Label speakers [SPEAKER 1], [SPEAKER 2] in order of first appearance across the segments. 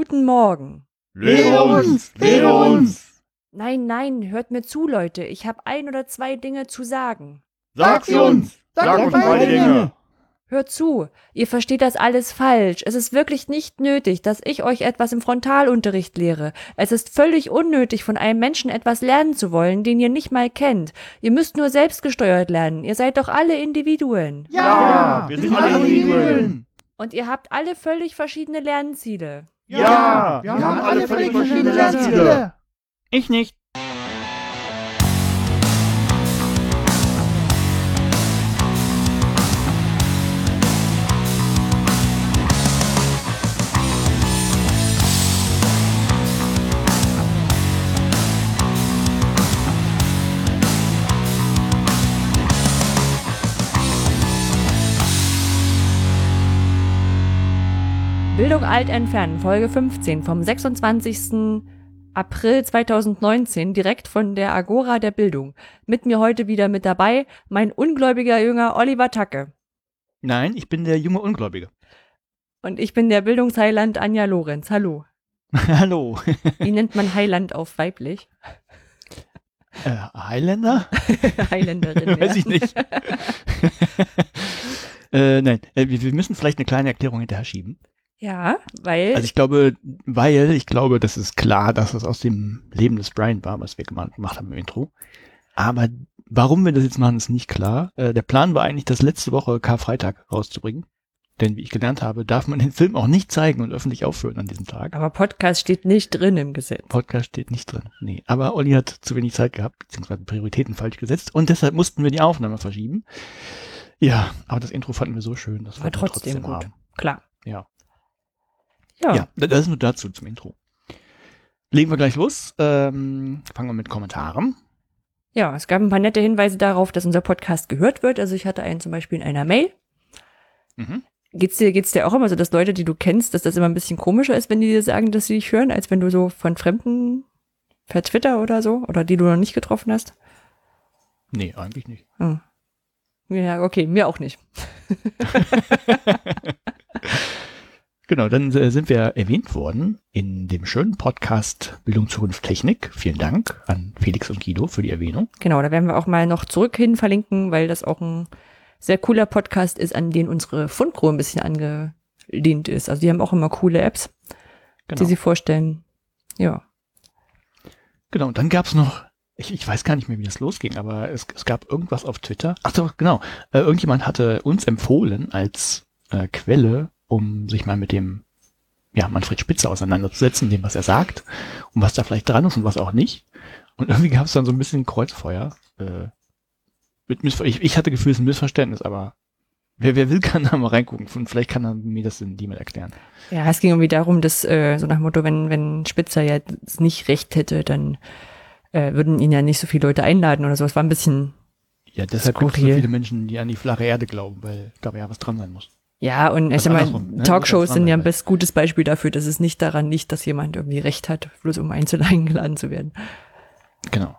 [SPEAKER 1] Guten Morgen.
[SPEAKER 2] Lehre uns, lehre uns.
[SPEAKER 1] Nein, nein, hört mir zu, Leute. Ich habe ein oder zwei Dinge zu sagen.
[SPEAKER 2] Sag sie uns, sag uns zwei Dinge.
[SPEAKER 1] Hört zu, ihr versteht das alles falsch. Es ist wirklich nicht nötig, dass ich euch etwas im Frontalunterricht lehre. Es ist völlig unnötig, von einem Menschen etwas lernen zu wollen, den ihr nicht mal kennt. Ihr müsst nur selbstgesteuert lernen. Ihr seid doch alle Individuen.
[SPEAKER 2] Ja, wir sind alle Individuen.
[SPEAKER 1] Und ihr habt alle völlig verschiedene Lernziele.
[SPEAKER 2] Ja, wir haben alle völlig verschiedene Lernziele.
[SPEAKER 3] Ich nicht.
[SPEAKER 1] Bildung alt entfernen, Folge 15 vom 26. April 2019, direkt von der Agora der Bildung. Mit mir heute wieder mit dabei mein ungläubiger Jünger Oliver Tacke.
[SPEAKER 3] Nein, ich bin der junge Ungläubige.
[SPEAKER 1] Und ich bin der Bildungsheiland Anja Lorenz. Hallo.
[SPEAKER 3] Hallo.
[SPEAKER 1] Wie nennt man Heiland auf weiblich?
[SPEAKER 3] Äh, Highlander?
[SPEAKER 1] Highländerin.
[SPEAKER 3] Weiß ich nicht. äh, nein, äh, wir, wir müssen vielleicht eine kleine Erklärung hinterher schieben.
[SPEAKER 1] Ja, weil.
[SPEAKER 3] Also ich glaube, weil ich glaube, das ist klar, dass es aus dem Leben des Brian war, was wir gemacht haben im Intro. Aber warum wir das jetzt machen, ist nicht klar. Äh, der Plan war eigentlich, das letzte Woche Karfreitag rauszubringen. Denn wie ich gelernt habe, darf man den Film auch nicht zeigen und öffentlich aufführen an diesem Tag.
[SPEAKER 1] aber Podcast steht nicht drin im Gesetz.
[SPEAKER 3] Podcast steht nicht drin. Nee, aber Olli hat zu wenig Zeit gehabt, beziehungsweise Prioritäten falsch gesetzt und deshalb mussten wir die Aufnahme verschieben. Ja, aber das Intro fanden wir so schön, dass
[SPEAKER 1] Aber
[SPEAKER 3] wir
[SPEAKER 1] trotzdem gut.
[SPEAKER 3] haben.
[SPEAKER 1] Klar.
[SPEAKER 3] Ja.
[SPEAKER 1] Ja.
[SPEAKER 3] Ja, das ist nur dazu zum Intro. Legen wir gleich los. Ähm, fangen wir mit Kommentaren.
[SPEAKER 1] Ja, es gab ein paar nette Hinweise darauf, dass unser Podcast gehört wird. Also ich hatte einen zum Beispiel in einer Mail.
[SPEAKER 3] Mhm.
[SPEAKER 1] Geht's dir, geht's dir auch immer so, dass Leute, die du kennst, dass das immer ein bisschen komischer ist, wenn die dir sagen, dass sie dich hören, als wenn du so von Fremden per Twitter oder so, oder die du noch nicht getroffen hast?
[SPEAKER 3] Nee, eigentlich nicht.
[SPEAKER 1] Hm. Ja, okay, mir auch nicht.
[SPEAKER 3] Genau, dann äh, sind wir erwähnt worden in dem schönen Podcast Bildung Zukunft Technik. Vielen Dank an Felix und Guido für die Erwähnung.
[SPEAKER 1] Genau, da werden wir auch mal noch zurück hin verlinken, weil das auch ein sehr cooler Podcast ist, an den unsere Fundgro ein bisschen angelehnt ist. Also die haben auch immer coole Apps,
[SPEAKER 3] Genau.
[SPEAKER 1] die sie vorstellen. Ja.
[SPEAKER 3] Genau, und dann gab's noch, ich, ich weiß gar nicht mehr, wie das losging, aber es, es gab irgendwas auf Twitter. Ach so, genau. Äh, irgendjemand hatte uns empfohlen als äh, Quelle, um sich mal mit dem ja, Manfred Spitzer auseinanderzusetzen, dem, was er sagt und was da vielleicht dran ist und was auch nicht. Und irgendwie gab's dann so ein bisschen Kreuzfeuer. Äh, mit Missver ich, ich hatte Gefühl, es ist ein Missverständnis, aber wer, wer will, kann da mal reingucken. Und vielleicht kann er mir das in die mal erklären.
[SPEAKER 1] Ja, es ging irgendwie darum, dass äh, so nach dem Motto, wenn, wenn Spitzer jetzt nicht recht hätte, dann äh, würden ihn ja nicht so viele Leute einladen oder so. Es war ein bisschen,
[SPEAKER 3] Ja, deshalb gibt es so viele Menschen, die an die flache Erde glauben, weil da ja was dran sein muss.
[SPEAKER 1] Ja, und ich
[SPEAKER 3] Also
[SPEAKER 1] sag mal,
[SPEAKER 3] ne?
[SPEAKER 1] Talkshows sind ja ein best gutes Beispiel dafür, dass es nicht daran liegt, dass jemand irgendwie recht hat, bloß um eingeladen zu werden.
[SPEAKER 3] Genau.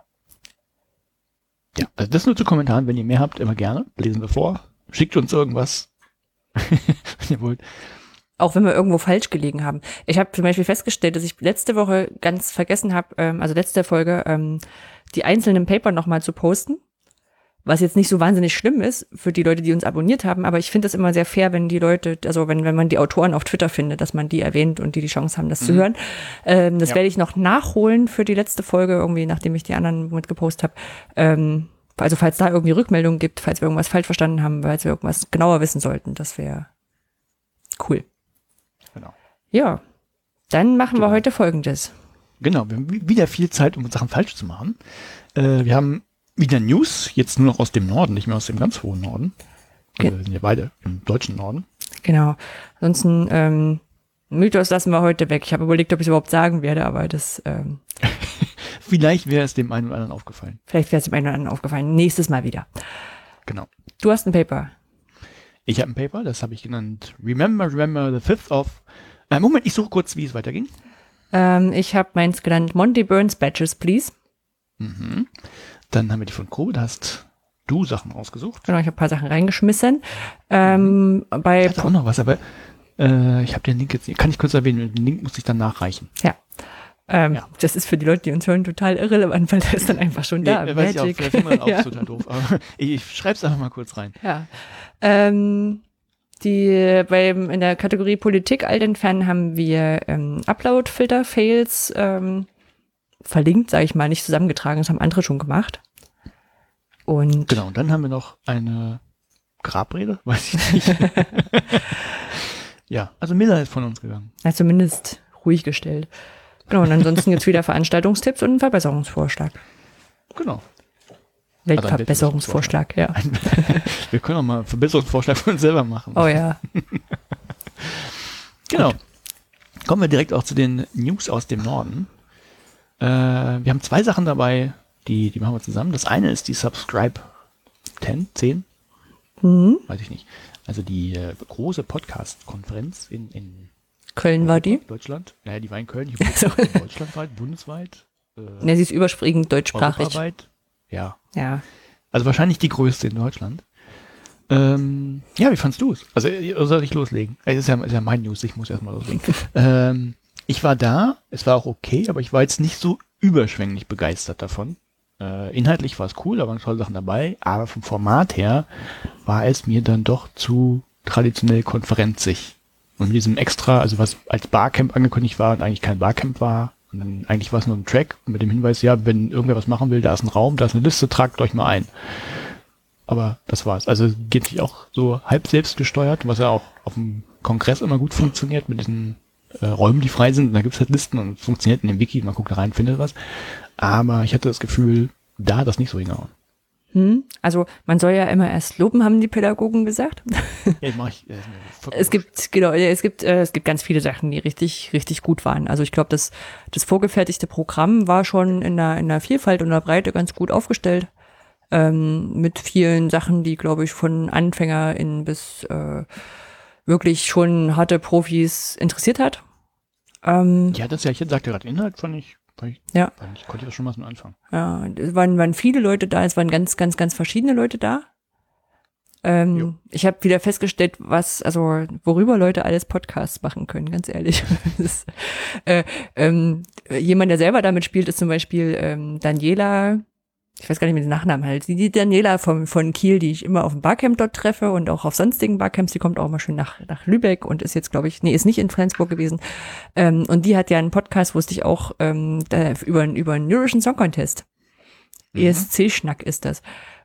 [SPEAKER 3] Ja, also das nur zu Kommentaren. Wenn ihr mehr habt, immer gerne. Lesen wir vor. Schickt uns irgendwas. wenn ihr wollt.
[SPEAKER 1] Auch wenn wir irgendwo falsch gelegen haben. Ich habe zum Beispiel festgestellt, dass ich letzte Woche ganz vergessen habe, ähm, also letzte Folge, ähm, die einzelnen Paper nochmal zu posten. Was jetzt nicht so wahnsinnig schlimm ist für die Leute, die uns abonniert haben, aber ich finde es immer sehr fair, wenn die Leute, also wenn, wenn man die Autoren auf Twitter findet, dass man die erwähnt und die die Chance haben, das zu hören. Ähm, das
[SPEAKER 3] Ja.
[SPEAKER 1] werde ich noch nachholen für die letzte Folge, irgendwie, nachdem ich die anderen mitgepostet habe. Ähm, also falls da irgendwie Rückmeldungen gibt, falls wir irgendwas falsch verstanden haben, falls wir irgendwas genauer wissen sollten, das wäre cool.
[SPEAKER 3] Genau.
[SPEAKER 1] Ja, dann machen wir
[SPEAKER 3] Super.
[SPEAKER 1] heute Folgendes.
[SPEAKER 3] Genau, wir haben wi- wieder viel Zeit, um Sachen falsch zu machen. Äh, wir haben wieder News, jetzt nur noch aus dem Norden, nicht mehr aus dem ganz hohen Norden.
[SPEAKER 1] Ge-
[SPEAKER 3] Wir sind ja beide im deutschen Norden.
[SPEAKER 1] Genau. Ansonsten, ähm, Mythos lassen wir heute weg. Ich habe überlegt, ob ich es überhaupt sagen werde, aber das, ähm,
[SPEAKER 3] Vielleicht wäre es dem einen oder anderen aufgefallen.
[SPEAKER 1] vielleicht wäre es dem einen oder anderen aufgefallen. Nächstes Mal wieder.
[SPEAKER 3] Genau.
[SPEAKER 1] Du hast ein Paper.
[SPEAKER 3] Ich habe ein Paper, das habe ich genannt Remember, Remember the Fifth of. Äh, Moment, ich suche kurz, wie es weiterging.
[SPEAKER 1] Ähm, ich habe meins genannt Monty Burns Badges, please.
[SPEAKER 3] Mhm. Dann haben wir die von Kobe, da hast du Sachen ausgesucht.
[SPEAKER 1] Genau, ich habe ein paar Sachen reingeschmissen. Ähm, bei
[SPEAKER 3] Ich hatte auch noch was, aber Äh, ich habe den Link jetzt, kann ich kurz erwähnen, den Link muss ich dann nachreichen.
[SPEAKER 1] Ja. Ähm,
[SPEAKER 3] Ja.
[SPEAKER 1] Das ist für die Leute, die uns hören, total irrelevant, weil der ist dann einfach schon da.
[SPEAKER 3] Nee, weiß ich auch, auch
[SPEAKER 1] ja.
[SPEAKER 3] total doof, aber ich, ich schreib's einfach mal kurz rein.
[SPEAKER 1] Ja. Ähm, die beim in der Kategorie Politik alt entfernen haben wir ähm, Upload-Filter-Fails ähm, verlinkt, sage ich mal, nicht zusammengetragen. Das haben andere schon gemacht. Und
[SPEAKER 3] Genau, und dann haben wir noch eine Grabrede, weiß ich nicht. ja, also Miller ist von uns gegangen.
[SPEAKER 1] na, zumindest ruhig gestellt. Genau, und ansonsten gibt's wieder Veranstaltungstipps und einen Verbesserungsvorschlag.
[SPEAKER 3] Genau.
[SPEAKER 1] Weltverbesserungsvorschlag, ja.
[SPEAKER 3] Wir können auch mal einen Verbesserungsvorschlag für uns selber machen.
[SPEAKER 1] Oh ja.
[SPEAKER 3] Genau. Kommen wir direkt auch zu den News aus dem Norden. Äh, wir haben zwei Sachen dabei, die, die machen wir zusammen. Das eine ist die Subscribe 10, 10,
[SPEAKER 1] Mhm.
[SPEAKER 3] weiß ich nicht. Also die äh, große Podcast-Konferenz in, in
[SPEAKER 1] Köln war die.
[SPEAKER 3] Deutschland. Naja, die war in Köln,
[SPEAKER 1] So.
[SPEAKER 3] war deutschlandweit, bundesweit, äh,
[SPEAKER 1] Ne, sie ist überspringend deutschsprachig.
[SPEAKER 3] europaweit. Ja,
[SPEAKER 1] Ja.
[SPEAKER 3] also wahrscheinlich die größte in Deutschland. Ähm, ja, wie fandst du es? Also soll ich loslegen? Es ist ja, ist ja mein News, ich muss erstmal loslegen. ähm, ich war da, es war auch okay, aber ich war jetzt nicht so überschwänglich begeistert davon. Äh, inhaltlich war es cool, da waren tolle Sachen dabei, aber vom Format her war es mir dann doch zu traditionell konferenzig. Und mit diesem extra, also was als Barcamp angekündigt war und eigentlich kein Barcamp war, und dann eigentlich war es nur ein Track mit dem Hinweis, ja, wenn irgendwer was machen will, da ist ein Raum, da ist eine Liste, tragt euch mal ein. Aber das war's. Also geht sich auch so halb selbst gesteuert, was ja auch auf dem Kongress immer gut funktioniert mit diesen äh, Räumen, die frei sind. Und da gibt's halt Listen und es funktioniert in dem Wiki, man guckt da rein, findet was. Aber ich hatte das Gefühl, da hat das nicht so hingehauen.
[SPEAKER 1] Hm? Also man soll ja immer erst loben, haben die Pädagogen gesagt.
[SPEAKER 3] Ja, mach ich, äh,
[SPEAKER 1] Es gibt, genau, es gibt, äh, es gibt ganz viele Sachen, die richtig, richtig gut waren. Also ich glaube, das, das vorgefertigte Programm war schon in der, in der Vielfalt und der Breite ganz gut aufgestellt. Ähm, mit vielen Sachen, die, glaube ich, von AnfängerInnen bis äh, wirklich schon harte Profis interessiert hat. Ähm,
[SPEAKER 3] Ja, das ja, ich sagte gerade Inhalt, fand ich, fand ich,
[SPEAKER 1] Ja.
[SPEAKER 3] fand ich konnte ich das schon mal so anfangen.
[SPEAKER 1] Ja, es waren, waren viele Leute da, es waren ganz, ganz, ganz verschiedene Leute da.
[SPEAKER 3] Jo.
[SPEAKER 1] Ähm, ich habe wieder festgestellt, was, also worüber Leute alles Podcasts machen können, ganz ehrlich. Ist, äh, ähm, jemand, der selber damit spielt, ist zum Beispiel ähm, Daniela, ich weiß gar nicht mehr den Nachnamen halt, die, Daniela vom, von Kiel, die ich immer auf dem Barcamp dort treffe und auch auf sonstigen Barcamps, die kommt auch mal schön nach, nach Lübeck und ist jetzt, glaube ich, nee, ist nicht in Flensburg gewesen. Ähm, und die hat ja einen Podcast, wusste ich auch, ähm, da, über, über einen Eurovision Song Contest.
[SPEAKER 3] Mhm.
[SPEAKER 1] ESC-Schnack ist das.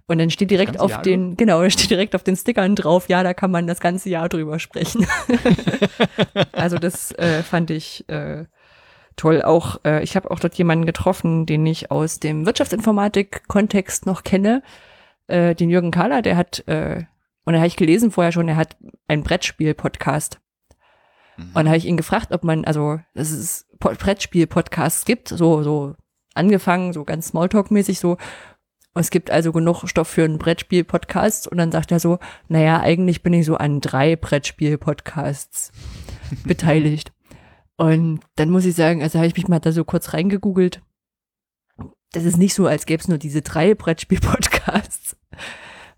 [SPEAKER 1] Und dann steht direkt auf
[SPEAKER 3] Jahr
[SPEAKER 1] den, genau, da steht direkt auf den Stickern drauf, ja, da kann man das ganze Jahr drüber sprechen. also das äh, fand ich äh, toll. Auch äh, ich habe auch dort jemanden getroffen, den ich aus dem Wirtschaftsinformatik-Kontext noch kenne, äh, den Jürgen Kahler, der hat, äh, und da habe ich gelesen vorher schon, er hat einen Brettspiel-Podcast. Und dann habe ich ihn gefragt, ob man, also, dass es Po- Brettspiel-Podcasts gibt, so, so angefangen, so ganz Smalltalk-mäßig so. Und es gibt also genug Stoff für einen Brettspiel-Podcast. Und dann sagt er so, naja, eigentlich bin ich so an drei Brettspiel-Podcasts beteiligt. Und dann muss ich sagen, also habe ich mich mal da so kurz reingegoogelt. Das ist nicht so, als gäbe es nur diese drei Brettspiel-Podcasts.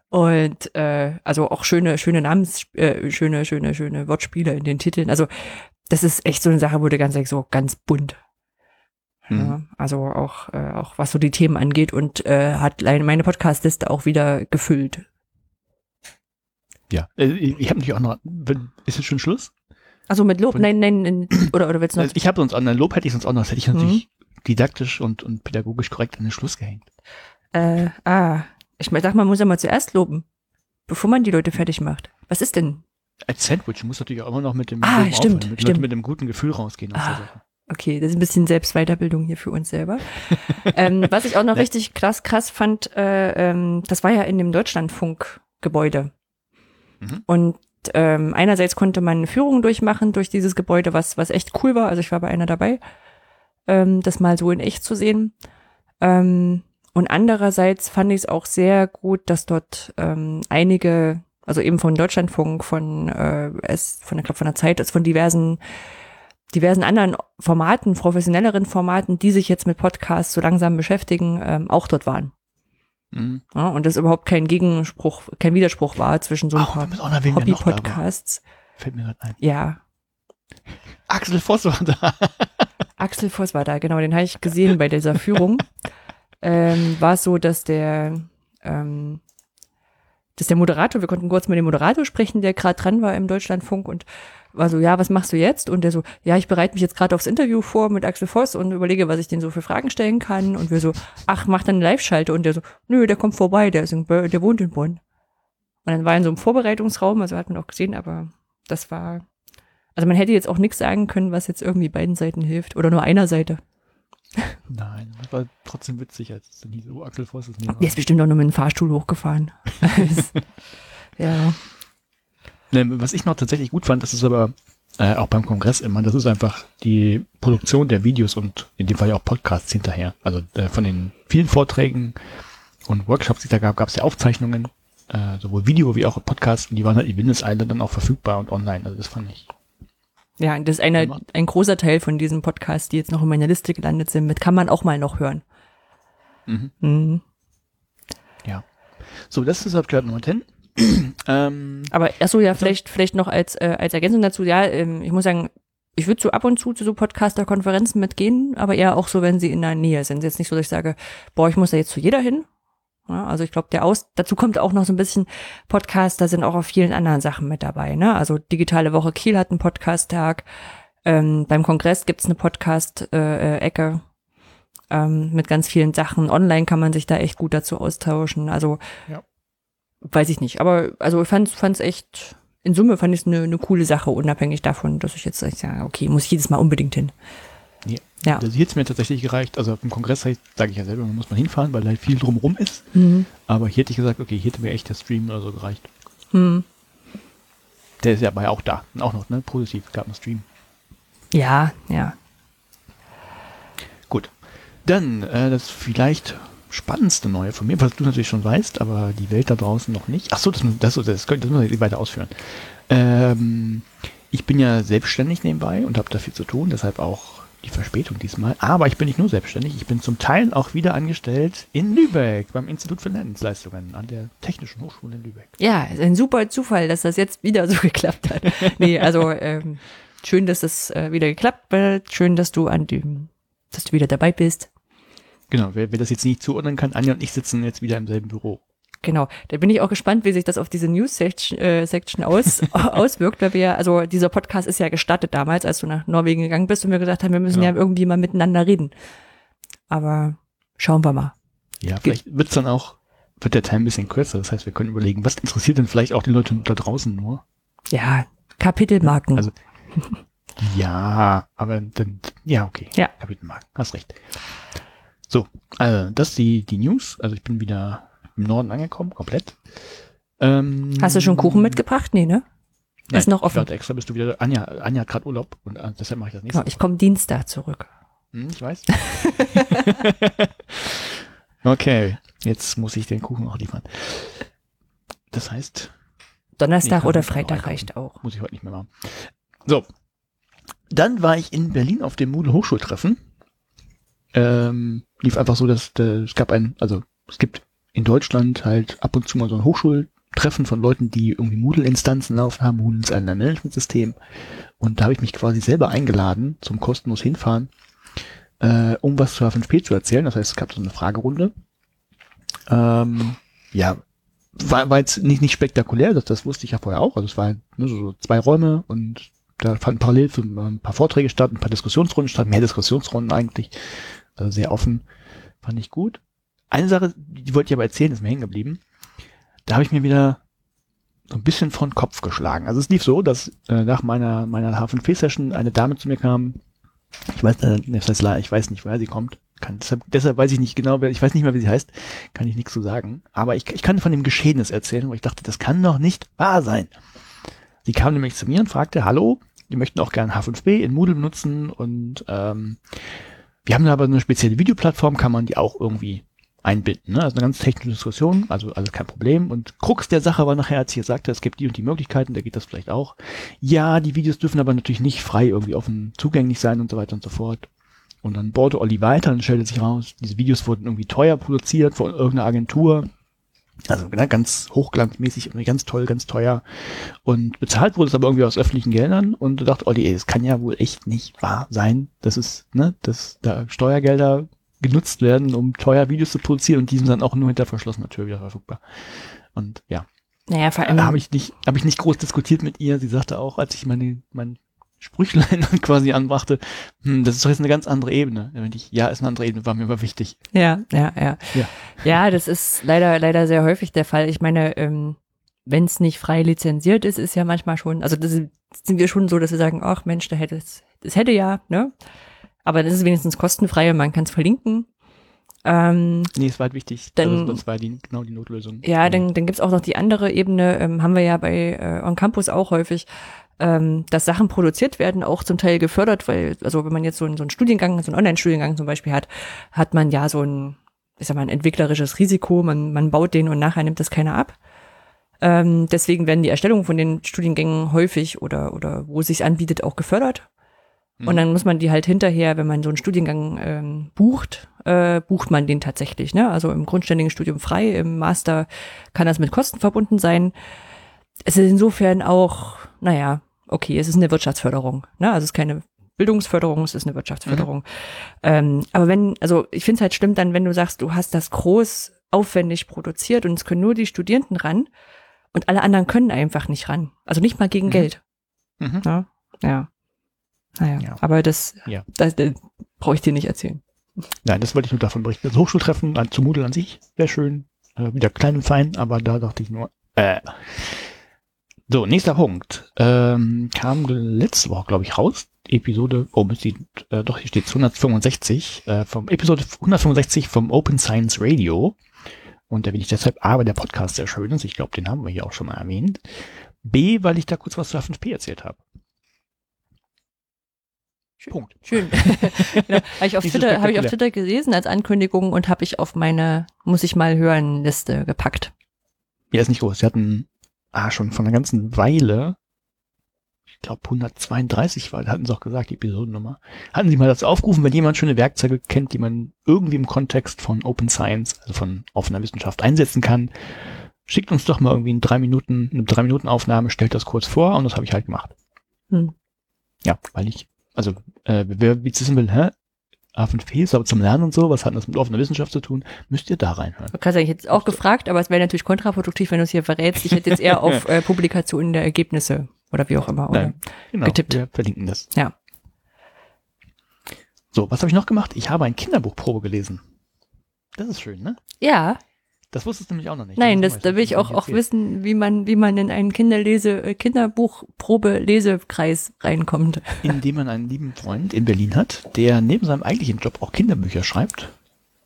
[SPEAKER 1] Und äh, also auch schöne, schöne Namens, äh, schöne, schöne, schöne Wortspiele in den Titeln. Also das ist echt so eine Sache, wurde ganz so ganz bunt. Ja,
[SPEAKER 3] Mhm.
[SPEAKER 1] also auch, äh, auch was so die Themen angeht und äh, hat meine Podcastliste auch wieder gefüllt.
[SPEAKER 3] Ja, äh, ich habe natürlich auch noch, ist jetzt schon Schluss?
[SPEAKER 1] Also mit Lob, nein, nein, nein, oder, oder willst du noch?
[SPEAKER 3] Ich habe sonst an Lob hätte ich sonst auch noch, das hätte ich
[SPEAKER 1] Mhm.
[SPEAKER 3] natürlich didaktisch und, und pädagogisch korrekt an den Schluss gehängt.
[SPEAKER 1] Äh, ah, ich sag, man muss ja mal zuerst loben, bevor man die Leute fertig macht. Was ist denn?
[SPEAKER 3] Als Sandwich muss natürlich auch immer noch mit dem
[SPEAKER 1] Ah, stimmt,
[SPEAKER 3] aufhören, mit,
[SPEAKER 1] stimmt.
[SPEAKER 3] mit dem guten Gefühl rausgehen aus der
[SPEAKER 1] Ah.
[SPEAKER 3] Sache.
[SPEAKER 1] Okay, das ist ein bisschen Selbstweiterbildung hier für uns selber. ähm, was ich auch noch richtig krass, krass fand, äh, ähm, das war ja in dem Deutschlandfunk-Gebäude.
[SPEAKER 3] Mhm.
[SPEAKER 1] Und ähm, einerseits konnte man eine Führung durchmachen durch dieses Gebäude, was, was echt cool war. Also ich war bei einer dabei, ähm, das mal so in echt zu sehen. Ähm, und andererseits fand ich es auch sehr gut, dass dort ähm, einige, also eben von Deutschlandfunk, von äh, es, von der, glaub, von der Zeit, also von diversen diversen anderen Formaten, professionelleren Formaten, die sich jetzt mit Podcasts so langsam beschäftigen, ähm, auch dort waren.
[SPEAKER 3] Mhm.
[SPEAKER 1] Ja, und das überhaupt kein Gegenspruch, kein Widerspruch war zwischen so ein
[SPEAKER 3] Oh,
[SPEAKER 1] paar. Hobby-Podcasts.
[SPEAKER 3] Fällt mir gerade ein.
[SPEAKER 1] Ja,
[SPEAKER 3] Axel Voss war da.
[SPEAKER 1] Axel Voss war da, genau, den habe ich gesehen bei dieser Führung. ähm, war es so, dass der, ähm, dass der Moderator, wir konnten kurz mit dem Moderator sprechen, der gerade dran war im Deutschlandfunk und war so, ja, was machst du jetzt? Und der so, ja, ich bereite mich jetzt gerade aufs Interview vor mit Axel Voss und überlege, was ich den so für Fragen stellen kann. Und wir so, ach, mach dann eine Live-Schalte. Und der so, nö, der kommt vorbei, der ist in der wohnt in Bonn. Und dann war er in so einem Vorbereitungsraum, also hat man auch gesehen, aber das war, also man hätte jetzt auch nichts sagen können, was jetzt irgendwie beiden Seiten hilft oder nur einer Seite.
[SPEAKER 3] Nein, das war trotzdem witzig, als es dann hieß, oh, Axel Voss ist nicht
[SPEAKER 1] Der ist bestimmt auch nur mit dem Fahrstuhl hochgefahren. ja.
[SPEAKER 3] Ne, was ich noch tatsächlich gut fand, das ist aber äh, auch beim Kongress immer, das ist einfach die Produktion der Videos und in dem Fall ja auch Podcasts hinterher. Also äh, von den vielen Vorträgen und Workshops, die es da gab, gab es ja Aufzeichnungen, äh, sowohl Video wie auch Podcasts, und die waren halt in Island dann auch verfügbar und online. Also das fand ich.
[SPEAKER 1] Ja, das ist eine, ein großer Teil von diesen Podcasts, die jetzt noch in meiner Liste gelandet sind, mit kann man auch mal noch hören.
[SPEAKER 3] Mhm.
[SPEAKER 1] Mhm.
[SPEAKER 3] Ja. So, das ist Subscribe Nummer 10. ähm,
[SPEAKER 1] Aber achso, ja, vielleicht, vielleicht noch als, äh, als Ergänzung dazu, ja, ähm, ich muss sagen, ich würde so ab und zu zu so Podcaster-Konferenzen mitgehen, aber eher auch so, wenn sie in der Nähe sind. Jetzt nicht so, dass ich sage, boah, ich muss da jetzt zu jeder hin. Ja, also ich glaube, der Aus, dazu kommt auch noch so ein bisschen Podcaster sind auch auf vielen anderen Sachen mit dabei. Ne? Also Digitale Woche Kiel hat einen Podcast-Tag. Ähm, beim Kongress gibt's eine Podcast-Ecke ähm, mit ganz vielen Sachen. Online kann man sich da echt gut dazu austauschen. Also
[SPEAKER 3] Ja.
[SPEAKER 1] Weiß ich nicht. Aber also ich fand's, fand's echt, in Summe fand ich es eine, eine coole Sache, unabhängig davon, dass ich jetzt sage, okay, muss ich jedes Mal unbedingt hin.
[SPEAKER 3] Nee.
[SPEAKER 1] Ja.
[SPEAKER 3] Das hier hat's mir tatsächlich gereicht. Also dem Kongress sage ich ja selber, man muss man hinfahren, weil da viel drumrum ist.
[SPEAKER 1] Mhm.
[SPEAKER 3] Aber hier hätte ich gesagt, okay, hier hätte mir echt der Stream oder so gereicht.
[SPEAKER 1] Hm.
[SPEAKER 3] Der ist ja aber ja auch da. Auch noch, ne? Positiv. Gab einen Stream.
[SPEAKER 1] Ja, ja.
[SPEAKER 3] Gut. Dann äh, das vielleicht spannendste Neue von mir, was du natürlich schon weißt, aber die Welt da draußen noch nicht. Ach so, das, das, das, das, das muss ich weiter ausführen. Ähm, ich bin ja selbstständig nebenbei und habe da viel zu tun, deshalb auch die Verspätung diesmal. Aber ich bin nicht nur selbstständig, ich bin zum Teil auch wieder angestellt in Lübeck beim Institut für Lerndienstleistungen an der Technischen Hochschule in Lübeck.
[SPEAKER 1] Ja, ist ein super Zufall, dass das jetzt wieder so geklappt hat. nee, also ähm, schön, dass das äh, wieder geklappt hat. Schön, dass du an dem, dass du wieder dabei bist.
[SPEAKER 3] Genau, wer, wer das jetzt nicht zuordnen kann, Anja und ich sitzen jetzt wieder im selben Büro.
[SPEAKER 1] Genau, da bin ich auch gespannt, wie sich das auf diese News-Section äh, Section aus, auswirkt, weil wir, also dieser Podcast ist ja gestartet damals, als du nach Norwegen gegangen bist und wir gesagt haben, wir müssen
[SPEAKER 3] Genau.
[SPEAKER 1] ja irgendwie mal miteinander reden. Aber schauen wir mal.
[SPEAKER 3] Ja, vielleicht wird's dann auch, wird der Teil ein bisschen kürzer. Das heißt, wir können überlegen, was interessiert denn vielleicht auch die Leute da draußen nur?
[SPEAKER 1] Ja, Kapitelmarken.
[SPEAKER 3] Also- Ja, aber dann, ja, okay.
[SPEAKER 1] Ja.
[SPEAKER 3] Kapitelmarken, hast recht. So, also, das ist die, die News. Also ich bin wieder im Norden angekommen, komplett. Ähm,
[SPEAKER 1] Hast du schon Kuchen mitgebracht? Nee, ne?
[SPEAKER 3] Nein,
[SPEAKER 1] Ist noch
[SPEAKER 3] Ich
[SPEAKER 1] offen.
[SPEAKER 3] warte extra, bist du wieder, Anja, Anja hat gerade Urlaub und äh, deshalb mache ich das nicht.
[SPEAKER 1] Genau, ich komme Dienstag zurück.
[SPEAKER 3] Hm, ich weiß. okay, jetzt muss ich den Kuchen auch liefern. Das heißt,
[SPEAKER 1] Donnerstag
[SPEAKER 3] Nee,
[SPEAKER 1] oder
[SPEAKER 3] ich
[SPEAKER 1] Freitag reicht auch.
[SPEAKER 3] Muss ich heute nicht mehr machen. So. Dann war ich in Berlin auf dem Moodle Hochschultreffen. Ähm, lief einfach so, dass äh, es gab ein, also es gibt in Deutschland halt ab und zu mal so ein Hochschultreffen von Leuten, die irgendwie Moodle-Instanzen laufen haben. Moodle ist ein Managementsystem. Und da habe ich mich quasi selber eingeladen zum kostenlos hinfahren, äh, um was zu H5P zu erzählen. Das heißt, es gab so eine Fragerunde. Ähm, ja, war, war jetzt nicht, nicht spektakulär, das, das wusste ich ja vorher auch. Also es war ne, so, zwei Räume und da fanden parallel so ein paar Vorträge statt, ein paar Diskussionsrunden statt, mehr Diskussionsrunden eigentlich. Also sehr offen. Fand ich gut. Eine Sache, die wollte ich aber erzählen, ist mir hängen geblieben. Da habe ich mir wieder so ein bisschen von Kopf geschlagen. Also es lief so, dass äh, nach meiner, meiner H5P-Session eine Dame zu mir kam. Ich weiß, äh, ich weiß nicht, woher sie kommt. Kann, deshalb, deshalb weiß ich nicht genau, wer, ich weiß nicht mehr, wie sie heißt, kann ich nichts zu sagen. Aber ich, ich kann von dem Geschehnis erzählen, wo ich dachte, das kann doch nicht wahr sein. Sie kam nämlich zu mir und fragte, hallo, die möchten auch gerne H5P in Moodle benutzen und ähm, wir haben da aber eine spezielle Videoplattform, kann man die auch irgendwie einbinden. Ne? Also eine ganz technische Diskussion, also also kein Problem. Und Krux der Sache war nachher, als ich sagte, es gibt die und die Möglichkeiten, da geht das vielleicht auch. Ja, die Videos dürfen aber natürlich nicht frei irgendwie offen zugänglich sein und so weiter und so fort. Und dann bohrte Olli weiter und stellte sich raus, diese Videos wurden irgendwie teuer produziert von irgendeiner Agentur. Also ne, ganz hochglanzmäßig und ganz toll, ganz teuer. Und bezahlt wurde es aber irgendwie aus öffentlichen Geldern und du dachte, Olli, ey, das kann ja wohl echt nicht wahr sein, dass es, ne, dass da Steuergelder genutzt werden, um teuer Videos zu produzieren und die sind dann auch nur hinter verschlossener Tür wieder verfügbar. Und ja,
[SPEAKER 1] Naja, vor allem.
[SPEAKER 3] da habe ich nicht, habe ich nicht groß diskutiert mit ihr. Sie sagte auch, als ich meine, mein Sprüchlein dann quasi anbrachte, hm, das ist doch jetzt eine ganz andere Ebene. Da ich, ja, ist eine andere Ebene, war mir aber wichtig.
[SPEAKER 1] Ja, ja, ja.
[SPEAKER 3] Ja.
[SPEAKER 1] Ja, das ist leider, leider sehr häufig der Fall. Ich meine, ähm, wenn es nicht frei lizenziert ist, ist ja manchmal schon, also das sind wir schon so, dass wir sagen, ach Mensch, da hätte es, das hätte ja, ne? Aber das ist wenigstens kostenfrei und man kann es verlinken. Ähm,
[SPEAKER 3] Nee, es war halt wichtig.
[SPEAKER 1] Dann-
[SPEAKER 3] also, das war die, genau die Notlösung.
[SPEAKER 1] ja, dann, dann gibt's auch noch die andere Ebene, ähm, haben wir ja bei äh, On Campus auch häufig, ähm, dass Sachen produziert werden, auch zum Teil gefördert, weil, also wenn man jetzt so, einen- so einen Studiengang, so einen Online-Studiengang zum Beispiel hat, hat man ja so ein, ich sag mal, ein entwicklerisches Risiko, man, man baut den und nachher nimmt das keiner ab. Ähm, deswegen werden die Erstellungen von den Studiengängen häufig oder, oder wo es sich anbietet, auch gefördert. Und dann muss man die halt hinterher, wenn man so einen Studiengang ähm, bucht, äh, bucht man den tatsächlich. Ne? Also im grundständigen Studium frei, im Master kann das mit Kosten verbunden sein. Es ist insofern auch, naja, okay, es ist eine Wirtschaftsförderung. Ne? Also es ist keine Bildungsförderung, es ist eine Wirtschaftsförderung. Ähm, aber wenn, also ich finde es halt schlimm dann, wenn du sagst, du hast das groß aufwendig produziert und es können nur die Studierenden ran und alle anderen können einfach nicht ran. Also nicht mal gegen
[SPEAKER 3] Mhm.
[SPEAKER 1] Geld.
[SPEAKER 3] Mhm.
[SPEAKER 1] Ja. ja. Naja,
[SPEAKER 3] Ja.
[SPEAKER 1] aber das,
[SPEAKER 3] Ja.
[SPEAKER 1] das, das brauche ich dir nicht erzählen.
[SPEAKER 3] Nein, das wollte ich nur davon berichten. Das Hochschultreffen an, zu Moodle an sich, sehr schön. Äh, wieder klein und fein, aber da dachte ich nur, äh. So, nächster Punkt. Ähm, kam letzte Woche, glaube ich, raus. Episode, oh, die, äh, doch, hier steht 165, äh, vom Episode 165 vom Open Science Radio. Und da will ich deshalb A, weil der Podcast sehr schön ist. Ich glaube, den haben wir hier auch schon mal erwähnt. B, weil ich da kurz was zu H5P erzählt habe. Punkt.
[SPEAKER 1] Schön. genau. Habe ich, auf
[SPEAKER 3] Nicht so
[SPEAKER 1] Twitter, habe ich auf. Twitter gelesen als Ankündigung und habe ich auf meine Muss ich mal hören Liste gepackt.
[SPEAKER 3] Ja, ist nicht groß. Sie hatten ah, schon von einer ganzen Weile, ich glaube 132 war, hatten sie auch gesagt, die Episodennummer, hatten sie mal das aufgerufen, wenn jemand schöne Werkzeuge kennt, die man irgendwie im Kontext von Open Science, also von offener Wissenschaft einsetzen kann, schickt uns doch mal irgendwie in drei Minuten, eine drei Minuten Aufnahme, stellt das kurz vor und das habe ich halt gemacht.
[SPEAKER 1] Hm.
[SPEAKER 3] Ja, weil ich, also äh, wer wie wissen will, hä? A5P ist aber zum Lernen und so, was hat das mit offener Wissenschaft zu tun, müsst ihr da reinhören.
[SPEAKER 1] Du kannst ja jetzt auch gefragt, aber es wäre natürlich kontraproduktiv, wenn du es hier verrätst. Ich hätte jetzt eher auf äh, Publikationen der Ergebnisse oder wie auch immer. Oder?
[SPEAKER 3] Nein, genau,
[SPEAKER 1] getippt.
[SPEAKER 3] wir verlinken das.
[SPEAKER 1] Ja.
[SPEAKER 3] So, was habe ich noch gemacht? Ich habe ein Kinderbuchprobe gelesen. Das ist schön, ne?
[SPEAKER 1] Ja,
[SPEAKER 3] Das wusstest du nämlich auch noch nicht.
[SPEAKER 1] nein,
[SPEAKER 3] Das
[SPEAKER 1] da will ich auch, auch wissen, wie man, wie man in einen Kinderlese, äh, Kinderbuchprobe-Lesekreis reinkommt.
[SPEAKER 3] Indem man einen lieben Freund in Berlin hat, der neben seinem eigentlichen Job auch Kinderbücher schreibt.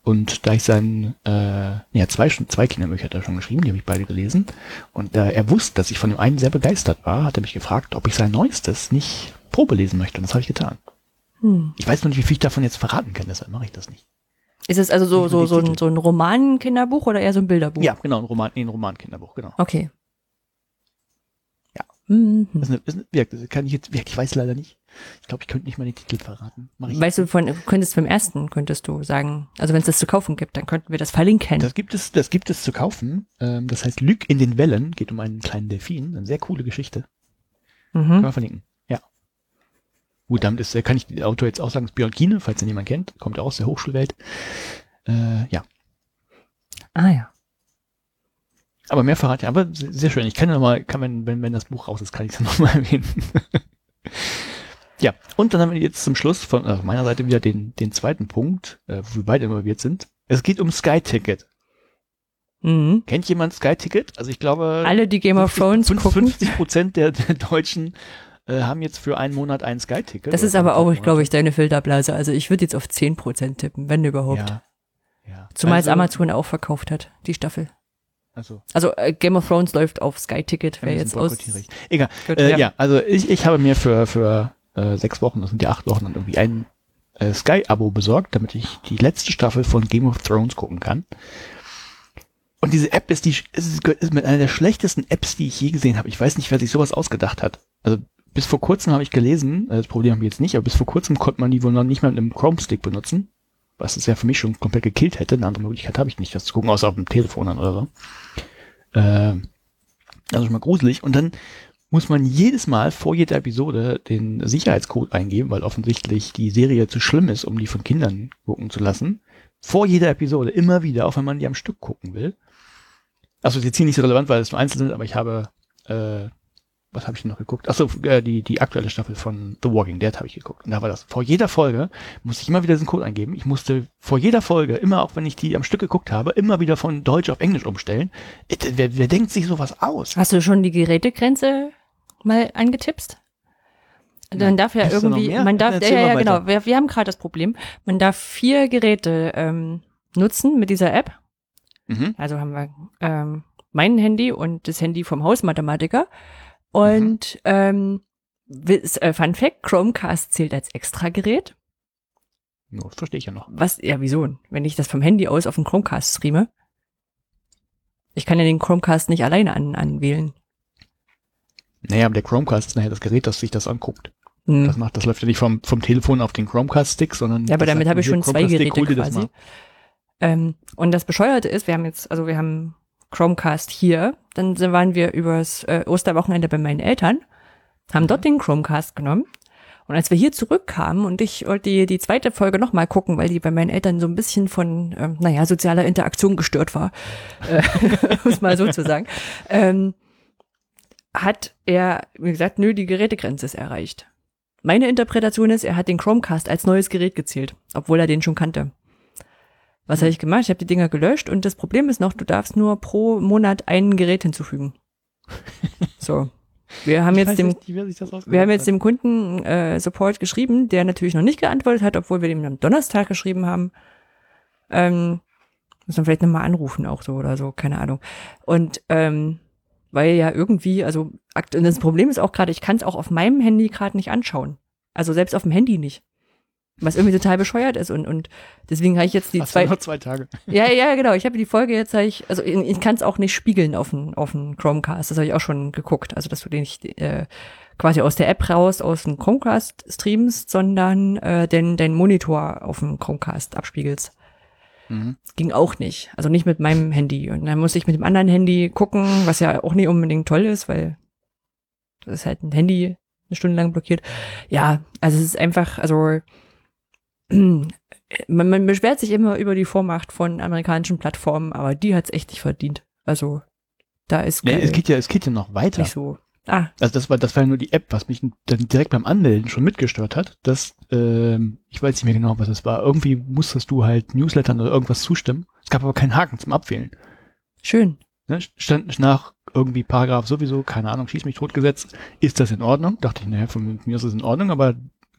[SPEAKER 3] Und da ich seinen, äh, ja, zwei, zwei Kinderbücher hat er schon geschrieben, die habe ich beide gelesen. Und da er wusste, dass ich von dem einen sehr begeistert war, hat er mich gefragt, ob ich sein neuestes nicht Probe lesen möchte. Und das habe ich getan.
[SPEAKER 1] Hm.
[SPEAKER 3] Ich weiß noch nicht, wie viel ich davon jetzt verraten kann, deshalb mache ich das nicht.
[SPEAKER 1] Ist es also so, so, so, ein, so ein Roman-Kinderbuch oder eher so ein Bilderbuch?
[SPEAKER 3] Ja, genau, ein Roman, nee, ein Roman-Kinderbuch, genau.
[SPEAKER 1] Okay.
[SPEAKER 3] Ja.
[SPEAKER 1] Mhm.
[SPEAKER 3] Das ist eine, ist eine, das kann ich jetzt, ich weiß leider nicht. Ich glaube, ich könnte nicht mal den Titel verraten. Ich
[SPEAKER 1] Weißt du, von, könntest beim ersten, könntest du sagen, also wenn es das zu kaufen gibt, dann könnten wir das verlinken.
[SPEAKER 3] Das gibt es, das gibt es zu kaufen. Ähm, das heißt Lüg in den Wellen, geht um einen kleinen Delfin. Eine sehr coole Geschichte. Können
[SPEAKER 1] mhm.
[SPEAKER 3] wir verlinken. Gut, damit ist, äh, kann ich den Autor jetzt auch sagen, ist Björn Kiene, falls ihn jemand kennt. Kommt auch aus der Hochschulwelt. Äh, ja.
[SPEAKER 1] Ah ja.
[SPEAKER 3] Aber mehr verrate ich, aber sehr, schön. Ich kann ja noch mal, kann man, wenn, wenn das Buch raus ist, kann ich es nochmal erwähnen. ja. Und dann haben wir jetzt zum Schluss von äh, meiner Seite wieder den, den zweiten Punkt, äh, wo wir beide involviert sind. Es geht um Sky Ticket.
[SPEAKER 1] Mhm.
[SPEAKER 3] Kennt jemand Sky Ticket? Also ich glaube,
[SPEAKER 1] Alle, die Game of Thrones
[SPEAKER 3] 50
[SPEAKER 1] gucken.
[SPEAKER 3] 50 Prozent der, der Deutschen äh, haben jetzt für einen Monat ein Sky-Ticket.
[SPEAKER 1] Das ist aber auch, glaube ich, deine Filterblase. Also ich würde jetzt auf 10% tippen, wenn überhaupt.
[SPEAKER 3] Ja. ja.
[SPEAKER 1] Zumal es
[SPEAKER 3] also,
[SPEAKER 1] Amazon auch verkauft hat, die Staffel.
[SPEAKER 3] Also,
[SPEAKER 1] Also äh, Game of Thrones läuft auf Sky Ticket, wer
[SPEAKER 3] ein
[SPEAKER 1] jetzt aus.
[SPEAKER 3] Egal.
[SPEAKER 1] Gut,
[SPEAKER 3] Äh,
[SPEAKER 1] ja.
[SPEAKER 3] ja. also ich, ich habe mir für, für äh, sechs Wochen, das sind ja acht Wochen, dann irgendwie ein äh, Sky-Abo besorgt, damit ich die letzte Staffel von Game of Thrones gucken kann. Und diese App ist die ist, ist mit einer der schlechtesten Apps, die ich je gesehen habe. Ich weiß nicht, wer sich sowas ausgedacht hat. Also bis vor kurzem habe ich gelesen, äh, das Problem habe ich jetzt nicht, aber bis vor kurzem konnte man die wohl noch nicht mal mit einem Chrome-Stick benutzen. was es ja für mich schon komplett gekillt hätte. Eine andere Möglichkeit habe ich nicht, das zu gucken, außer auf dem Telefon dann oder so. Äh, also schon mal gruselig. Und dann muss man jedes Mal vor jeder Episode den Sicherheitscode eingeben, weil offensichtlich die Serie zu schlimm ist, um die von Kindern gucken zu lassen. Vor jeder Episode, immer wieder, auch wenn man die am Stück gucken will. Also ist jetzt hier nicht so relevant, weil es nur einzeln sind, aber ich habe, äh, was habe ich denn noch geguckt? Achso, äh, die, die aktuelle Staffel von The Walking Dead habe ich geguckt. Und da war das. Vor jeder Folge musste ich immer wieder diesen Code eingeben. Ich musste vor jeder Folge, immer auch wenn ich die am Stück geguckt habe, immer wieder von Deutsch auf Englisch umstellen. Äh, Wer, wer denkt sich sowas aus?
[SPEAKER 1] Hast du schon die Gerätegrenze mal angetippst? Man darf ja irgendwie, man darf, ja, ja, ja genau, wir, wir haben gerade das Problem, man darf vier Geräte ähm, nutzen mit dieser App.
[SPEAKER 3] Mhm.
[SPEAKER 1] Also haben wir ähm, mein Handy und das Handy vom Hausmathematiker. Und ähm, wis- äh, Fun Fact, Chromecast zählt als Extragerät.
[SPEAKER 3] No, das verstehe ich ja noch.
[SPEAKER 1] Was, ja, wieso? Wenn ich das vom Handy aus auf den Chromecast streame. Ich kann ja den Chromecast nicht alleine an, anwählen.
[SPEAKER 3] Naja, aber der Chromecast ist nachher das Gerät, das sich das anguckt.
[SPEAKER 1] Hm.
[SPEAKER 3] Das macht, das läuft ja nicht vom, vom Telefon auf den Chromecast-Stick, sondern.
[SPEAKER 1] Ja, aber
[SPEAKER 3] das
[SPEAKER 1] damit habe ich schon zwei Geräte
[SPEAKER 3] das
[SPEAKER 1] quasi.
[SPEAKER 3] mal.
[SPEAKER 1] Ähm, und das Bescheuerte ist, wir haben jetzt, also wir haben Chromecast hier, dann waren wir übers äh, Osterwochenende bei meinen Eltern, haben dort den Chromecast genommen. Und als wir hier zurückkamen und ich wollte die, die zweite Folge nochmal gucken, weil die bei meinen Eltern so ein bisschen von, ähm, naja, sozialer Interaktion gestört war, äh, es mal so zu sagen, ähm, hat er, wie gesagt, nö, die Gerätegrenze ist erreicht. Meine Interpretation ist, er hat den Chromecast als neues Gerät gezählt, obwohl er den schon kannte. Was habe ich gemacht? Ich habe die Dinger gelöscht und das Problem ist noch, du darfst nur pro Monat ein Gerät hinzufügen. So. Wir haben
[SPEAKER 3] Ich
[SPEAKER 1] jetzt dem,
[SPEAKER 3] nicht,
[SPEAKER 1] wir haben jetzt dem Kunden äh, Support geschrieben, der natürlich noch nicht geantwortet hat, obwohl wir dem am Donnerstag geschrieben haben. Ähm, muss man vielleicht nochmal anrufen auch so oder so, keine Ahnung. Und ähm, weil ja irgendwie, also das Problem ist auch gerade, ich kann es auch auf meinem Handy gerade nicht anschauen. Also selbst auf dem Handy nicht. Was irgendwie total bescheuert ist und, und deswegen habe ich jetzt die
[SPEAKER 3] Hast
[SPEAKER 1] zwei,
[SPEAKER 3] noch zwei Tage.
[SPEAKER 1] ja, ja, genau. Ich habe die Folge jetzt, ich, also ich, ich kann es auch nicht spiegeln auf dem auf Chromecast. Das habe ich auch schon geguckt. Also dass du den nicht äh, quasi aus der App raus aus dem Chromecast streamst, sondern äh, den den Monitor auf dem Chromecast abspiegelst.
[SPEAKER 3] Mhm.
[SPEAKER 1] Ging auch nicht. Also nicht mit meinem Handy. Und dann musste ich mit dem anderen Handy gucken, was ja auch nicht unbedingt toll ist, weil das ist halt ein Handy eine Stunde lang blockiert. Ja, also es ist einfach, also man, man beschwert sich immer über die Vormacht von amerikanischen Plattformen, aber die hat's echt nicht verdient. Also da ist
[SPEAKER 3] Ja, es geht ja, es geht ja noch weiter.
[SPEAKER 1] nicht so. Ah,
[SPEAKER 3] Also das war, das war ja nur die App, was mich dann direkt beim Anmelden schon mitgestört hat. Dass, ähm, ich weiß nicht mehr genau, was es war. Irgendwie musstest du halt Newslettern oder irgendwas zustimmen. Es gab aber keinen Haken zum Abwählen.
[SPEAKER 1] schön.
[SPEAKER 3] Ne? Stand nach irgendwie Paragraph sowieso, keine Ahnung, schieß mich tot gesetzt. Ist das in Ordnung? Dachte ich, naja, von mir ist es in Ordnung, aber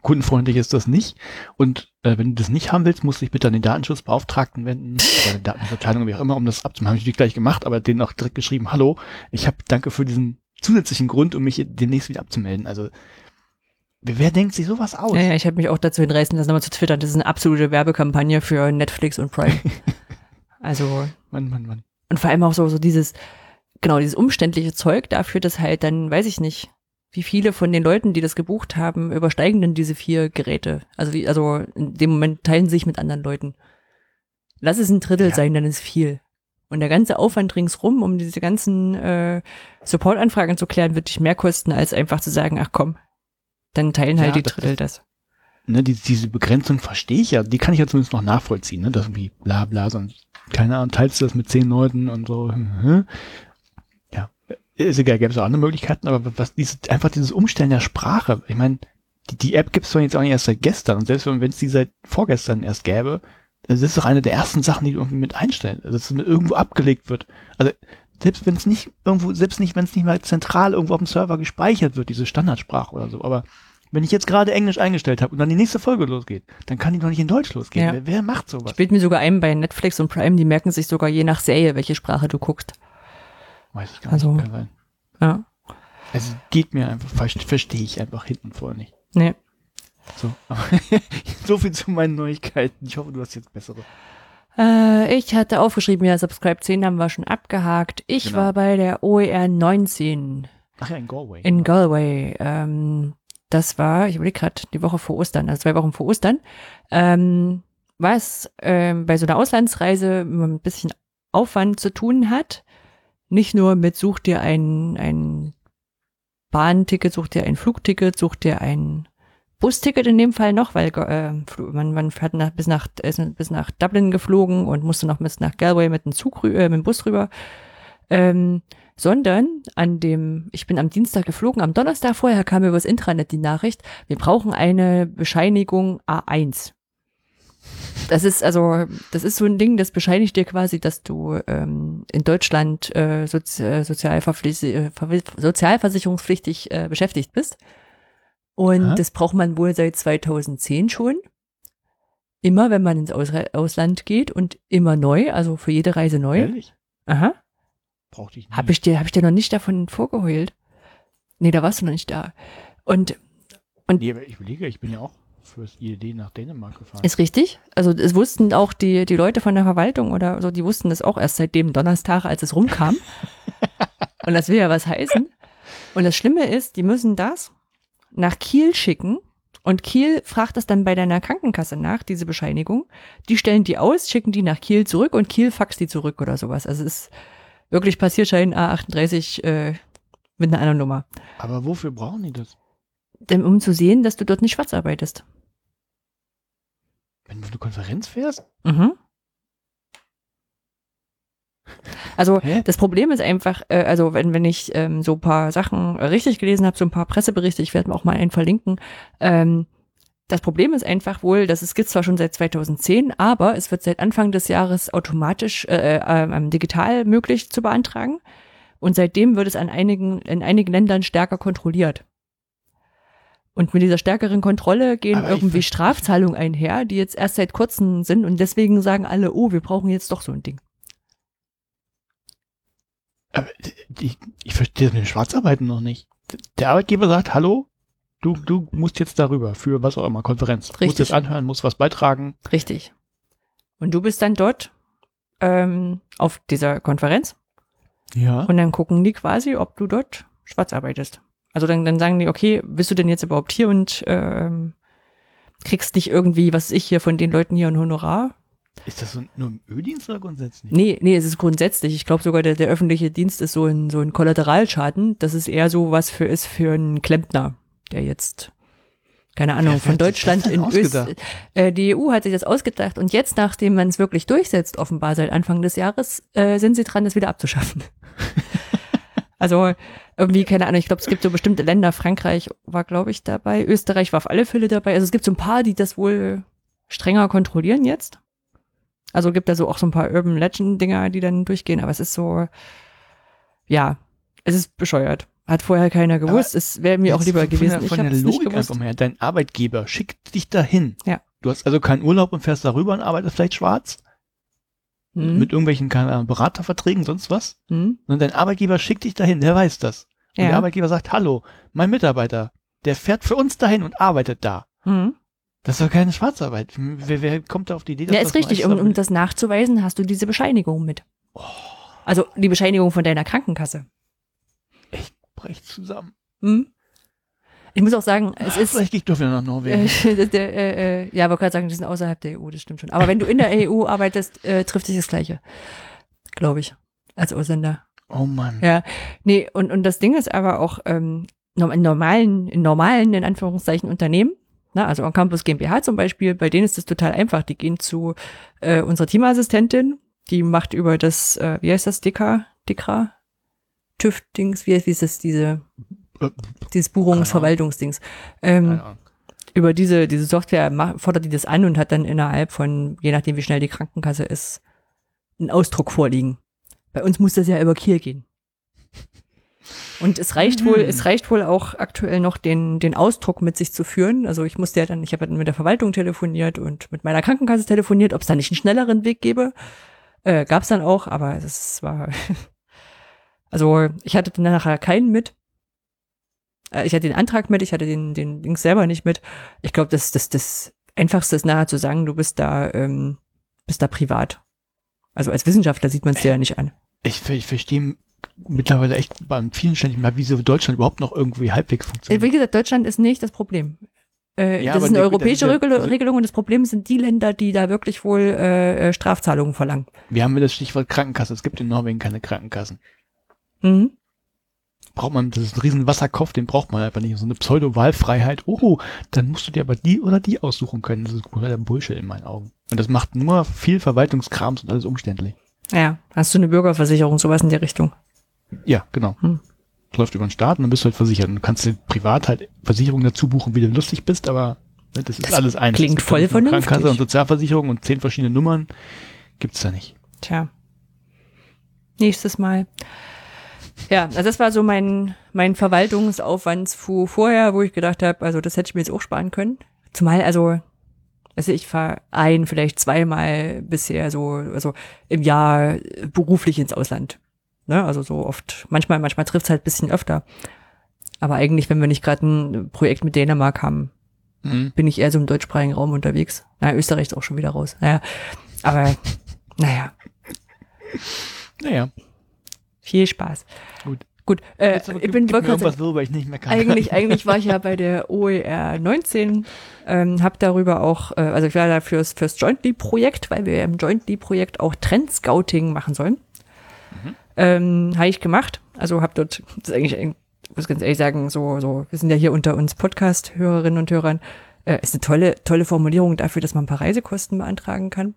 [SPEAKER 3] kundenfreundlich ist das nicht. Und äh, wenn du das nicht haben willst, musst du dich bitte an den Datenschutzbeauftragten wenden oder die Datenschutzabteilung, wie auch immer, um das abzumachen. Habe ich natürlich gleich gemacht, aber denen auch direkt geschrieben, hallo, ich habe danke für diesen zusätzlichen Grund, um mich demnächst wieder abzumelden. Also wer, denkt sich sowas aus?
[SPEAKER 1] Ja, ja, ich habe mich auch dazu hinreißen lassen, nochmal zu twittern. Das ist eine absolute Werbekampagne für Netflix und Prime. also
[SPEAKER 3] Mann, Mann, Mann.
[SPEAKER 1] Und vor allem auch so, so dieses, genau, dieses umständliche Zeug dafür, dass halt dann, weiß ich nicht, wie viele von den Leuten, die das gebucht haben, übersteigen denn diese vier Geräte? Also, wie, also in dem Moment teilen sie sich mit anderen Leuten. Lass es ein Drittel
[SPEAKER 3] Ja.
[SPEAKER 1] sein, dann ist viel. Und der ganze Aufwand ringsrum, um diese ganzen äh, Support-Anfragen zu klären, wird dich mehr kosten, als einfach zu sagen, ach komm, dann teilen halt
[SPEAKER 3] Ja,
[SPEAKER 1] die
[SPEAKER 3] das-
[SPEAKER 1] Drittel das.
[SPEAKER 3] ne, die, diese Begrenzung verstehe ich ja, die kann ich ja zumindest noch nachvollziehen, ne, das irgendwie bla bla, sonst, keine Ahnung, teilst du das mit zehn Leuten und so, hm, ja, ist egal, gäbe es auch andere Möglichkeiten, aber was, dieses, einfach dieses Umstellen der Sprache, ich meine, die, die App gibt es doch jetzt auch nicht erst seit gestern und selbst wenn es die seit vorgestern erst gäbe, das ist doch eine der ersten Sachen, die du irgendwie mit einstellen, also, dass es irgendwo abgelegt wird, also, selbst wenn es nicht irgendwo, selbst nicht, wenn es nicht mal zentral irgendwo auf dem Server gespeichert wird, diese Standardsprache oder so, aber wenn ich jetzt gerade Englisch eingestellt habe und dann die nächste Folge losgeht, dann kann die doch nicht in Deutsch losgehen.
[SPEAKER 1] Ja.
[SPEAKER 3] Wer, wer macht sowas?
[SPEAKER 1] Ich bild mir sogar ein bei Netflix und Prime, die merken sich sogar je nach Serie, welche Sprache du guckst.
[SPEAKER 3] Weiß ich gar
[SPEAKER 1] Also-
[SPEAKER 3] nicht. Kann sein.
[SPEAKER 1] Ja.
[SPEAKER 3] Also geht mir einfach, ver- verstehe ich einfach hinten vorne nicht.
[SPEAKER 1] Nee.
[SPEAKER 3] So, so viel zu meinen Neuigkeiten. Ich hoffe, du hast jetzt bessere.
[SPEAKER 1] Äh, ich hatte aufgeschrieben, ja, Subscribe 10 haben wir schon abgehakt. Ich
[SPEAKER 3] Genau.
[SPEAKER 1] war bei der OER 19
[SPEAKER 3] Ach ja, in Galway.
[SPEAKER 1] in Galway. Ähm, das war, ich überlege gerade, die Woche vor Ostern, also zwei Wochen vor Ostern. Ähm, was ähm, bei so einer Auslandsreise ein bisschen Aufwand zu tun hat. Nicht nur mit such dir ein, ein Bahnticket, such dir ein Flugticket, such dir ein Busticket in dem Fall noch, weil äh, man, man hat nach, bis, nach, ist bis nach Dublin geflogen und musste noch bis nach Galway mit dem Zug äh, mit dem Bus rüber. Ähm, sondern an dem, ich bin am Dienstag geflogen, am Donnerstag vorher kam über das Intranet die Nachricht, wir brauchen eine Bescheinigung A1. Das ist also, das ist so ein Ding, das bescheinigt dir quasi, dass du ähm, in Deutschland äh, sozi äh, äh, sozialversicherungspflichtig äh, beschäftigt bist. Und
[SPEAKER 3] Aha.
[SPEAKER 1] das braucht man wohl seit 2010 schon. Immer, wenn man ins Ausre Ausland geht und immer neu, also für jede Reise neu.
[SPEAKER 3] Ehrlich?
[SPEAKER 1] Aha.
[SPEAKER 3] Brauchte ich nicht.
[SPEAKER 1] Hab ich dir, hab ich dir noch nicht davon vorgeheult? Nee, da warst du noch nicht da. Und
[SPEAKER 3] Nee, aber ich überlege, ich bin ja auch fürs IED nach Dänemark gefahren.
[SPEAKER 1] ist richtig. Also es wussten auch die, die Leute von der Verwaltung oder so, die wussten das auch erst seit dem Donnerstag, als es rumkam. und das will ja was heißen. Und das Schlimme ist, die müssen das nach Kiel schicken. Und Kiel fragt das dann bei deiner Krankenkasse nach, diese Bescheinigung. Die stellen die aus, schicken die nach Kiel zurück und Kiel faxt die zurück oder sowas. Also es ist wirklich Passierschein A38 äh, mit einer anderen Nummer.
[SPEAKER 3] aber wofür brauchen die das?
[SPEAKER 1] Denn, um zu sehen, dass du dort nicht schwarz arbeitest.
[SPEAKER 3] Wenn du auf eine Konferenz fährst?
[SPEAKER 1] Mhm. Also
[SPEAKER 3] Hä?
[SPEAKER 1] das Problem ist einfach, äh, also wenn, wenn ich ähm, so ein paar Sachen äh, richtig gelesen habe, so ein paar Presseberichte, ich werde auch mal einen verlinken, ähm, das Problem ist einfach wohl, dass es gibt zwar schon seit 2010, aber es wird seit Anfang des Jahres automatisch äh, äh, ähm, digital möglich zu beantragen. Und seitdem wird es an einigen, in einigen Ländern stärker kontrolliert. Und mit dieser stärkeren Kontrolle gehen
[SPEAKER 3] Aber
[SPEAKER 1] irgendwie Strafzahlungen einher, die jetzt erst seit kurzem sind und deswegen sagen alle, oh, wir brauchen jetzt doch so ein Ding.
[SPEAKER 3] Aber ich, ich verstehe das mit den Schwarzarbeiten noch nicht. Der Arbeitgeber sagt, hallo, du, du musst jetzt darüber für was auch immer, Konferenz. Musst
[SPEAKER 1] Richtig.
[SPEAKER 3] jetzt anhören, musst was beitragen.
[SPEAKER 1] Richtig. Und du bist dann dort ähm, auf dieser Konferenz
[SPEAKER 3] Ja.
[SPEAKER 1] und dann gucken die quasi, ob du dort schwarz arbeitest. Also dann, dann sagen die, okay, bist du denn jetzt überhaupt hier und ähm, kriegst nicht irgendwie, was ich hier von den Leuten hier ein Honorar?
[SPEAKER 3] Ist das so nur im Öldienst oder grundsätzlich?
[SPEAKER 1] Nee, nee, es ist grundsätzlich. Ich glaube sogar, der, der öffentliche Dienst ist so ein, so ein Kollateralschaden. Das ist eher so was für ist für einen Klempner, der jetzt, keine Ahnung, von Deutschland in? Österreich. Äh, die EU hat sich das ausgedacht und jetzt, nachdem man es wirklich durchsetzt, offenbar seit Anfang des Jahres, äh, sind sie dran, das wieder abzuschaffen. also irgendwie, keine Ahnung, ich glaube, es gibt so bestimmte Länder, Frankreich war, glaube ich, dabei, Österreich war auf alle Fälle dabei. Also es gibt so ein paar, die das wohl strenger kontrollieren jetzt. Also gibt da so auch so ein paar Urban Legend Dinger, die dann durchgehen, aber es ist so, ja, es ist bescheuert. Hat vorher keiner gewusst. es wäre mir auch lieber
[SPEAKER 3] von
[SPEAKER 1] gewesen.
[SPEAKER 3] Der,
[SPEAKER 1] ich
[SPEAKER 3] von der
[SPEAKER 1] es nicht
[SPEAKER 3] Logik
[SPEAKER 1] gewusst.
[SPEAKER 3] einfach her. Dein Arbeitgeber schickt dich dahin.
[SPEAKER 1] Ja.
[SPEAKER 3] Du hast also keinen Urlaub und fährst darüber und arbeitest vielleicht schwarz.
[SPEAKER 1] Hm,
[SPEAKER 3] Mit irgendwelchen Ahnung, Beraterverträgen, sonst was.
[SPEAKER 1] hm,
[SPEAKER 3] Sondern dein Arbeitgeber schickt dich dahin, der weiß das. Und der
[SPEAKER 1] ja.
[SPEAKER 3] Arbeitgeber sagt, hallo, mein Mitarbeiter, der fährt für uns dahin und arbeitet da.
[SPEAKER 1] Hm.
[SPEAKER 3] Das ist doch keine Schwarzarbeit. Wer, wer kommt da auf die Idee,
[SPEAKER 1] Ja,
[SPEAKER 3] das
[SPEAKER 1] ist richtig.
[SPEAKER 3] nur
[SPEAKER 1] Um, um das nachzuweisen, hast du diese Bescheinigung mit. Also die Bescheinigung von deiner Krankenkasse.
[SPEAKER 3] Ich brech zusammen.
[SPEAKER 1] Hm? Ich muss auch sagen, es ist.
[SPEAKER 3] Vielleicht ich doch wieder nach Norwegen.
[SPEAKER 1] Äh, der, äh, äh, ja, aber gerade sagen, die sind außerhalb der EU, das stimmt schon. Aber wenn du in der EU arbeitest, äh, trifft sich das Gleiche. Glaube ich. Als Ausländer.
[SPEAKER 3] oh Mann.
[SPEAKER 1] Ja. Nee, und, und das Ding ist aber auch, ähm, in normalen, in normalen, in Anführungszeichen, Unternehmen, na, also on Campus GmbH zum Beispiel, bei denen ist das total einfach. Die gehen zu äh, unserer Teamassistentin, die macht über das, äh, wie heißt das, DK, DK? TÜV-Dings, wie, wie ist das, diese, dieses Buchungsverwaltungsdings. Ähm, über diese, diese Software fordert die das an und hat dann innerhalb von, je nachdem wie schnell die Krankenkasse ist, einen Ausdruck vorliegen. Bei uns muss das ja über Kiel gehen. Und es reicht wohl,
[SPEAKER 3] Mhm.
[SPEAKER 1] es reicht wohl auch aktuell noch den, den Ausdruck mit sich zu führen. Also ich musste ja dann, ich habe dann mit der Verwaltung telefoniert und mit meiner Krankenkasse telefoniert, ob es da nicht einen schnelleren Weg gäbe. Äh, Gab es dann auch, aber es war, also ich hatte dann nachher keinen mit. Äh, Ich hatte den Antrag mit, ich hatte den, den Dings selber nicht mit. Ich glaube, das, das, das Einfachste ist nachher zu sagen, du bist da, ähm, bist da privat. Also als Wissenschaftler sieht man es dir ja nicht an.
[SPEAKER 3] Ich, ich verstehe mittlerweile echt bei vielen Stellen nicht mehr, wieso Deutschland überhaupt noch irgendwie halbwegs
[SPEAKER 1] Äh,
[SPEAKER 3] funktioniert.
[SPEAKER 1] Wie gesagt, Deutschland ist nicht das Problem. Äh,
[SPEAKER 3] Ja,
[SPEAKER 1] das ist eine
[SPEAKER 3] der-
[SPEAKER 1] europäische
[SPEAKER 3] der- der-
[SPEAKER 1] Regel Regelung und das Problem sind die Länder, die da wirklich wohl äh, äh, Strafzahlungen verlangen.
[SPEAKER 3] Wir haben das Stichwort Krankenkasse. Es gibt in Norwegen keine Krankenkassen.
[SPEAKER 1] Mhm.
[SPEAKER 3] Braucht man, das ist ein riesen Wasserkopf, den braucht man einfach nicht. So eine Pseudo-Wahlfreiheit. Oh, dann musst du dir aber die oder die aussuchen können. Das ist kompletter Bullshit in meinen Augen. Und das macht nur viel Verwaltungskrams und alles umständlich.
[SPEAKER 1] Ja, hast du eine Bürgerversicherung, sowas in der Richtung?
[SPEAKER 3] Ja, genau.
[SPEAKER 1] Hm.
[SPEAKER 3] Läuft über den Staat und dann bist du halt versichert. Und du kannst dir privat halt Versicherungen dazu buchen, wie du lustig bist, aber ne, das ist
[SPEAKER 1] Das
[SPEAKER 3] alles eins.
[SPEAKER 1] klingt voll vernünftig.
[SPEAKER 3] Krankenkasse und Sozialversicherung und zehn verschiedene Nummern gibt's da nicht.
[SPEAKER 1] Tja. Nächstes Mal. Ja, also das war so mein, mein Verwaltungsaufwandsfu vorher, wo ich gedacht habe, also das hätte ich mir jetzt auch sparen können. Zumal, also, also ich fahre ein, vielleicht zweimal bisher so, also im Jahr beruflich ins Ausland. Ne? Also so oft, manchmal, manchmal trifft es halt ein bisschen öfter. Aber eigentlich, wenn wir nicht gerade ein Projekt mit Dänemark haben,
[SPEAKER 3] Mhm.
[SPEAKER 1] bin ich eher so im deutschsprachigen Raum unterwegs. Na, Österreich ist auch schon wieder raus. Naja, aber naja,
[SPEAKER 3] Naja.
[SPEAKER 1] Viel Spaß.
[SPEAKER 3] Gut.
[SPEAKER 1] Gut, äh,
[SPEAKER 3] Jetzt
[SPEAKER 1] ich bin sagen,
[SPEAKER 3] worüber ich nicht mehr kann.
[SPEAKER 1] eigentlich, eigentlich war ich ja bei der OER 19, ähm, habe darüber auch, äh, also ich war da fürs, fürs Jointly-Projekt, weil wir im Jointly-Projekt auch Trend-Scouting machen sollen. Ähm, habe ich gemacht. Also habe dort, das ist eigentlich, ich muss ganz ehrlich sagen, so, so, wir sind ja hier unter uns Podcast-Hörerinnen und Hörern, äh, ist eine tolle, tolle Formulierung dafür, dass man ein paar Reisekosten beantragen kann.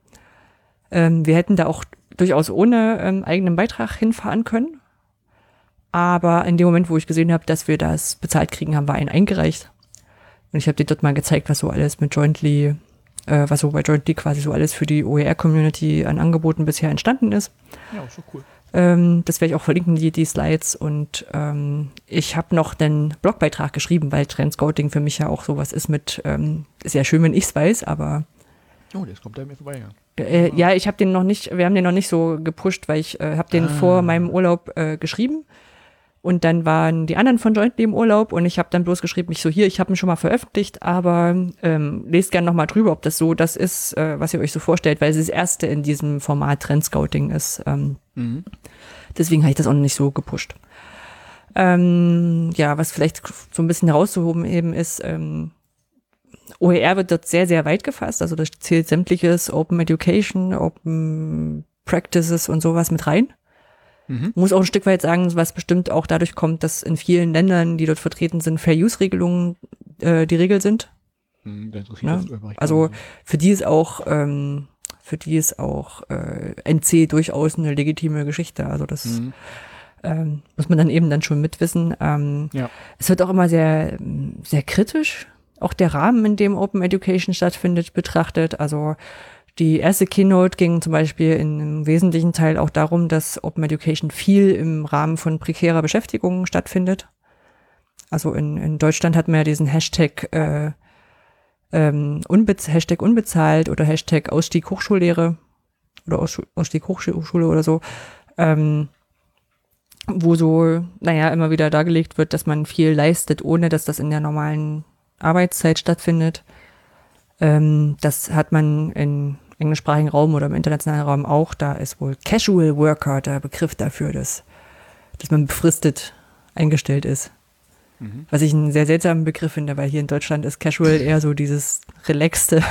[SPEAKER 1] Ähm, wir hätten da auch durchaus ohne ähm, eigenen Beitrag hinfahren können. Aber in dem Moment, wo ich gesehen habe, dass wir das bezahlt kriegen, haben wir einen eingereicht. Und ich habe dir dort mal gezeigt, was so alles mit Jointly, äh, was so bei Jointly quasi so alles für die OER-Community an Angeboten bisher entstanden ist.
[SPEAKER 3] Ja, schon cool.
[SPEAKER 1] Ähm, das werde ich auch verlinken, die, die Slides. Und ähm, ich habe noch einen Blogbeitrag geschrieben, weil Trendscouting für mich ja auch sowas ist mit, ähm, ist ja schön, wenn ich es weiß, aber
[SPEAKER 3] Oh, das kommt da mir vorbei. Ja.
[SPEAKER 1] Äh, ja, ich habe den noch nicht, wir haben den noch nicht so gepusht, weil ich äh, habe den
[SPEAKER 3] Ah.
[SPEAKER 1] vor meinem Urlaub äh, geschrieben. Und dann waren die anderen von Jointly im Urlaub und ich habe dann bloß geschrieben, ich so hier, ich habe ihn schon mal veröffentlicht, aber ähm, lest gerne noch mal drüber, ob das so das ist, äh, was ihr euch so vorstellt, weil es das erste in diesem Format Trendscouting ist. Ähm,
[SPEAKER 3] Mhm.
[SPEAKER 1] Deswegen habe ich das auch noch nicht so gepusht. Ähm, ja, was vielleicht so ein bisschen herauszuhoben eben ist, ähm, OER wird dort sehr, sehr weit gefasst. Also das zählt sämtliches Open Education, Open Practices und sowas mit rein.
[SPEAKER 3] Mhm.
[SPEAKER 1] Muss auch ein Stück weit sagen, was bestimmt auch dadurch kommt, dass in vielen Ländern, die dort vertreten sind, Fair-Use-Regelungen äh, die Regel sind.
[SPEAKER 3] Mhm,
[SPEAKER 1] Ja,
[SPEAKER 3] über-
[SPEAKER 1] also für die ist auch, ähm, für die ist auch äh, NC durchaus eine legitime Geschichte. Also das
[SPEAKER 3] Mhm.
[SPEAKER 1] ähm, muss man dann eben dann schon mitwissen. Ähm,
[SPEAKER 3] Ja.
[SPEAKER 1] Es wird auch immer sehr, sehr kritisch, auch der Rahmen, in dem Open Education stattfindet, betrachtet. Also die erste Keynote ging zum Beispiel in einem wesentlichen Teil auch darum, dass Open Education viel im Rahmen von prekärer Beschäftigung stattfindet. Also in, in Deutschland hat man ja diesen Hashtag, äh, ähm, unbez Hashtag unbezahlt oder Hashtag Ausstieg Hochschullehre oder Ausstu- Ausstieg Hochschule oder so. Ähm, wo so, naja, immer wieder dargelegt wird, dass man viel leistet, ohne dass das in der normalen Arbeitszeit stattfindet. Ähm, das hat man im englischsprachigen Raum oder im internationalen Raum auch. Da ist wohl Casual Worker der Begriff dafür, dass, dass man befristet eingestellt ist.
[SPEAKER 3] Mhm.
[SPEAKER 1] Was ich einen sehr seltsamen Begriff finde, weil hier in Deutschland ist Casual eher so dieses relaxte,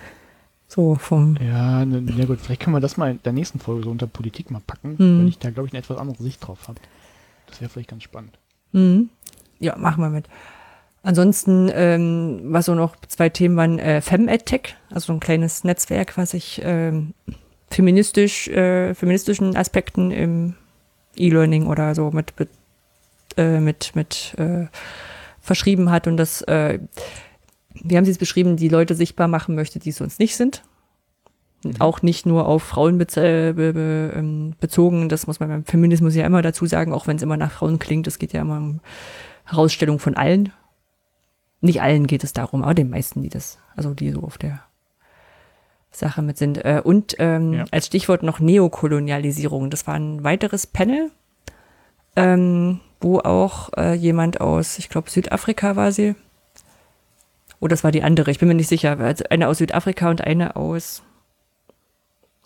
[SPEAKER 1] so vom,
[SPEAKER 3] Ja, ne, ja gut, vielleicht können wir das mal in der nächsten Folge so unter Politik mal packen,
[SPEAKER 1] Mhm.
[SPEAKER 3] weil ich da, glaube ich, eine etwas andere Sicht drauf habe. Das wäre vielleicht ganz spannend.
[SPEAKER 1] Mhm. Ja, machen wir mit. Ansonsten, ähm, was so noch zwei Themen waren, äh, FemEdTech, also ein kleines Netzwerk, was sich ähm, feministisch, äh, feministischen Aspekten im E-Learning oder so mit, mit, äh, mit, mit äh, verschrieben hat und das, äh, wie haben Sie es beschrieben, die Leute sichtbar machen möchte, die es sonst nicht sind. Und Auch nicht nur auf Frauen be be ähm, bezogen, das muss man beim Feminismus ja immer dazu sagen, auch wenn es immer nach Frauen klingt, es geht ja immer um Herausstellung von allen. Nicht allen geht es darum, aber den meisten, die das, also die so auf der Sache mit sind. Äh, Und ähm,
[SPEAKER 3] Ja.
[SPEAKER 1] als Stichwort noch Neokolonialisierung. Das war ein weiteres Panel, ähm, wo auch äh, jemand aus, ich glaube Südafrika war sie. Oh, das war die andere, ich bin mir nicht sicher. Also eine aus Südafrika und eine aus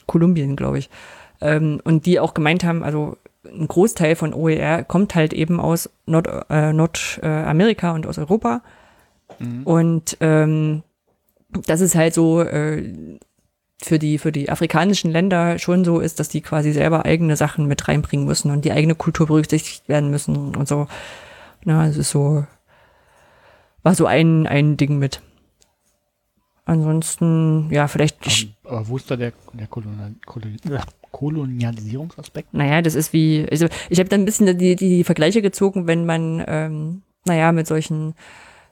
[SPEAKER 1] Kolumbien, glaube ich. Ähm, und die auch gemeint haben, also ein Großteil von OER kommt halt eben aus Nord, äh, Nordamerika und aus Europa. Mhm. Und ähm, das ist halt so äh, für die für die afrikanischen Länder schon so ist, dass die quasi selber eigene Sachen mit reinbringen müssen und die eigene Kultur berücksichtigt werden müssen und so. Na, es ist so war so ein ein Ding mit. Ansonsten, ja, vielleicht.
[SPEAKER 3] Aber, aber wo ist da der, der Kolonial, Kolonial, Kolonialisierungsaspekt?
[SPEAKER 1] Naja, das ist wie, also ich habe da ein bisschen die, die Vergleiche gezogen, wenn man, ähm, naja, mit solchen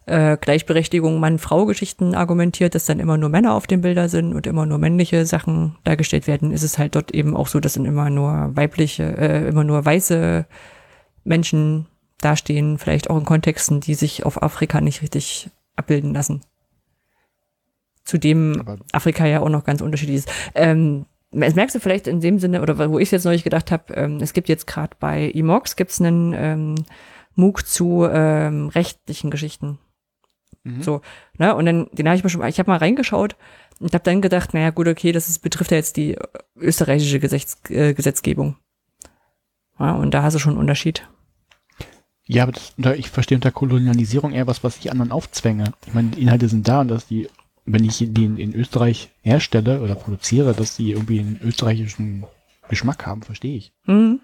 [SPEAKER 1] äh, Gleichberechtigung Mann-Frau-Geschichten argumentiert, dass dann immer nur Männer auf den Bildern sind und immer nur männliche Sachen dargestellt werden, ist es halt dort eben auch so, dass dann immer nur weibliche, äh, immer nur weiße Menschen dastehen, vielleicht auch in Kontexten, die sich auf Afrika nicht richtig abbilden lassen. Zudem Aber Afrika ja auch noch ganz unterschiedlich ist. Ähm, das merkst du vielleicht in dem Sinne, oder wo ich jetzt neulich gedacht habe, ähm, es gibt jetzt gerade bei Emox gibt's einen ähm, MOOC zu ähm, rechtlichen Geschichten. Mhm. So, ne? Und dann, den habe ich mir schon, ich habe mal reingeschaut und habe dann gedacht, naja, gut, okay, das ist, betrifft ja jetzt die österreichische Gesetz, äh, Gesetzgebung. Ja, und da hast du schon einen Unterschied.
[SPEAKER 3] Ja, aber das, ich verstehe unter Kolonialisierung eher was, was ich anderen aufzwänge. Ich meine, die Inhalte sind da und dass die, wenn ich die in, in Österreich herstelle oder produziere, dass die irgendwie einen österreichischen Geschmack haben, verstehe ich. Mhm.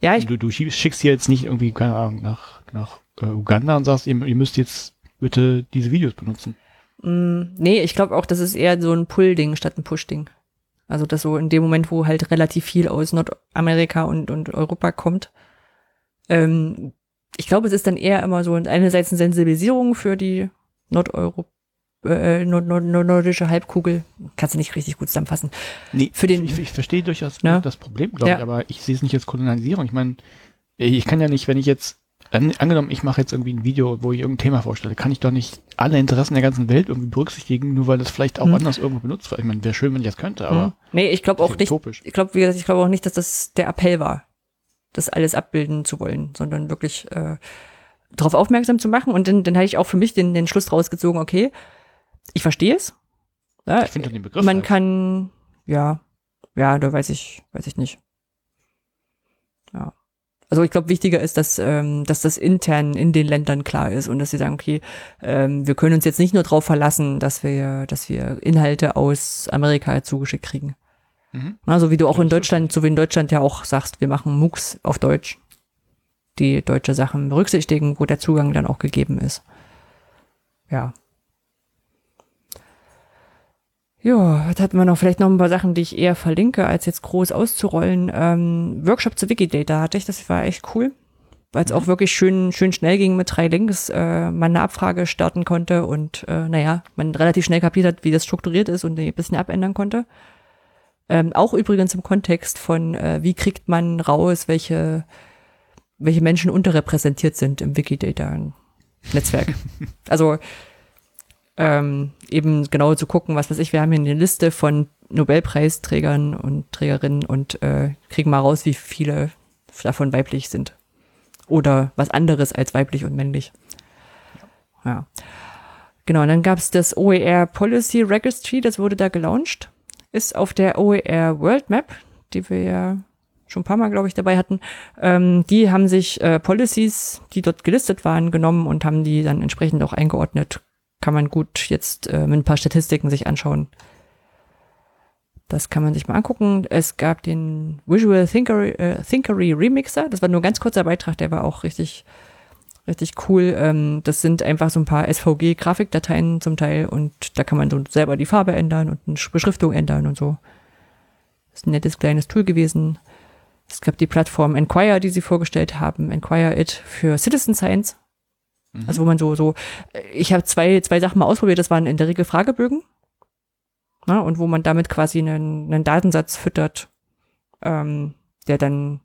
[SPEAKER 3] Ja, ich du, du schickst hier jetzt nicht irgendwie, keine Ahnung, nach, nach äh, Uganda und sagst, ihr, ihr müsst jetzt bitte diese Videos benutzen.
[SPEAKER 1] Mm, nee, ich glaube auch, das ist eher so ein Pull-Ding statt ein Push-Ding. Also das so in dem Moment, wo halt relativ viel aus Nordamerika und, und Europa kommt. Ähm, ich glaube, es ist dann eher immer so einerseits eine Sensibilisierung für die Nordeuropa äh, nord nord nordische Halbkugel. Kannst du nicht richtig gut zusammenfassen.
[SPEAKER 3] Nee, für den, ich, ich verstehe durchaus ja? das Problem, glaube ja. ich, aber ich sehe es nicht als Kolonialisierung. Ich meine, ich kann ja nicht, wenn ich jetzt an, angenommen, ich mache jetzt irgendwie ein Video, wo ich irgendein Thema vorstelle, kann ich doch nicht alle Interessen der ganzen Welt irgendwie berücksichtigen, nur weil das vielleicht auch hm. anders irgendwo benutzt wird. Ich meine, wäre schön, wenn ich das könnte, aber. Hm.
[SPEAKER 1] Nee, ich glaube auch nicht. Utopisch. Ich glaube, wie gesagt, ich glaube auch nicht, dass das der Appell war, das alles abbilden zu wollen, sondern wirklich äh, darauf aufmerksam zu machen. Und dann, dann habe ich auch für mich den, den Schluss rausgezogen, okay, ich verstehe es. Ja, ich finde den Begriff. Man halt. kann, ja, ja, da weiß ich, weiß ich nicht. Also ich glaube, wichtiger ist, dass, ähm, dass das intern in den Ländern klar ist und dass sie sagen, okay, ähm, wir können uns jetzt nicht nur darauf verlassen, dass wir, dass wir Inhalte aus Amerika zugeschickt kriegen. Mhm. Also wie du auch in Deutschland, so wie in Deutschland ja auch sagst, wir machen MOOCs auf Deutsch, die deutsche Sachen berücksichtigen, wo der Zugang dann auch gegeben ist. Ja. Ja, jetzt hatten wir noch vielleicht noch ein paar Sachen, die ich eher verlinke, als jetzt groß auszurollen. Ähm, Workshop zu Wikidata hatte ich, das war echt cool, weil es mhm. auch wirklich schön, schön schnell ging mit drei Links, äh, man eine Abfrage starten konnte und äh, naja, man relativ schnell kapiert hat, wie das strukturiert ist und ein bisschen abändern konnte. Ähm, auch übrigens im Kontext von, äh, wie kriegt man raus, welche, welche Menschen unterrepräsentiert sind im Wikidata-Netzwerk. also ähm, eben genau zu gucken, was weiß ich, wir haben hier eine Liste von Nobelpreisträgern und Trägerinnen und äh, kriegen mal raus, wie viele davon weiblich sind. Oder was anderes als weiblich und männlich. Ja. Genau, und dann gab es das OER Policy Registry, das wurde da gelauncht. Ist auf der OER World Map, die wir ja schon ein paar Mal, glaube ich, dabei hatten. Ähm, die haben sich äh, Policies, die dort gelistet waren, genommen und haben die dann entsprechend auch eingeordnet kann man gut jetzt äh, mit ein paar Statistiken sich anschauen. Das kann man sich mal angucken. Es gab den Visual Thinkery, äh, Thinkery Remixer. Das war nur ein ganz kurzer Beitrag, der war auch richtig, richtig cool. Ähm, das sind einfach so ein paar SVG-Grafikdateien zum Teil und da kann man so selber die Farbe ändern und eine Beschriftung ändern und so. Das ist ein nettes kleines Tool gewesen. Es gab die Plattform Enquire, die sie vorgestellt haben, Enquire It für Citizen Science. Mhm. Also wo man so, so, ich habe zwei, zwei Sachen mal ausprobiert, das waren in der Regel Fragebögen. Na, und wo man damit quasi einen, einen Datensatz füttert, ähm, der dann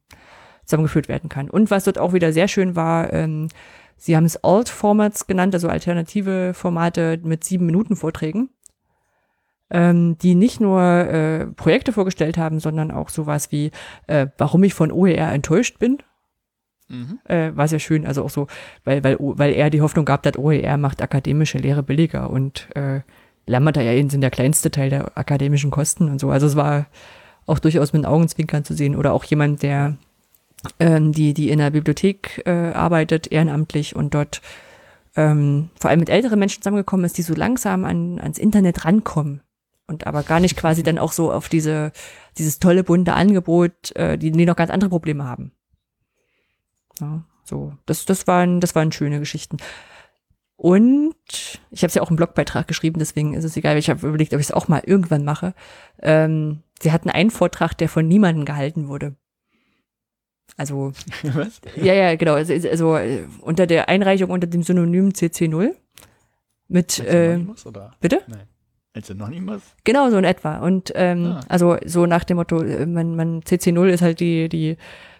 [SPEAKER 1] zusammengeführt werden kann. Und was dort auch wieder sehr schön war, ähm, sie haben es Alt-Formats genannt, also alternative Formate mit sieben Minuten Vorträgen, ähm, die nicht nur äh, Projekte vorgestellt haben, sondern auch sowas wie, äh, warum ich von OER enttäuscht bin. Mhm. Äh, war sehr schön, also auch so, weil, weil, weil er die Hoffnung gab, dass OER macht akademische Lehre billiger und äh, ja sind der kleinste Teil der akademischen Kosten und so. Also es war auch durchaus mit Augenzwinkern zu sehen. Oder auch jemand, der ähm, die, die in der Bibliothek äh, arbeitet, ehrenamtlich und dort ähm, vor allem mit älteren Menschen zusammengekommen ist, die so langsam an, ans Internet rankommen und aber gar nicht quasi dann auch so auf diese dieses tolle bunte Angebot, äh, die, die noch ganz andere Probleme haben. Ja, so das das waren das waren schöne Geschichten. Und ich habe es ja auch im Blogbeitrag geschrieben, deswegen ist es egal. Ich habe überlegt, ob ich es auch mal irgendwann mache. Ähm, sie hatten einen Vortrag, der von niemandem gehalten wurde. Also,
[SPEAKER 3] Was?
[SPEAKER 1] ja, ja, genau. Also, also äh, unter der Einreichung unter dem Synonym CC0 mit,
[SPEAKER 3] Als
[SPEAKER 1] äh,
[SPEAKER 3] Anonymous, oder?
[SPEAKER 1] bitte?
[SPEAKER 3] Nein. Als Anonymous?
[SPEAKER 1] Genau, so in etwa. Und ähm,
[SPEAKER 3] Ah.
[SPEAKER 1] also so nach dem Motto, äh, man, man CC0 ist halt die, die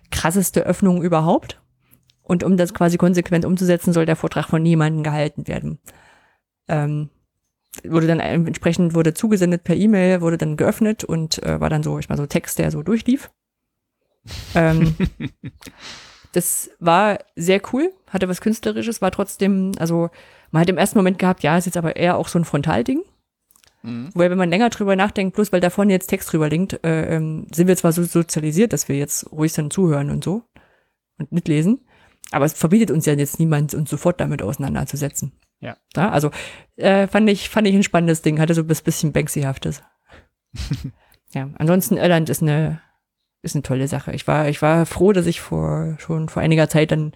[SPEAKER 1] krasseste Öffnung überhaupt. Und um das quasi konsequent umzusetzen, soll der Vortrag von niemandem gehalten werden. Ähm, wurde dann entsprechend wurde zugesendet per E-Mail, wurde dann geöffnet und äh, war dann so, ich mal so Text, der so durchlief. ähm, das war sehr cool, hatte was Künstlerisches, war trotzdem, also man hat im ersten Moment gehabt, ja, ist jetzt aber eher auch so ein Frontalding.
[SPEAKER 3] Mhm.
[SPEAKER 1] Wobei, wenn man länger drüber nachdenkt, bloß weil da vorne jetzt Text drüber liegt, äh, ähm, sind wir zwar so sozialisiert, dass wir jetzt ruhig dann zuhören und so und mitlesen, aber es verbietet uns ja jetzt niemand, uns sofort damit auseinanderzusetzen.
[SPEAKER 3] Ja.
[SPEAKER 1] ja also äh, fand ich fand ich ein spannendes Ding, hatte so ein bisschen Banksy-haftes. ja, ansonsten Irland ist eine ist eine tolle Sache. Ich war ich war froh, dass ich vor schon vor einiger Zeit dann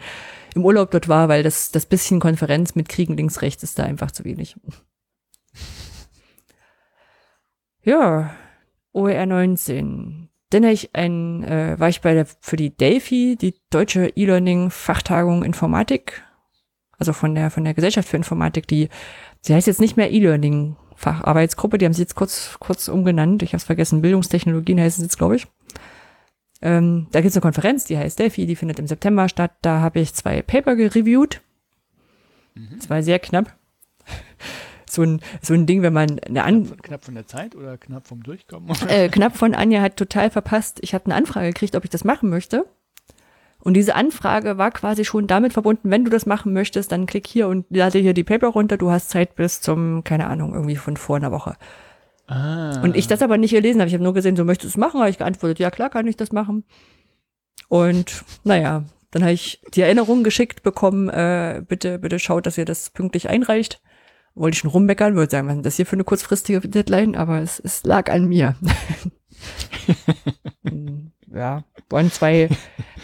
[SPEAKER 1] im Urlaub dort war, weil das das bisschen Konferenz mit Kriegen links rechts ist da einfach zu wenig. Ja, OER 19. Dann hab ich ein, äh, war ich bei der, für die Delphi, die deutsche E-Learning-Fachtagung Informatik, also von der, von der Gesellschaft für Informatik, die, sie heißt jetzt nicht mehr E-Learning-Facharbeitsgruppe, die haben sie jetzt kurz, kurz umgenannt, ich habe es vergessen, Bildungstechnologien heißen sie jetzt, glaube ich. Ähm, da gibt es eine Konferenz, die heißt Delphi, die findet im September statt, da habe ich zwei Paper gereviewt. Das war sehr knapp. So ein, so ein Ding, wenn man eine An
[SPEAKER 3] Knapp, knapp von der Zeit oder knapp vom Durchkommen?
[SPEAKER 1] äh, knapp von Anja hat total verpasst. Ich habe eine Anfrage gekriegt, ob ich das machen möchte. Und diese Anfrage war quasi schon damit verbunden, wenn du das machen möchtest, dann klick hier und lade hier die Paper runter. Du hast Zeit bis zum, keine Ahnung, irgendwie von vor einer Woche.
[SPEAKER 3] Ah.
[SPEAKER 1] Und ich das aber nicht gelesen habe. Ich habe nur gesehen, so möchtest du es machen. Habe ich geantwortet, ja klar, kann ich das machen. Und naja, dann habe ich die Erinnerung geschickt bekommen, äh, bitte, bitte schaut, dass ihr das pünktlich einreicht. Wollte ich schon rummeckern, würde sagen, was ist das hier für eine kurzfristige Deadline, aber es, es lag an mir. ja, waren zwei,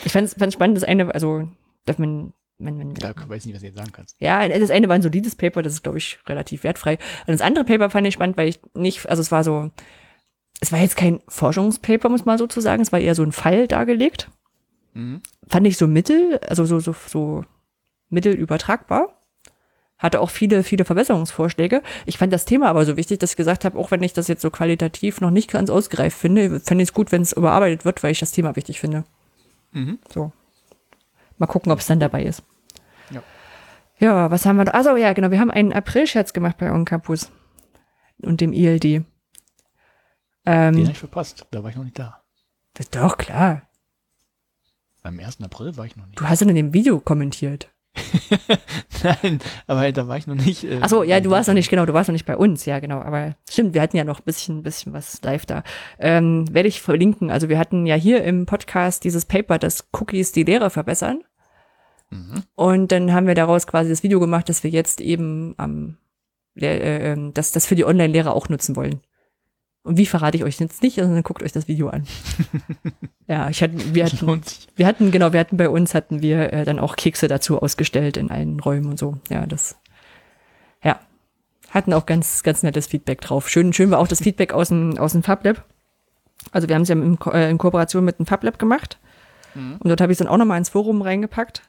[SPEAKER 1] ich fand es spannend, das eine, also, dass man, man, man
[SPEAKER 3] Da weiß ich nicht, was du jetzt sagen kannst.
[SPEAKER 1] ja, das eine war ein solides Paper, das ist, glaube ich, relativ wertfrei. Und das andere Paper fand ich spannend, weil ich nicht, also es war so, es war jetzt kein Forschungspaper, muss man so zu sagen, es war eher so ein Fall dargelegt.
[SPEAKER 3] Mhm.
[SPEAKER 1] Fand ich so mittel, also so, so, so mittel übertragbar. Hatte auch viele, viele Verbesserungsvorschläge. Ich fand das Thema aber so wichtig, dass ich gesagt habe, auch wenn ich das jetzt so qualitativ noch nicht ganz ausgereift finde, fände ich es gut, wenn es überarbeitet wird, weil ich das Thema wichtig finde.
[SPEAKER 3] Mhm.
[SPEAKER 1] So. Mal gucken, ob es dann dabei ist.
[SPEAKER 3] Ja.
[SPEAKER 1] Ja, was haben wir da? Also ja, genau, wir haben einen April-Scherz gemacht bei On Campus und dem ILD.
[SPEAKER 3] Den
[SPEAKER 1] Ähm,
[SPEAKER 3] habe ich verpasst. Da war ich noch nicht da.
[SPEAKER 1] das ist doch klar.
[SPEAKER 3] Beim 1. April war ich noch nicht.
[SPEAKER 1] Du hast ja in dem Video kommentiert.
[SPEAKER 3] Nein, aber da war ich noch nicht. Äh,
[SPEAKER 1] Ach so, ja, du warst noch nicht, genau, du warst noch nicht bei uns, ja, genau. Aber stimmt, wir hatten ja noch ein bisschen, bisschen was live da. Ähm, werde ich verlinken. Also wir hatten ja hier im Podcast dieses Paper, dass Cookies die Lehre verbessern.
[SPEAKER 3] Mhm.
[SPEAKER 1] Und dann haben wir daraus quasi das Video gemacht, dass wir jetzt eben am, äh, äh, dass das für die Online-Lehrer auch nutzen wollen. Und wie verrate ich euch jetzt nicht, sondern guckt euch das Video an. ja, ich hatte, wir hatten, wir hatten, genau, wir hatten bei uns, hatten wir äh, dann auch Kekse dazu ausgestellt in allen Räumen und so. Ja, das, ja, hatten auch ganz, ganz nettes Feedback drauf. Schön, schön war auch das Feedback aus dem, aus dem FabLab. Also wir haben es ja in, Ko- äh, in Kooperation mit dem FabLab gemacht. Und dort habe ich es dann auch nochmal ins Forum reingepackt.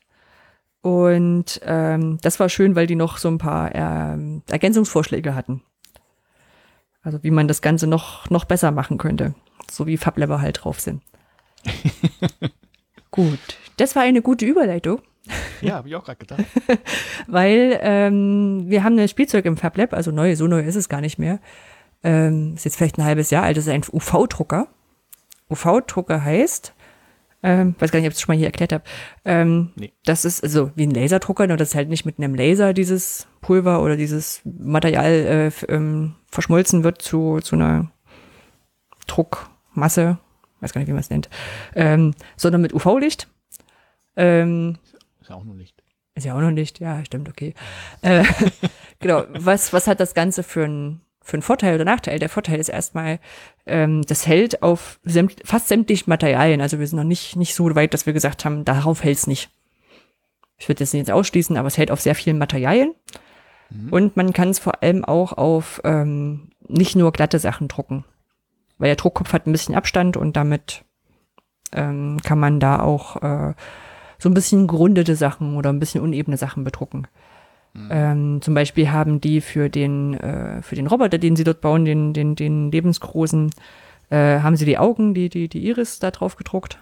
[SPEAKER 1] Und ähm, das war schön, weil die noch so ein paar ähm, Ergänzungsvorschläge hatten. Also wie man das Ganze noch, noch besser machen könnte. So wie FabLabber halt drauf sind. Gut, das war eine gute Überleitung,
[SPEAKER 3] Ja, habe ich auch gerade gedacht.
[SPEAKER 1] weil ähm, wir haben ein Spielzeug im FabLab, also neu, so neu ist es gar nicht mehr. Ähm, ist jetzt vielleicht ein halbes Jahr alt, das ist ein UV-Drucker. UV-Drucker heißt, ähm, weiß gar nicht, ob ich es schon mal hier erklärt habe, ähm,
[SPEAKER 3] Nee.
[SPEAKER 1] das ist also wie ein Laserdrucker, nur das ist halt nicht mit einem Laser dieses Pulver oder dieses Material äh, ähm, verschmolzen wird zu, zu einer Druckmasse, weiß gar nicht, wie man es nennt, ähm, sondern mit UV-Licht. Ähm,
[SPEAKER 3] Ist ja auch nur Licht.
[SPEAKER 1] Ist ja auch noch nicht, ja, stimmt, okay. Äh, genau, was, was hat das Ganze für einen für einen Vorteil oder Nachteil? Der Vorteil ist erstmal, ähm, das hält auf sämt, fast sämtlichen Materialien. Also wir sind noch nicht, nicht so weit, dass wir gesagt haben, darauf hält es nicht. Ich würde das nicht jetzt ausschließen, aber es hält auf sehr vielen Materialien. Mhm. Und man kann es vor allem auch auf ähm, nicht nur glatte Sachen drucken. Weil der Druckkopf hat ein bisschen Abstand und damit ähm, kann man da auch äh, so ein bisschen gerundete Sachen oder ein bisschen unebene Sachen bedrucken. Mhm. Ähm, zum Beispiel haben die für den, äh, für den Roboter, den sie dort bauen, den, den, den lebensgroßen, äh, haben sie die Augen, die, die, die Iris da drauf gedruckt.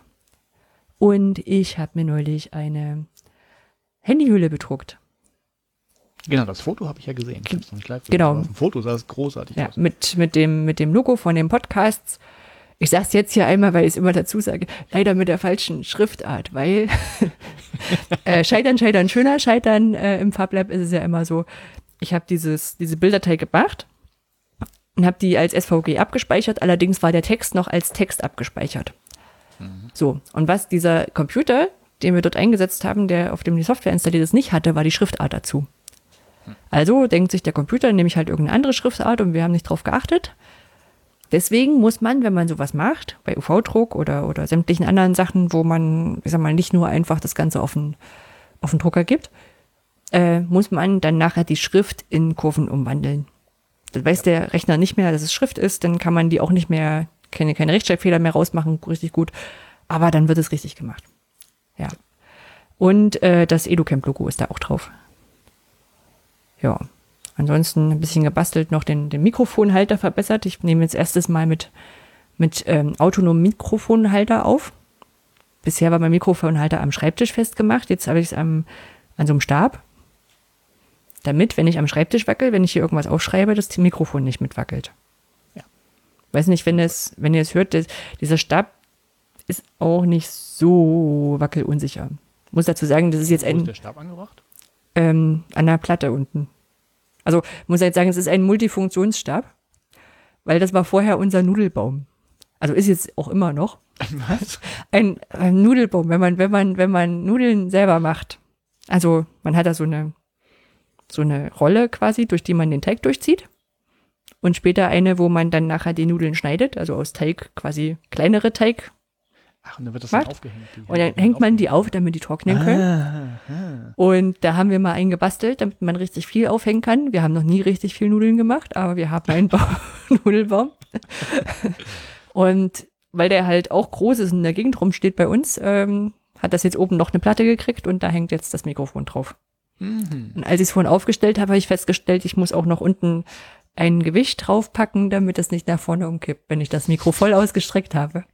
[SPEAKER 1] Und ich habe mir neulich eine Handyhülle bedruckt.
[SPEAKER 3] Genau, das Foto habe ich ja gesehen. Ich
[SPEAKER 1] genau.
[SPEAKER 3] Auf dem Foto sah es großartig
[SPEAKER 1] ja,
[SPEAKER 3] aus.
[SPEAKER 1] Mit, mit, dem, mit dem Logo von den Podcasts. Ich sage es jetzt hier einmal, weil ich es immer dazu sage, leider mit der falschen Schriftart, weil äh, Scheitern, Scheitern, schöner Scheitern äh, im FabLab ist es ja immer so, ich habe dieses diese Bilddatei gemacht und habe die als SVG abgespeichert, allerdings war der Text noch als Text abgespeichert. Mhm. So, und was dieser Computer, den wir dort eingesetzt haben, der auf dem die Software installiert ist, nicht hatte, war die Schriftart dazu. Also denkt sich der Computer, nehme ich halt irgendeine andere Schriftart und wir haben nicht drauf geachtet. Deswegen muss man, wenn man sowas macht, bei UV-Druck oder, oder sämtlichen anderen Sachen, wo man, ich sag mal, nicht nur einfach das Ganze auf den, auf den Drucker gibt, äh, muss man dann nachher die Schrift in Kurven umwandeln. Dann weiß der Rechner nicht mehr, dass es Schrift ist, dann kann man die auch nicht mehr, keine, keine Rechtschreibfehler mehr rausmachen, richtig gut. Aber dann wird es richtig gemacht. Ja. Und äh, das EduCamp-Logo ist da auch drauf. Ja. Ansonsten ein bisschen gebastelt, noch den, den Mikrofonhalter verbessert. Ich nehme jetzt erstes Mal mit, mit ähm, autonomem Mikrofonhalter auf. Bisher war mein Mikrofonhalter am Schreibtisch festgemacht. Jetzt habe ich es an so einem Stab. Damit, wenn ich am Schreibtisch wackel, wenn ich hier irgendwas aufschreibe, das Mikrofon nicht mitwackelt. Ja. Weiß nicht, wenn, das, wenn ihr es hört, das, dieser Stab ist auch nicht so wackelunsicher. Muss dazu sagen, das ist jetzt ein. Wo
[SPEAKER 3] ist der Stab angebracht?
[SPEAKER 1] Ähm, an der Platte unten. Also muss ich jetzt sagen, es ist ein Multifunktionsstab, weil das war vorher unser Nudelbaum. Also ist jetzt auch immer noch.
[SPEAKER 3] Was?
[SPEAKER 1] Ein, ein Nudelbaum, wenn man, wenn man, wenn man Nudeln selber macht. Also man hat da so eine, so eine Rolle quasi, durch die man den Teig durchzieht. Und später eine, wo man dann nachher die Nudeln schneidet, also aus Teig quasi kleinere Teig
[SPEAKER 3] Ach, und dann wird das dann aufgehängt.
[SPEAKER 1] Und dann hängt man die auf, damit die trocknen können. Ah, ah. Und da haben wir mal einen gebastelt, damit man richtig viel aufhängen kann. Wir haben noch nie richtig viel Nudeln gemacht, aber wir haben einen ba Nudelbaum. und weil der halt auch groß ist und in der Gegend rumsteht bei uns, ähm, hat das jetzt oben noch eine Platte gekriegt und da hängt jetzt das Mikrofon drauf. Mhm. Und als ich es vorhin aufgestellt habe, habe ich festgestellt, ich muss auch noch unten ein Gewicht draufpacken, damit es nicht nach vorne umkippt, wenn ich das Mikro voll ausgestreckt habe.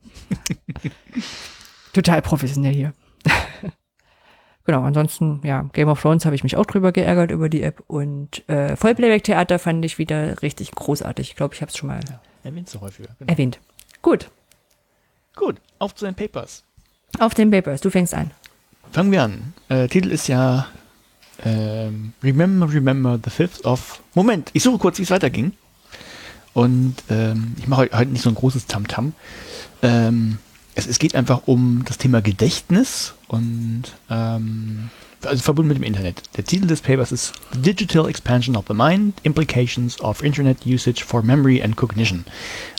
[SPEAKER 1] Total professionell hier. genau, ansonsten, ja, Game of Thrones habe ich mich auch drüber geärgert über die App und äh, Vollplayback-Theater fand ich wieder richtig großartig. Ich glaube, ich habe es schon mal ja,
[SPEAKER 3] erwähnt. häufiger.
[SPEAKER 1] Genau. Erwähnt. Gut.
[SPEAKER 3] Gut, auf zu den Papers.
[SPEAKER 1] Auf den Papers, du fängst an.
[SPEAKER 3] Fangen wir an. Äh, Titel ist ja ähm, Remember, Remember the 5th of. Moment, ich suche kurz, wie es weiterging. Und ähm, ich mache heute nicht so ein großes Tamtam. -Tam. Ähm, es, es geht einfach um das Thema Gedächtnis und ähm, also verbunden mit dem Internet. Der Titel des Papers ist The Digital Expansion of the Mind, Implications of Internet Usage for Memory and Cognition.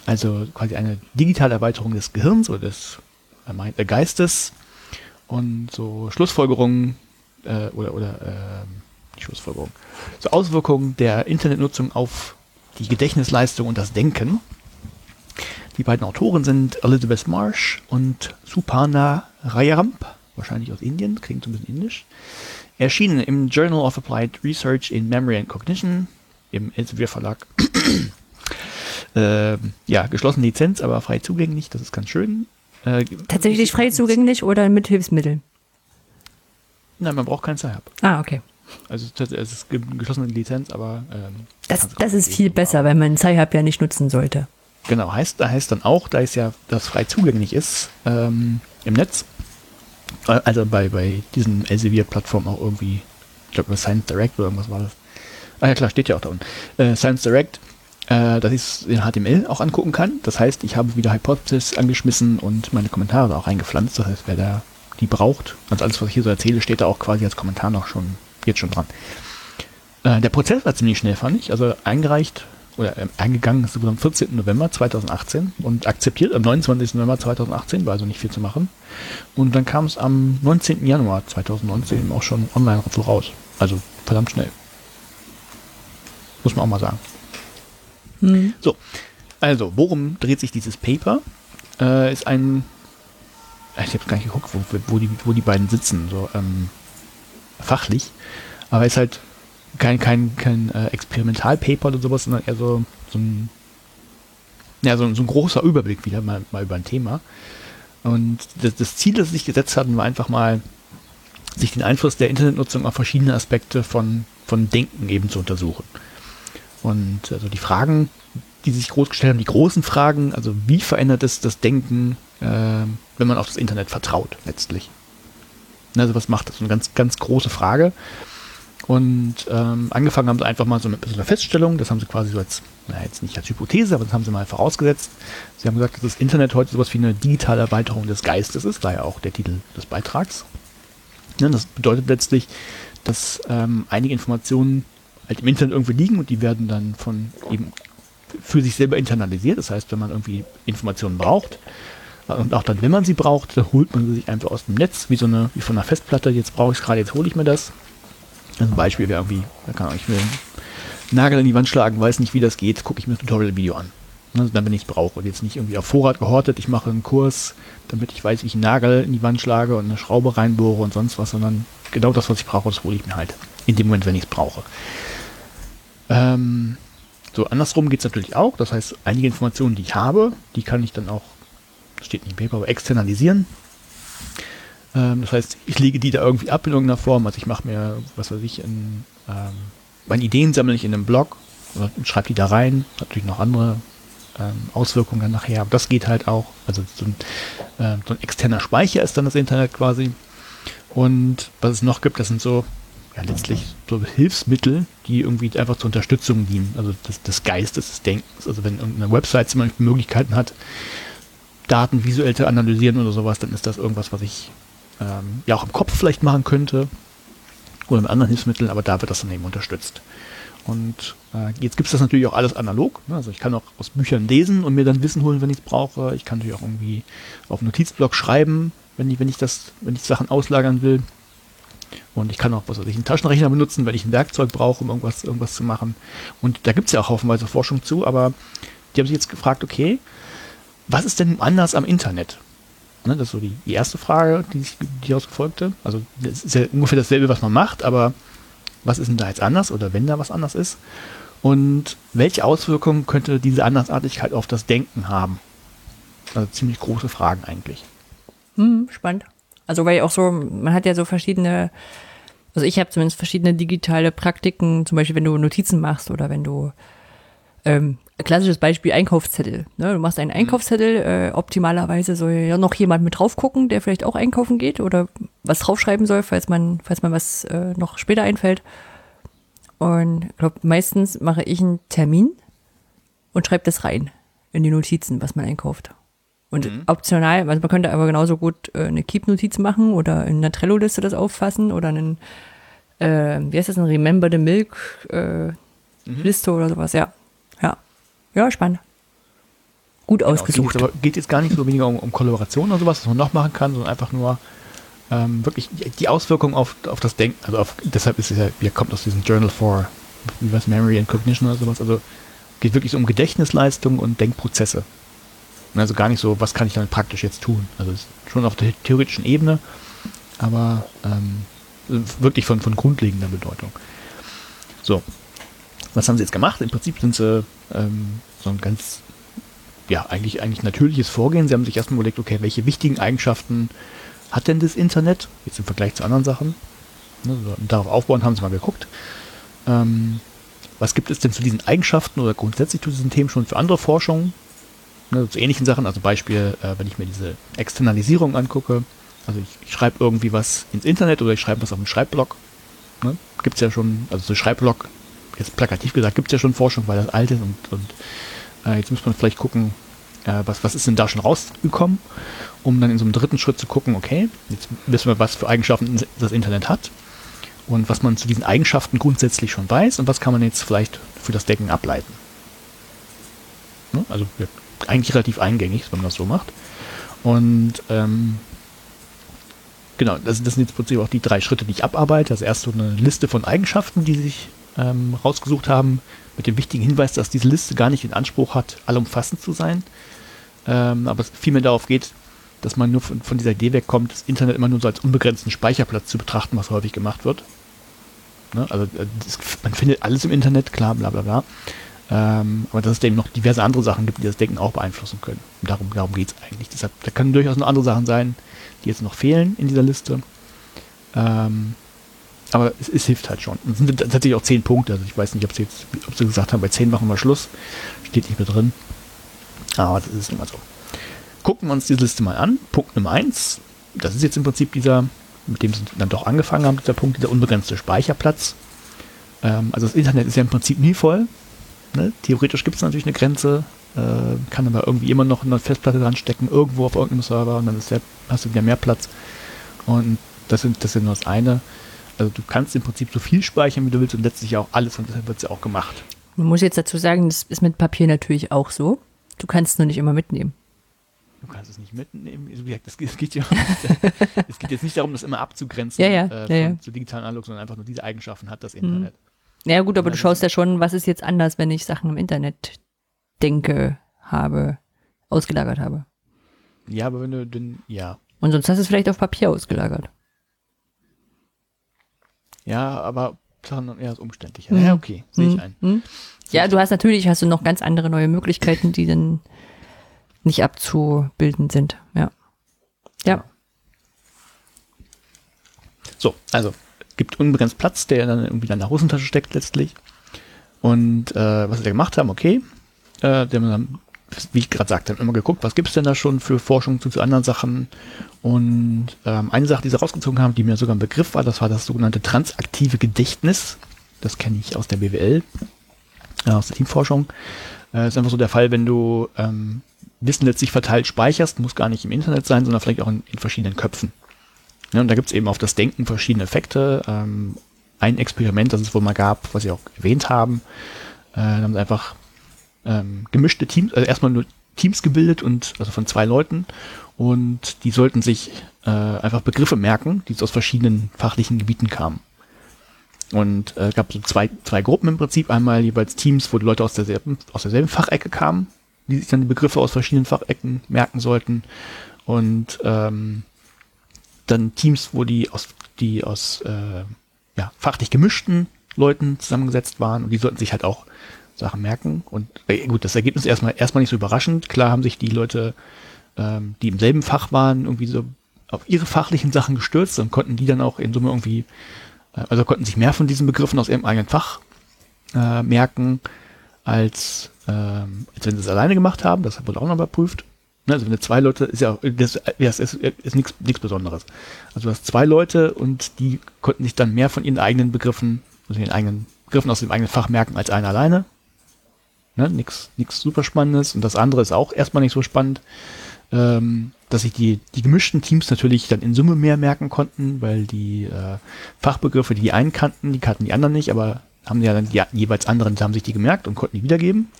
[SPEAKER 3] Also quasi eine digitale Erweiterung des Gehirns oder des äh, Geistes und so Schlussfolgerungen äh, oder, oder äh, Schlussfolgerung, so Auswirkungen der Internetnutzung auf die Gedächtnisleistung und das Denken. Die beiden Autoren sind Elizabeth Marsh und Suparna Rayaramp, wahrscheinlich aus Indien, klingt so ein bisschen indisch. Erschienen im Journal of Applied Research in Memory and Cognition im Elsevier Verlag. äh, ja, geschlossene Lizenz, aber frei zugänglich, das ist ganz schön.
[SPEAKER 1] Äh, Tatsächlich frei zugänglich oder mit Hilfsmitteln?
[SPEAKER 3] Nein, man braucht kein Sahab.
[SPEAKER 1] Ah, okay.
[SPEAKER 3] Also es ist eine geschlossene Lizenz, aber ähm,
[SPEAKER 1] das, das ist viel besser, weil man Sci-Hub ja nicht nutzen sollte.
[SPEAKER 3] Genau, heißt, heißt dann auch, da es ja das frei zugänglich ist ähm, im Netz, äh, also bei, bei diesen Elsevier-Plattformen auch irgendwie, ich glaube Science Direct oder irgendwas war das. Ah ja klar, steht ja auch da unten. Äh, Science Direct, äh, dass ich es in HTML auch angucken kann. Das heißt, ich habe wieder Hypothesis angeschmissen und meine Kommentare auch reingepflanzt. Das heißt, wer da die braucht. Also alles, was ich hier so erzähle, steht da auch quasi als Kommentar noch schon, jetzt schon dran. Äh, der Prozess war ziemlich schnell, fand ich. Also eingereicht oder äh, eingegangen ist am 14. November 2018 und akzeptiert am 29. November 2018, war also nicht viel zu machen. Und dann kam es am 19. Januar 2019 auch schon online raus. Also verdammt schnell. Muss man auch mal sagen.
[SPEAKER 1] Hm.
[SPEAKER 3] So, also, worum dreht sich dieses Paper? Äh, ist ein, ich habe gar nicht geguckt, wo, wo, die, wo die beiden sitzen, so ähm, fachlich. Aber ist halt kein, kein, kein äh, Experimentalpaper oder sowas, sondern eher so, so ein, ja, so, so ein großer Überblick wieder mal, mal über ein Thema. Und das, das Ziel, das sie sich gesetzt hatten, war einfach mal, sich den Einfluss der Internetnutzung auf verschiedene Aspekte von, von Denken eben zu untersuchen. Und also die Fragen, die sich groß gestellt haben, die großen Fragen, also wie verändert es das Denken, äh, wenn man auf das Internet vertraut, letztlich? Also was macht das? Eine ganz, ganz große Frage. Und ähm, angefangen haben sie einfach mal so mit so einer Feststellung, das haben sie quasi so als, na jetzt nicht als Hypothese, aber das haben sie mal vorausgesetzt. Sie haben gesagt, dass das Internet heute sowas wie eine digitale Erweiterung des Geistes ist, war ja auch der Titel des Beitrags. Ja, das bedeutet letztlich, dass ähm, einige Informationen halt im Internet irgendwie liegen und die werden dann von eben für sich selber internalisiert. Das heißt, wenn man irgendwie Informationen braucht, und auch dann, wenn man sie braucht, holt man sie sich einfach aus dem Netz, wie so eine, wie von einer Festplatte, jetzt brauche ich es gerade, jetzt hole ich mir das. Ein Beispiel wäre irgendwie, da kann ich mir einen Nagel in die Wand schlagen, weiß nicht, wie das geht, gucke ich mir das Tutorial-Video an. Also dann, wenn ich es brauche. Und jetzt nicht irgendwie auf Vorrat gehortet, ich mache einen Kurs, damit ich weiß, wie ich einen Nagel in die Wand schlage und eine Schraube reinbohre und sonst was, sondern genau das, was ich brauche, das hole ich mir halt. In dem Moment, wenn ich es brauche. Ähm, so, andersrum geht es natürlich auch. Das heißt, einige Informationen, die ich habe, die kann ich dann auch, steht nicht im Paper, aber externalisieren. Ähm, das heißt, ich lege die da irgendwie ab in irgendeiner Form. Also ich mache mir, was weiß ich, in, ähm, meine Ideen sammle ich in einem Blog und schreibe die da rein. Natürlich noch andere ähm, Auswirkungen nachher, aber das geht halt auch. Also so ein, äh, so ein externer Speicher ist dann das Internet quasi. Und was es noch gibt, das sind so ja, letztlich so Hilfsmittel, die irgendwie einfach zur Unterstützung dienen, also des, des Geistes, des Denkens. Also wenn irgendeine Website zum Beispiel Möglichkeiten hat, Daten visuell zu analysieren oder sowas, dann ist das irgendwas, was ich ähm, ja auch im Kopf vielleicht machen könnte oder mit anderen Hilfsmitteln, aber da wird das dann eben unterstützt. Und äh, jetzt gibt es das natürlich auch alles analog. Ne? Also ich kann auch aus Büchern lesen und mir dann Wissen holen, wenn ich es brauche. Ich kann natürlich auch irgendwie auf Notizblock schreiben, wenn ich, wenn ich das, wenn ich Sachen auslagern will. Und ich kann auch, was weiß ich, einen Taschenrechner benutzen, wenn ich ein Werkzeug brauche, um irgendwas, irgendwas zu machen. Und da gibt es ja auch haufenweise Forschung zu, aber die haben sich jetzt gefragt, okay, was ist denn anders am Internet? Ne, das ist so die, die erste Frage, die sich die folgte. Also das ist ja ungefähr dasselbe, was man macht, aber was ist denn da jetzt anders oder wenn da was anders ist? Und welche Auswirkungen könnte diese Andersartigkeit auf das Denken haben? Also ziemlich große Fragen eigentlich.
[SPEAKER 1] Hm, spannend. Also weil auch so, man hat ja so verschiedene, also ich habe zumindest verschiedene digitale Praktiken, zum Beispiel wenn du Notizen machst oder wenn du ähm, klassisches Beispiel Einkaufszettel. Ne? Du machst einen mhm. Einkaufszettel, äh, optimalerweise soll ja noch jemand mit drauf gucken, der vielleicht auch einkaufen geht oder was draufschreiben soll, falls man, falls man was äh, noch später einfällt. Und ich glaube, meistens mache ich einen Termin und schreibe das rein in die Notizen, was man einkauft. Und mhm. optional, also man könnte aber genauso gut äh, eine Keep-Notiz machen oder in einer Trello-Liste das auffassen oder einen, äh, wie heißt das, ein Remember the Milk äh, mhm. Liste oder sowas. Ja. Ja, spannend. Gut genau, ausgesucht.
[SPEAKER 3] Geht geht jetzt gar nicht so weniger um, um Kollaboration oder sowas, was man noch machen kann, sondern einfach nur ähm, wirklich die Auswirkungen auf, auf das Denken. Also auf, deshalb ist es ja, wie kommt aus diesem Journal for was, Memory and Cognition oder sowas. Also geht wirklich so um Gedächtnisleistung und Denkprozesse. Also gar nicht so, was kann ich damit praktisch jetzt tun. Also schon auf der theoretischen Ebene, aber ähm, wirklich von, von grundlegender Bedeutung. So, was haben sie jetzt gemacht? Im Prinzip sind sie ähm, so ein ganz, ja, eigentlich, eigentlich natürliches Vorgehen. Sie haben sich erstmal überlegt, okay, welche wichtigen Eigenschaften hat denn das Internet, jetzt im Vergleich zu anderen Sachen? Ne, so, darauf aufbauen haben sie mal geguckt. Ähm, was gibt es denn zu diesen Eigenschaften oder grundsätzlich zu diesen Themen schon für andere Forschungen? Ne, zu ähnlichen Sachen, also Beispiel, äh, wenn ich mir diese Externalisierung angucke, also ich, ich schreibe irgendwie was ins Internet oder ich schreibe was auf dem Schreibblock. Ne? Gibt es ja schon, also so Schreibblock, jetzt plakativ gesagt, gibt es ja schon Forschung, weil das alt ist und, und äh, jetzt muss man vielleicht gucken, äh, was, was ist denn da schon rausgekommen, um dann in so einem dritten Schritt zu gucken, okay, jetzt wissen wir, was für Eigenschaften das Internet hat und was man zu diesen Eigenschaften grundsätzlich schon weiß und was kann man jetzt vielleicht für das Decken ableiten. Ne? Also eigentlich relativ eingängig, wenn man das so macht. Und ähm, genau, das, das sind jetzt im Prinzip auch die drei Schritte, die ich abarbeite. Also erst so eine Liste von Eigenschaften, die sich ähm, rausgesucht haben, mit dem wichtigen Hinweis, dass diese Liste gar nicht den Anspruch hat, allumfassend zu sein, ähm, aber es vielmehr darauf geht, dass man nur von, von, dieser Idee wegkommt, das Internet immer nur so als unbegrenzten Speicherplatz zu betrachten, was häufig gemacht wird. Ne? Also äh, das, man findet alles im Internet, klar, bla bla bla. Ähm, aber dass es eben noch diverse andere Sachen gibt, die das Denken auch beeinflussen können. Und darum, darum geht es eigentlich. Deshalb, da können durchaus noch andere Sachen sein, die jetzt noch fehlen in dieser Liste. Ähm, aber es, es, hilft halt schon. Es sind tatsächlich auch zehn Punkte. Also ich weiß nicht, ob sie jetzt, ob sie gesagt haben, bei zehn machen wir Schluss. Steht nicht mehr drin. Aber das ist immer so. Gucken wir uns diese Liste mal an. Punkt Nummer eins. Das ist jetzt im Prinzip dieser, mit dem sie dann doch angefangen haben, dieser Punkt, dieser unbegrenzte Speicherplatz. Ähm, also das Internet ist ja im Prinzip nie voll. Ne? Theoretisch gibt es natürlich eine Grenze, äh, kann aber irgendwie immer noch eine Festplatte dran stecken, irgendwo auf irgendeinem Server und dann der, hast du wieder mehr Platz. Und das sind, das sind nur das eine. Also du kannst im Prinzip so viel speichern, wie du willst und letztlich auch alles und deshalb wird es ja auch gemacht.
[SPEAKER 1] Man muss jetzt dazu sagen, das ist mit Papier natürlich auch so. Du kannst es nur nicht immer mitnehmen.
[SPEAKER 3] Du kannst es nicht mitnehmen. Es geht, ja, es geht jetzt nicht darum, das immer abzugrenzen
[SPEAKER 1] ja, ja,
[SPEAKER 3] äh,
[SPEAKER 1] von, ja,
[SPEAKER 3] zu digitalen Analog, sondern einfach nur diese Eigenschaften hat das Internet.
[SPEAKER 1] Mhm. Ja gut, aber du schaust ja schon, was ist jetzt anders, wenn ich Sachen im Internet denke, habe, ausgelagert habe.
[SPEAKER 3] Ja, aber wenn du den, ja.
[SPEAKER 1] Und sonst hast du es vielleicht auf Papier ausgelagert.
[SPEAKER 3] Ja, aber Sachen eher umständlicher. Mhm. Ja, okay, sehe ich ein.
[SPEAKER 1] Mhm. Ja, du hast natürlich, hast du noch ganz andere neue Möglichkeiten, die dann nicht abzubilden sind. Ja. Ja.
[SPEAKER 3] So, also gibt unbegrenzt Platz, der dann irgendwie in der Hosentasche steckt letztlich. Und äh, was wir gemacht haben, okay, äh, der wie ich gerade sagte, immer geguckt, was gibt es denn da schon für Forschung zu, zu anderen Sachen. Und ähm, eine Sache, die sie rausgezogen haben, die mir sogar ein Begriff war, das war das sogenannte transaktive Gedächtnis. Das kenne ich aus der BWL, äh, aus der Teamforschung. Äh, ist einfach so der Fall, wenn du ähm, Wissen letztlich verteilt speicherst, muss gar nicht im Internet sein, sondern vielleicht auch in, in verschiedenen Köpfen. Ja, und da gibt es eben auf das Denken verschiedene Effekte. Ähm, ein Experiment, das es wohl mal gab, was sie auch erwähnt haben, äh, haben sie einfach ähm, gemischte Teams, also erstmal nur Teams gebildet und also von zwei Leuten und die sollten sich äh, einfach Begriffe merken, die aus verschiedenen fachlichen Gebieten kamen. Und äh, gab so zwei, zwei Gruppen im Prinzip, einmal jeweils Teams, wo die Leute aus derselben, aus derselben Fachecke kamen, die sich dann die Begriffe aus verschiedenen Fachecken merken sollten. Und ähm, dann Teams, wo die aus, die aus äh, ja, fachlich gemischten Leuten zusammengesetzt waren und die sollten sich halt auch Sachen merken. Und äh, gut, das Ergebnis ist erstmal erstmal nicht so überraschend. Klar haben sich die Leute, ähm, die im selben Fach waren, irgendwie so auf ihre fachlichen Sachen gestürzt und konnten die dann auch in Summe irgendwie, äh, also konnten sich mehr von diesen Begriffen aus ihrem eigenen Fach äh, merken, als, ähm, als wenn sie es alleine gemacht haben. Das wurde auch noch überprüft. Ne, also wenn du zwei Leute, ist ja, das, das ist, ist nichts nichts Besonderes. Also du hast zwei Leute und die konnten sich dann mehr von ihren eigenen Begriffen, also ihren eigenen Begriffen aus dem eigenen Fach merken als einer alleine. Ne, nix, nix super Spannendes. Und das andere ist auch erstmal nicht so spannend, ähm, dass sich die, die gemischten Teams natürlich dann in Summe mehr merken konnten, weil die äh, Fachbegriffe, die die einen kannten, die kannten die anderen nicht, aber haben ja dann die jeweils anderen, haben sich die gemerkt und konnten die wiedergeben.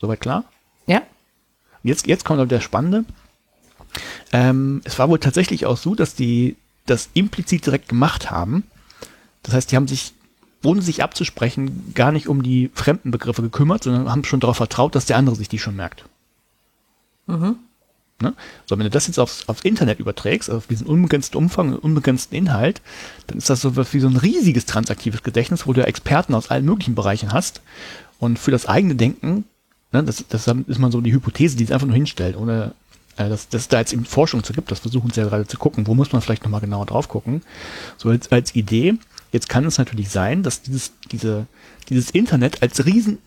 [SPEAKER 3] Soweit klar?
[SPEAKER 1] Ja.
[SPEAKER 3] Jetzt, jetzt kommt aber der Spannende. Ähm, es war wohl tatsächlich auch so, dass die das implizit direkt gemacht haben. Das heißt, die haben sich, ohne sich abzusprechen, gar nicht um die fremden Begriffe gekümmert, sondern haben schon darauf vertraut, dass der andere sich die schon merkt. Mhm. Ne? So, wenn du das jetzt aufs, aufs Internet überträgst, also auf diesen unbegrenzten Umfang und unbegrenzten Inhalt, dann ist das so wie so ein riesiges transaktives Gedächtnis, wo du Experten aus allen möglichen Bereichen hast. Und für das eigene Denken Ne, das, das ist mal so die Hypothese, die es einfach nur hinstellt, ohne äh, dass, dass da jetzt eben Forschung zu gibt. Das versuchen sie ja gerade zu gucken. Wo muss man vielleicht nochmal genauer drauf gucken? So als, als Idee. Jetzt kann es natürlich sein, dass dieses, diese, dieses Internet als riesen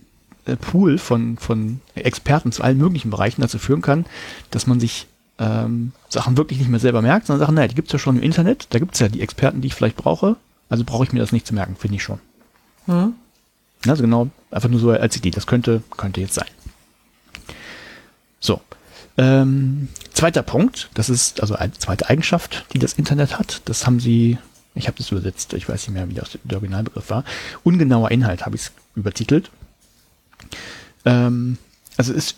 [SPEAKER 3] äh, Pool von, von Experten zu allen möglichen Bereichen dazu führen kann, dass man sich ähm, Sachen wirklich nicht mehr selber merkt, sondern Sachen, naja, die gibt's ja schon im Internet, da gibt's ja die Experten, die ich vielleicht brauche, also brauche ich mir das nicht zu merken, finde ich schon. Hm. Also genau, einfach nur so als Idee. Das könnte, könnte jetzt sein. So. Ähm, zweiter Punkt, das ist also eine zweite Eigenschaft, die das Internet hat. Das haben sie, ich habe das übersetzt, ich weiß nicht mehr, wie das der Originalbegriff war. Ungenauer Inhalt habe ich es übertitelt. Ähm, also es,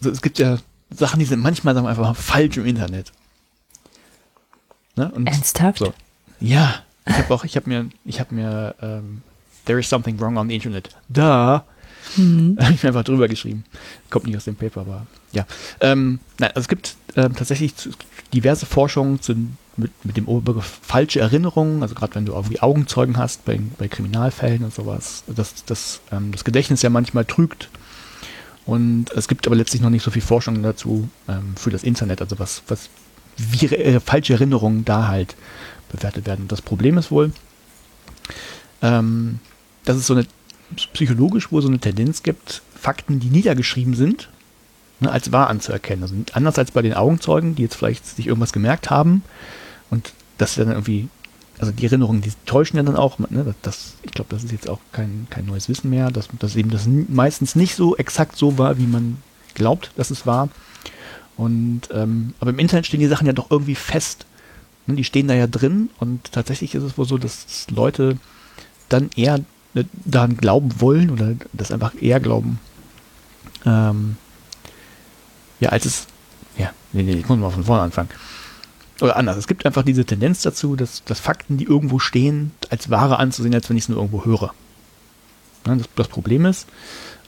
[SPEAKER 3] also es gibt ja Sachen, die sind manchmal sagen wir einfach falsch im Internet.
[SPEAKER 1] Ne? Ernsthaft?
[SPEAKER 3] So. Ja, ich habe auch, ich habe mir, ich habe mir, ähm, there is something wrong on the Internet. Da. Mhm. Habe ich mir einfach drüber geschrieben. Kommt nicht aus dem Paper, aber ja. Ähm, nein, also es gibt ähm, tatsächlich diverse Forschungen zu, mit, mit dem Oberbegriff falsche Erinnerungen, also gerade wenn du irgendwie Augenzeugen hast bei, bei Kriminalfällen und sowas, dass das, ähm, das Gedächtnis ja manchmal trügt. Und es gibt aber letztlich noch nicht so viel Forschung dazu ähm, für das Internet, also was, was wie äh, falsche Erinnerungen da halt bewertet werden. Das Problem ist wohl, ähm, dass es so eine psychologisch wohl so eine Tendenz gibt, Fakten, die niedergeschrieben sind, ne, als wahr anzuerkennen. Also anders als bei den Augenzeugen, die jetzt vielleicht sich irgendwas gemerkt haben und dass sie dann irgendwie, also die Erinnerungen, die täuschen ja dann auch, ne, das, ich glaube, das ist jetzt auch kein, kein neues Wissen mehr, dass, dass eben das meistens nicht so exakt so war, wie man glaubt, dass es war. Und ähm, aber im Internet stehen die Sachen ja doch irgendwie fest. Ne, die stehen da ja drin und tatsächlich ist es wohl so, dass Leute dann eher ne, daran glauben wollen oder das einfach eher glauben. Ähm, ja, als es. Ja, nee, nee, ich muss mal von vorne anfangen. Oder anders. Es gibt einfach diese Tendenz dazu, dass, dass Fakten, die irgendwo stehen, als wahre anzusehen, als wenn ich es nur irgendwo höre. Ja, das, das, Problem ist,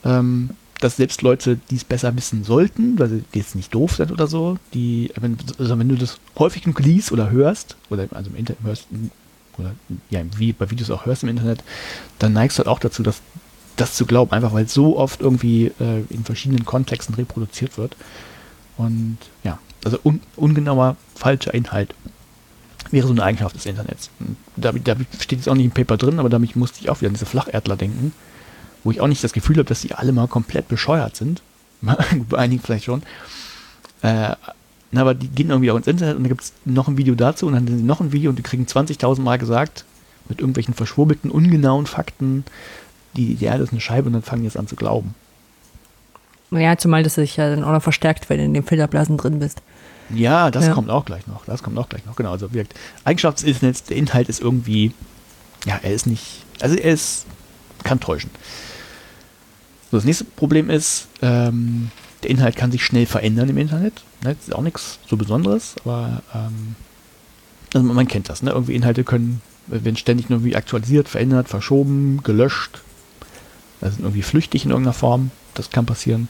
[SPEAKER 3] ähm, dass selbst Leute, die es besser wissen sollten, weil sie jetzt nicht doof sind oder so, die, wenn, also wenn du das häufig genug liest oder hörst, oder also im Internet hörst, oder ja, wie bei Videos auch hörst im Internet, dann neigst du halt auch dazu, dass das zu glauben, einfach weil es so oft irgendwie äh, in verschiedenen Kontexten reproduziert wird. Und ja, also un ungenauer, falscher Inhalt wäre so eine Eigenschaft des Internets. da, da steht jetzt auch nicht im Paper drin, aber damit musste ich auch wieder an diese Flacherdler denken wo ich auch nicht das Gefühl habe, dass die alle mal komplett bescheuert sind. Bei einigen vielleicht schon. Äh, aber die gehen irgendwie auch ins Internet und da gibt es noch ein Video dazu und dann sind sie noch ein Video und die kriegen 20.000 Mal gesagt, mit irgendwelchen verschwurbelten, ungenauen Fakten, die, die Erde ist eine Scheibe und dann fangen die jetzt an zu glauben.
[SPEAKER 1] Ja, zumal das sich ja dann auch noch verstärkt, wenn du in den Filterblasen drin bist.
[SPEAKER 3] Ja, das ja. kommt auch gleich noch. Das kommt auch gleich noch. Genau, also wirkt. Eigenschaft des Internets, der Inhalt ist irgendwie, ja, er ist nicht, also er ist, kann täuschen. So, das nächste Problem ist, ähm, der Inhalt kann sich schnell verändern im Internet. Ne? Das ist auch nichts so Besonderes, aber ähm, also man kennt das. Ne? Irgendwie Inhalte können, werden ständig irgendwie aktualisiert, verändert, verschoben, gelöscht. Sind irgendwie flüchtig in irgendeiner Form. Das kann passieren.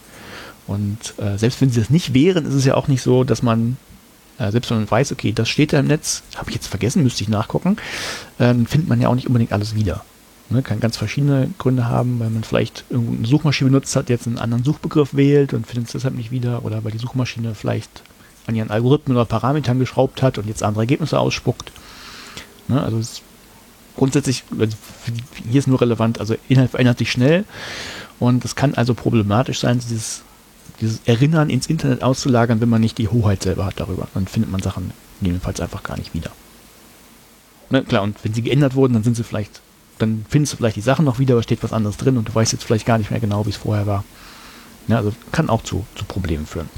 [SPEAKER 3] Und äh, selbst wenn sie das nicht wären, ist es ja auch nicht so, dass man, äh, selbst wenn man weiß, okay, das steht da im Netz, habe ich jetzt vergessen, müsste ich nachgucken, äh, findet man ja auch nicht unbedingt alles wieder. Ne, kann ganz verschiedene Gründe haben, weil man vielleicht irgendeine Suchmaschine benutzt hat, jetzt einen anderen Suchbegriff wählt und findet es deshalb nicht wieder oder weil die Suchmaschine vielleicht an ihren Algorithmen oder Parametern geschraubt hat und jetzt andere Ergebnisse ausspuckt. Ne, also es grundsätzlich, also hier ist nur relevant, also Inhalt verändert sich schnell und es kann also problematisch sein, dieses, dieses Erinnern ins Internet auszulagern, wenn man nicht die Hoheit selber hat darüber. Dann findet man Sachen jedenfalls einfach gar nicht wieder. Ne, klar, und wenn sie geändert wurden, dann sind sie vielleicht dann findest du vielleicht die Sachen noch wieder, aber steht was anderes drin und du weißt jetzt vielleicht gar nicht mehr genau, wie es vorher war. Ja, also kann auch zu, zu Problemen führen.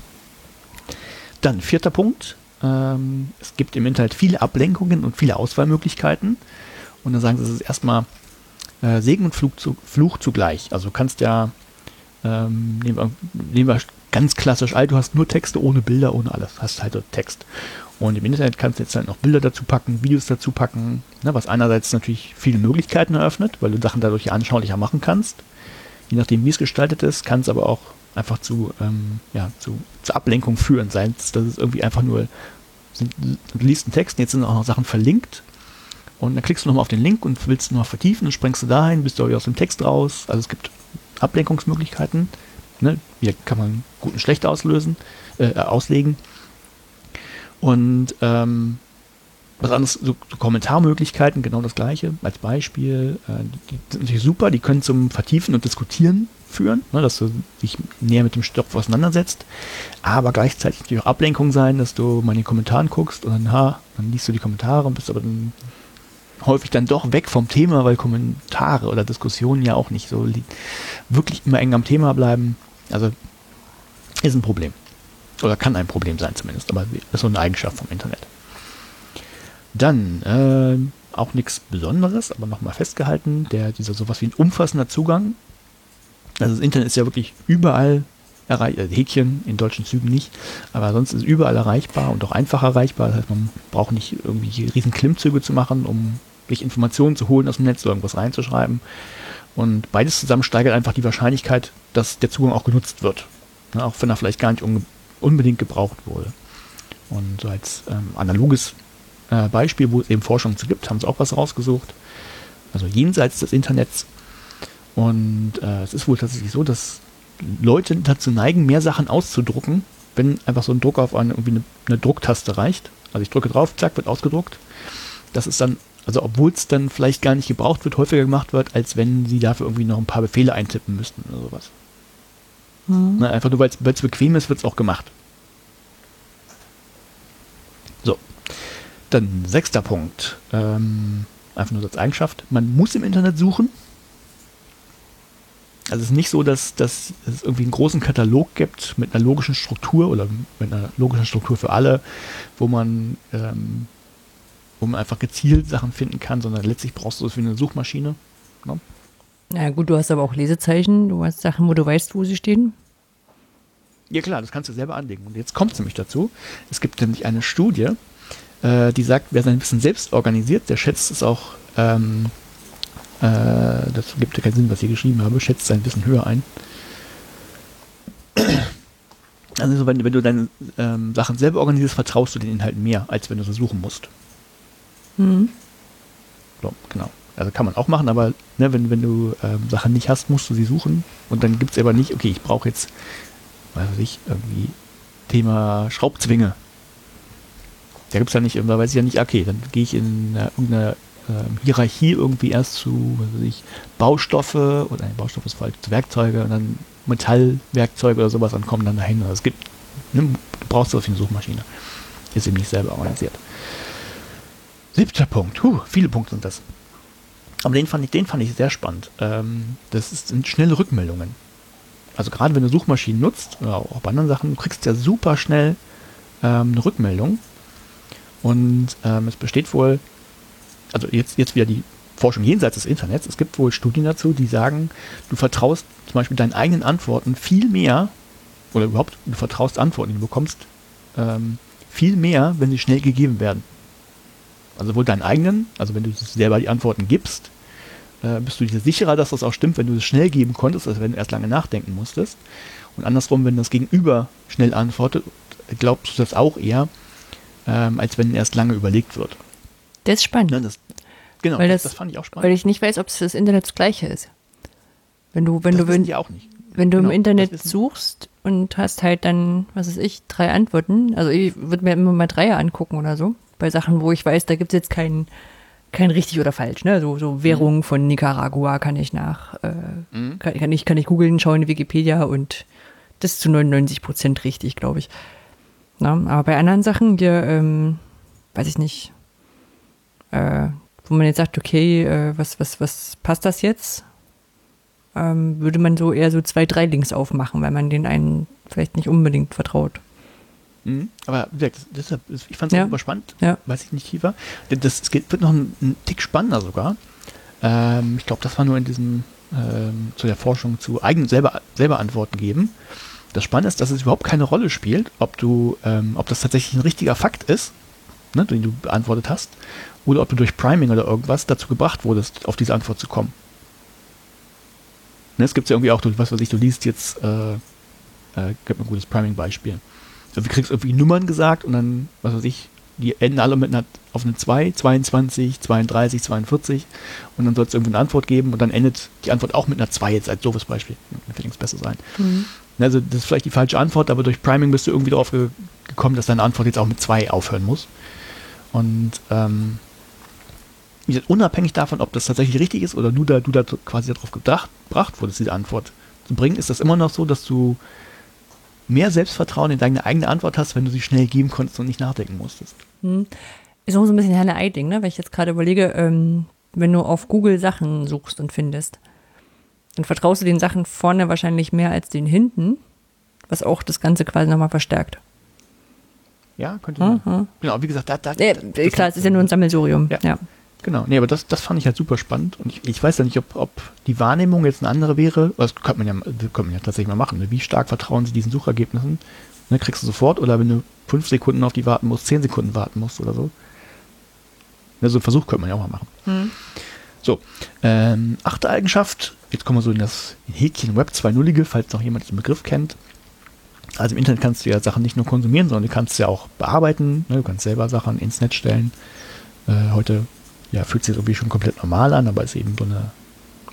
[SPEAKER 3] Dann vierter Punkt. Ähm, es gibt im Internet viele Ablenkungen und viele Auswahlmöglichkeiten. Und dann sagen sie, es ist erstmal äh, Segen und Fluch, zu, Fluch zugleich. Also du kannst ja, ähm, nehmen, wir, nehmen wir ganz klassisch alt, du hast nur Texte ohne Bilder, ohne alles. Hast halt Text. Und im Internet kannst du jetzt halt noch Bilder dazu packen, Videos dazu packen, ne, was einerseits natürlich viele Möglichkeiten eröffnet, weil du Sachen dadurch anschaulicher machen kannst. Je nachdem, wie es gestaltet ist, kann es aber auch einfach zu, ähm, ja, zu, zur Ablenkung führen. Sei es, dass es irgendwie einfach nur, du liest einen Text, jetzt sind auch noch Sachen verlinkt und dann klickst du nochmal auf den Link und willst noch vertiefen, dann springst du dahin, bist du aus dem Text raus. Also es gibt Ablenkungsmöglichkeiten. Ne? Hier kann man gut und schlecht auslösen, äh, auslegen. Und ähm, was anderes, so, so, Kommentarmöglichkeiten, genau das gleiche als Beispiel. Äh, die, sind natürlich super, die können zum Vertiefen und Diskutieren führen, ne, dass du dich näher mit dem Stoff auseinandersetzt, aber gleichzeitig natürlich auch Ablenkung sein, dass du mal in den Kommentaren guckst und dann, ha, dann liest du die Kommentare und bist aber dann häufig dann doch weg vom Thema, weil Kommentare oder Diskussionen ja auch nicht so wirklich immer eng am Thema bleiben. Also ist ein Problem. Oder kann ein Problem sein zumindest, aber ist so eine Eigenschaft vom Internet. Dann, äh, auch nichts Besonderes, aber nochmal festgehalten, der, dieser sowas wie ein umfassender Zugang. Also das Internet ist ja wirklich überall erreicht, also Häkchen in deutschen Zügen nicht, aber sonst ist überall erreichbar und auch einfach erreichbar. Das heißt, man braucht nicht irgendwie riesen Klimmzüge zu machen, um sich Informationen zu holen aus dem Netz oder irgendwas reinzuschreiben. Und beides zusammen steigert einfach die Wahrscheinlichkeit, dass der Zugang auch genutzt wird. Ne, auch wenn er vielleicht gar nicht un unbedingt gebraucht wurde. Und so als ähm, analoges äh, Beispiel, wo es eben Forschung zu gibt, haben sie auch was rausgesucht. Also jenseits des Internets. Und äh, es ist wohl tatsächlich so, dass Leute dazu neigen, mehr Sachen auszudrucken, wenn einfach so ein Druck auf eine, irgendwie eine, eine Drucktaste reicht. Also ich drücke drauf, zack, wird ausgedruckt. Das ist dann also obwohl es dann vielleicht gar nicht gebraucht wird, häufiger gemacht wird, als wenn sie dafür irgendwie noch ein paar Befehle eintippen müssten oder sowas. Mhm. Na, einfach nur weil es bequem ist, wird es auch gemacht. So. Dann sechster Punkt. Ähm, einfach nur als Eigenschaft. Man muss im Internet suchen. Also es ist nicht so, dass, dass es irgendwie einen großen Katalog gibt mit einer logischen Struktur oder mit einer logischen Struktur für alle, wo man ähm, wo man einfach gezielt Sachen finden kann, sondern letztlich brauchst du es wie eine Suchmaschine. Ne?
[SPEAKER 1] Na gut, du hast aber auch Lesezeichen, du hast Sachen, wo du weißt, wo sie stehen.
[SPEAKER 3] Ja klar, das kannst du selber anlegen. Und jetzt kommt es nämlich dazu. Es gibt nämlich eine Studie, äh, die sagt, wer sein Wissen selbst organisiert, der schätzt es auch, ähm, äh, das gibt ja keinen Sinn, was ich hier geschrieben habe, schätzt sein Wissen höher ein. Also wenn, wenn du deine ähm, Sachen selber organisierst, vertraust du den Inhalten mehr, als wenn du sie suchen musst. Mhm. So, genau. Also kann man auch machen, aber ne, wenn, wenn du ähm, Sachen nicht hast, musst du sie suchen. Und dann gibt es aber nicht, okay, ich brauche jetzt, weiß ich, irgendwie Thema Schraubzwinge. Da gibt es ja nicht, da weiß ich ja nicht, okay, dann gehe ich in äh, irgendeine äh, Hierarchie irgendwie erst zu, was weiß ich, Baustoffe oder nein, Baustoff ist falsch, Werkzeuge und dann Metallwerkzeuge oder sowas, dann kommen dann dahin. Also es gibt, ne, du brauchst das auf eine Suchmaschine. Ist eben nicht selber organisiert. Siebter Punkt. Huh, viele Punkte sind das. Aber den fand ich, den fand ich sehr spannend. Ähm, das sind schnelle Rückmeldungen. Also gerade wenn du Suchmaschinen nutzt, oder auch bei anderen Sachen, du kriegst ja super schnell ähm, eine Rückmeldung. Und ähm, es besteht wohl, also jetzt, jetzt wieder die Forschung jenseits des Internets, es gibt wohl Studien dazu, die sagen, du vertraust zum Beispiel deinen eigenen Antworten viel mehr, oder überhaupt, du vertraust Antworten, die du bekommst, ähm, viel mehr, wenn sie schnell gegeben werden. Also wohl deinen eigenen, also wenn du selber die Antworten gibst, äh, bist du dir sicherer, dass das auch stimmt, wenn du es schnell geben konntest, als wenn du erst lange nachdenken musstest. Und andersrum, wenn das Gegenüber schnell antwortet, glaubst du das auch eher, ähm, als wenn erst lange überlegt wird.
[SPEAKER 1] Das ist spannend.
[SPEAKER 3] Ne, das, genau,
[SPEAKER 1] weil das, das, fand ich auch spannend. Weil ich nicht weiß, ob es das Internet das gleiche ist. Wenn du, wenn
[SPEAKER 3] das
[SPEAKER 1] du, wenn,
[SPEAKER 3] die auch nicht.
[SPEAKER 1] wenn du genau, im Internet suchst und hast halt dann, was weiß ich, drei Antworten, also ich würde mir immer mal Dreier angucken oder so, bei Sachen, wo ich weiß, da gibt es jetzt kein, kein richtig oder falsch. Ne? So, so Währungen mhm. von Nicaragua kann ich nach, äh, mhm. kann, kann, ich, kann ich googeln, schauen in Wikipedia und das ist zu 99 Prozent richtig, glaube ich. Na, aber bei anderen Sachen, hier, ähm, weiß ich nicht, äh, wo man jetzt sagt, okay, äh, was, was, was passt das jetzt? Ähm, würde man so eher so zwei, drei Links aufmachen, weil man den einen vielleicht nicht unbedingt vertraut.
[SPEAKER 3] Mhm. Aber deshalb, ich fand es ja. super spannend,
[SPEAKER 1] ja.
[SPEAKER 3] weiß ich nicht tiefer. Das, das wird noch ein, ein Tick spannender sogar. Ähm, ich glaube, das war nur in diesem, ähm, zu der Forschung zu eigenen selber, selber Antworten geben. Das Spannende ist, dass es überhaupt keine Rolle spielt, ob du, ähm, ob das tatsächlich ein richtiger Fakt ist, ne, den du beantwortet hast, oder ob du durch Priming oder irgendwas dazu gebracht wurdest, auf diese Antwort zu kommen. Ne, es gibt ja irgendwie auch, was weiß ich, du liest jetzt, äh, äh, gibt ein gutes Priming-Beispiel du kriegst irgendwie Nummern gesagt und dann, was weiß ich, die enden alle mit einer, auf eine 2, 22, 32, 42 und dann soll es irgendwie eine Antwort geben und dann endet die Antwort auch mit einer 2 jetzt als doofes Beispiel. Dann wird nichts besser sein. Mhm. Also das ist vielleicht die falsche Antwort, aber durch Priming bist du irgendwie darauf ge gekommen, dass deine Antwort jetzt auch mit 2 aufhören muss. Und ähm, unabhängig davon, ob das tatsächlich richtig ist oder du da, du da quasi darauf gebracht wurdest, diese Antwort zu bringen, ist das immer noch so, dass du mehr Selbstvertrauen in deine eigene Antwort hast, wenn du sie schnell geben konntest und nicht nachdenken musstest. Hm.
[SPEAKER 1] Ist auch so ein bisschen Henne-Ei-Ding, ne? Weil ich jetzt gerade überlege, ähm, wenn du auf Google Sachen suchst und findest, dann vertraust du den Sachen vorne wahrscheinlich mehr als den hinten, was auch das Ganze quasi nochmal verstärkt.
[SPEAKER 3] Ja, könnte sein.
[SPEAKER 1] Mhm.
[SPEAKER 3] Genau, wie gesagt, da, da das
[SPEAKER 1] klar, es ist ja nur ein Sammelsurium.
[SPEAKER 3] Ja.
[SPEAKER 1] Ja.
[SPEAKER 3] Genau, nee, aber das, das fand ich halt super spannend und ich, ich weiß ja nicht, ob, ob die Wahrnehmung jetzt eine andere wäre, das könnte man ja, könnte man ja tatsächlich mal machen, ne? wie stark vertrauen sie diesen Suchergebnissen, ne? kriegst du sofort oder wenn du fünf Sekunden auf die warten musst, zehn Sekunden warten musst oder so. Ne, so einen Versuch könnte man ja auch mal machen.
[SPEAKER 1] Hm.
[SPEAKER 3] So, ähm, achte Eigenschaft, jetzt kommen wir so in das Häkchen Web 2.0-ige, falls noch jemand den Begriff kennt. Also im Internet kannst du ja Sachen nicht nur konsumieren, sondern du kannst sie auch bearbeiten. Ne? Du kannst selber Sachen ins Netz stellen. Äh, heute ja, fühlt sich irgendwie schon komplett normal an, aber ist eben so eine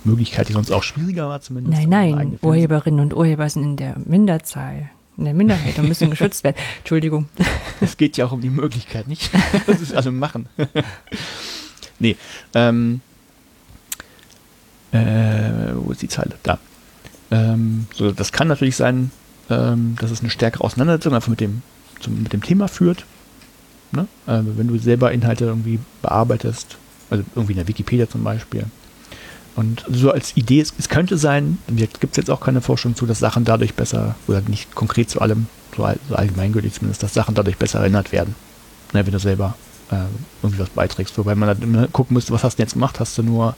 [SPEAKER 3] Möglichkeit, die sonst auch schwieriger war zumindest.
[SPEAKER 1] Nein, nein, Urheberinnen und Urheber sind in der Minderzahl, in der Minderheit und müssen geschützt werden. Entschuldigung.
[SPEAKER 3] Es geht ja auch um die Möglichkeit, nicht? Das ist also machen. nee, ähm, äh, wo ist die Zeile? Da. Ähm, so, das kann natürlich sein, ähm, dass es eine stärkere Auseinandersetzung einfach mit dem, zum, mit dem Thema führt. Ne? Äh, wenn du selber Inhalte irgendwie bearbeitest, also irgendwie in der Wikipedia zum Beispiel. Und so als Idee, es, es könnte sein, gibt es jetzt auch keine Forschung zu, dass Sachen dadurch besser, oder nicht konkret zu allem, so, all- so allgemeingültig zumindest, dass Sachen dadurch besser erinnert werden. Ne, wenn du selber äh, irgendwie was beiträgst. Wobei man dann gucken müsste, was hast du jetzt gemacht? Hast du nur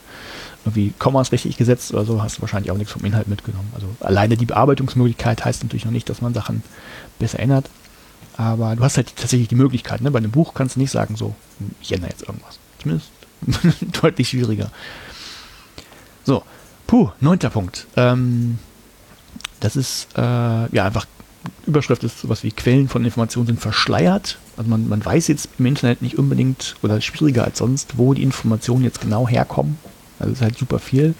[SPEAKER 3] irgendwie Kommas richtig gesetzt oder so, hast du wahrscheinlich auch nichts vom Inhalt mitgenommen. Also alleine die Bearbeitungsmöglichkeit heißt natürlich noch nicht, dass man Sachen besser ändert. Aber du hast halt tatsächlich die Möglichkeit. Ne? Bei einem Buch kannst du nicht sagen, so, ich ändere jetzt irgendwas. Zumindest deutlich schwieriger. So, puh, neunter Punkt. Ähm, das ist äh, ja einfach, Überschrift ist sowas wie Quellen von Informationen sind verschleiert. Also man, man weiß jetzt im Internet nicht unbedingt oder schwieriger als sonst, wo die Informationen jetzt genau herkommen. Also es ist halt super viel.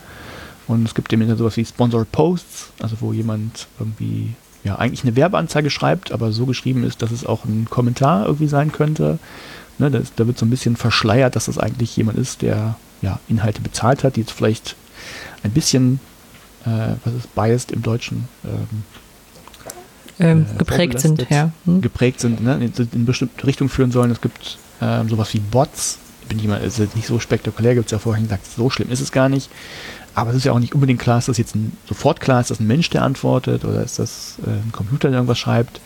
[SPEAKER 3] Und es gibt im Internet sowas wie Sponsored Posts, also wo jemand irgendwie ja eigentlich eine Werbeanzeige schreibt, aber so geschrieben ist, dass es auch ein Kommentar irgendwie sein könnte. Ne, da, ist, da wird so ein bisschen verschleiert, dass das eigentlich jemand ist, der ja Inhalte bezahlt hat, die jetzt vielleicht ein bisschen, äh, was ist biased im Deutschen, ähm,
[SPEAKER 1] Ähm,
[SPEAKER 3] Äh,
[SPEAKER 1] geprägt sind, ja. Hm?
[SPEAKER 3] geprägt sind, ne, in, in bestimmte Richtung führen sollen. Es gibt ähm, sowas wie Bots. Bin ich mal, ist jetzt nicht so spektakulär, gibt es ja vorhin gesagt, so schlimm ist es gar nicht. Aber es ist ja auch nicht unbedingt klar, ist das jetzt ein, sofort klar, ist das ein Mensch, der antwortet oder ist das äh, ein Computer, der irgendwas schreibt.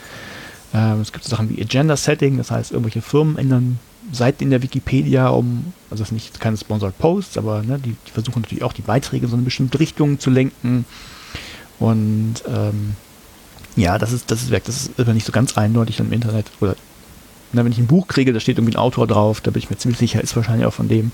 [SPEAKER 3] Ähm, es gibt so Sachen wie Agenda Setting, das heißt, irgendwelche Firmen ändern Seiten in der Wikipedia, um, also das sind nicht keine Sponsored Posts, aber ne, die, die versuchen natürlich auch die Beiträge in so eine bestimmte Richtung zu lenken. Und ähm, ja, das ist, das ist weg. Das ist aber nicht so ganz eindeutig im Internet. Oder na, wenn ich ein Buch kriege, da steht irgendwie ein Autor drauf, da bin ich mir ziemlich sicher, ist wahrscheinlich auch von dem.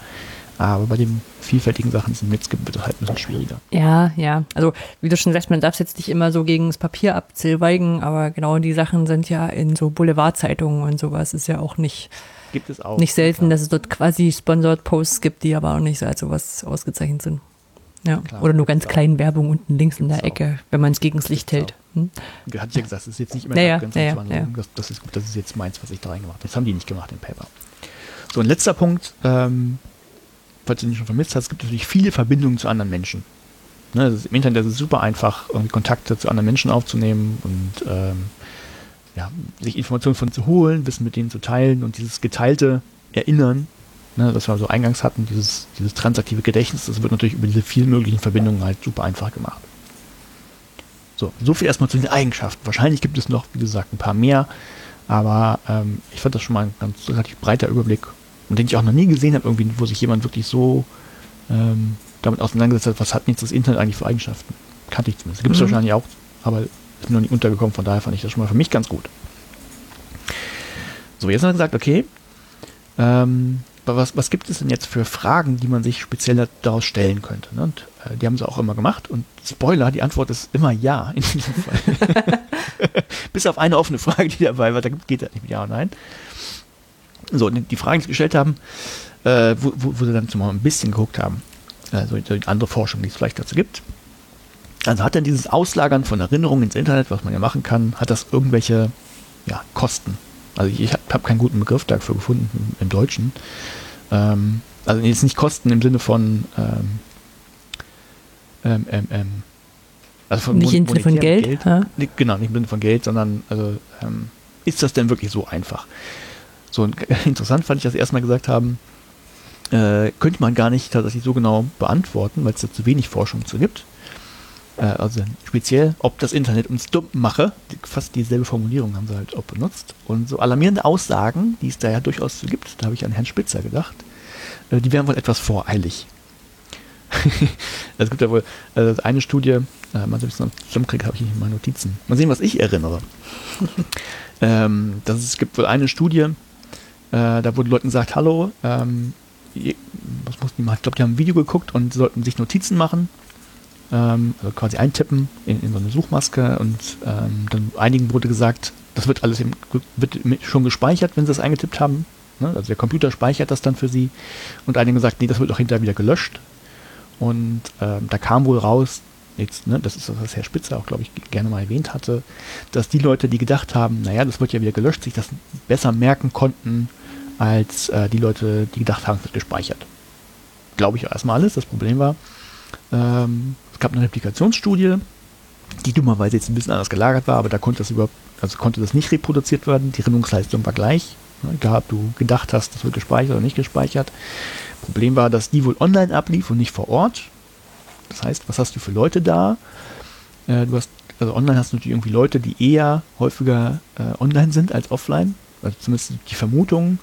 [SPEAKER 3] Aber bei den vielfältigen Sachen, die es im Netz gibt, wird das halt ein bisschen schwieriger.
[SPEAKER 1] Ja, ja. Also, wie du schon sagst, man darf es jetzt nicht immer so gegen das Papier abzweigen, aber genau die Sachen sind ja in so Boulevardzeitungen und sowas ist ja auch nicht,
[SPEAKER 3] Gibt es auch.
[SPEAKER 1] nicht selten,
[SPEAKER 3] klar.
[SPEAKER 1] dass es dort quasi Sponsored Posts gibt, die aber auch nicht so als sowas ausgezeichnet sind. Ja.
[SPEAKER 3] Klar,
[SPEAKER 1] Oder nur ganz kleinen Werbung unten links in der
[SPEAKER 3] Gibt's auch.
[SPEAKER 1] Ecke, wenn man es gegen das Licht hält. Hm?
[SPEAKER 3] Hatte ich ja gesagt, das ist jetzt nicht immer
[SPEAKER 1] Ja, ja,
[SPEAKER 3] Abgrenzung
[SPEAKER 1] ja, ja,
[SPEAKER 3] zu anderen.
[SPEAKER 1] ja.
[SPEAKER 3] Das, das, ist, das ist jetzt meins, was ich da reingemacht habe. Das haben die nicht gemacht im Paper. So, ein letzter Punkt, ähm, falls du ihn schon vermisst hast, es gibt natürlich viele Verbindungen zu anderen Menschen. Ne, ist, Im Internet ist es super einfach, irgendwie Kontakte zu anderen Menschen aufzunehmen und ähm, ja, sich Informationen von zu holen, Wissen mit denen zu teilen und dieses geteilte Erinnern, ne, das wir so eingangs hatten, dieses, dieses transaktive Gedächtnis, das wird natürlich über diese vielen möglichen Verbindungen halt super einfach gemacht. So, so viel erstmal zu den Eigenschaften. Wahrscheinlich gibt es noch, wie gesagt, ein paar mehr, aber ähm, ich fand das schon mal ein ganz relativ breiter Überblick und den ich auch noch nie gesehen habe, irgendwie, wo sich jemand wirklich so ähm, damit auseinandergesetzt hat, was hat denn jetzt das Internet eigentlich für Eigenschaften? Kannte ich zumindest. Gibt es
[SPEAKER 1] Mhm.
[SPEAKER 3] wahrscheinlich auch, aber ist mir noch nicht untergekommen, von daher fand ich das schon mal für mich ganz gut. So, jetzt haben wir gesagt, okay, ähm, aber was, was gibt es denn jetzt für Fragen, die man sich speziell daraus stellen könnte? Ne? Und äh, die haben sie auch immer gemacht. Und Spoiler, die Antwort ist immer ja in diesem Fall. Bis auf eine offene Frage, die dabei war, da geht das nicht mit Ja und Nein. So, die Fragen, die sie gestellt haben, äh, wo, wo, wo sie dann zumal ein bisschen geguckt haben, also die andere Forschung, die es vielleicht dazu gibt. Also hat dann dieses Auslagern von Erinnerungen ins Internet, was man ja machen kann, hat das irgendwelche ja, Kosten? Also ich habe hab keinen guten Begriff dafür gefunden im, Deutschen. Ähm, also jetzt nicht Kosten im Sinne von ähm, ähm, ähm, ähm, also von
[SPEAKER 1] Nicht im Sinne von
[SPEAKER 3] monetären
[SPEAKER 1] Geld, ja?
[SPEAKER 3] Genau, nicht im Sinne von Geld, sondern also, ähm, ist das denn wirklich so einfach? So interessant fand ich, dass sie erstmal gesagt haben, äh, könnte man gar nicht tatsächlich so genau beantworten, weil es da zu wenig Forschung zu gibt. Äh, also speziell, ob das Internet uns dumm mache. Fast dieselbe Formulierung haben sie halt auch benutzt. Und so alarmierende Aussagen, die es da ja durchaus so gibt, da habe ich an Herrn Spitzer gedacht, äh, die wären wohl etwas voreilig. es gibt ja wohl äh, eine Studie, äh, mal ein bisschen zusammenkriege, habe ich nicht in meinen Notizen. Mal sehen, was ich erinnere. ähm, das es gibt wohl eine Studie, äh, da wurde Leuten gesagt, hallo, ähm, was mussten die machen? Ich glaube, die haben ein Video geguckt und sollten sich Notizen machen. Ähm, also quasi eintippen in, in, so eine Suchmaske und ähm, dann einigen wurde gesagt, das wird alles im, wird schon gespeichert, wenn sie das eingetippt haben. Ne? Also der Computer speichert das dann für sie. Und einigen gesagt, nee, das wird auch hinterher wieder gelöscht. Und ähm, da kam wohl raus, jetzt, ne, das ist das, was Herr Spitzer auch, glaube ich, gerne mal erwähnt hatte, dass die Leute, die gedacht haben, naja, das wird ja wieder gelöscht, sich das besser merken konnten, als äh, die Leute, die gedacht haben, es wird gespeichert. Glaube ich erstmal alles. Das Problem war, ähm, es gab eine Replikationsstudie, die dummerweise jetzt ein bisschen anders gelagert war, aber da konnte das überhaupt, also konnte das nicht reproduziert werden. Die Rinnungsleistung war gleich. Egal, ob du gedacht hast, das wird gespeichert oder nicht gespeichert. Problem war, dass die wohl online ablief und nicht vor Ort. Das heißt, was hast du für Leute da? Äh, du hast, also online hast du natürlich irgendwie Leute, die eher häufiger äh, online sind als offline. Also zumindest die Vermutung.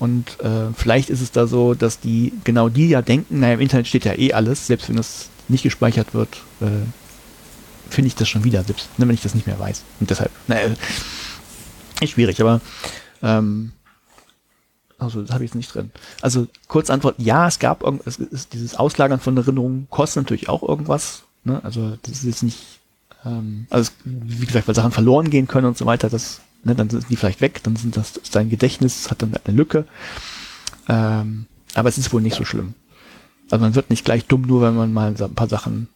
[SPEAKER 3] Und äh, vielleicht ist es da so, dass die, genau die ja denken, naja, im Internet steht ja eh alles, selbst wenn das nicht gespeichert wird, äh, finde ich das schon wieder, selbst ne, wenn ich das nicht mehr weiß. Und deshalb, naja, ist schwierig, aber ähm, also das habe ich jetzt nicht drin. Also kurz Antwort, ja, es gab es ist dieses Auslagern von Erinnerungen kostet natürlich auch irgendwas. Ne? Also das ist jetzt nicht, ähm, also wie gesagt, weil Sachen verloren gehen können und so weiter, das, ne, dann sind die vielleicht weg, dann sind das dein Gedächtnis hat dann eine Lücke. Ähm, aber es ist wohl nicht so schlimm. Also man wird nicht gleich dumm, nur wenn man mal ein paar Sachen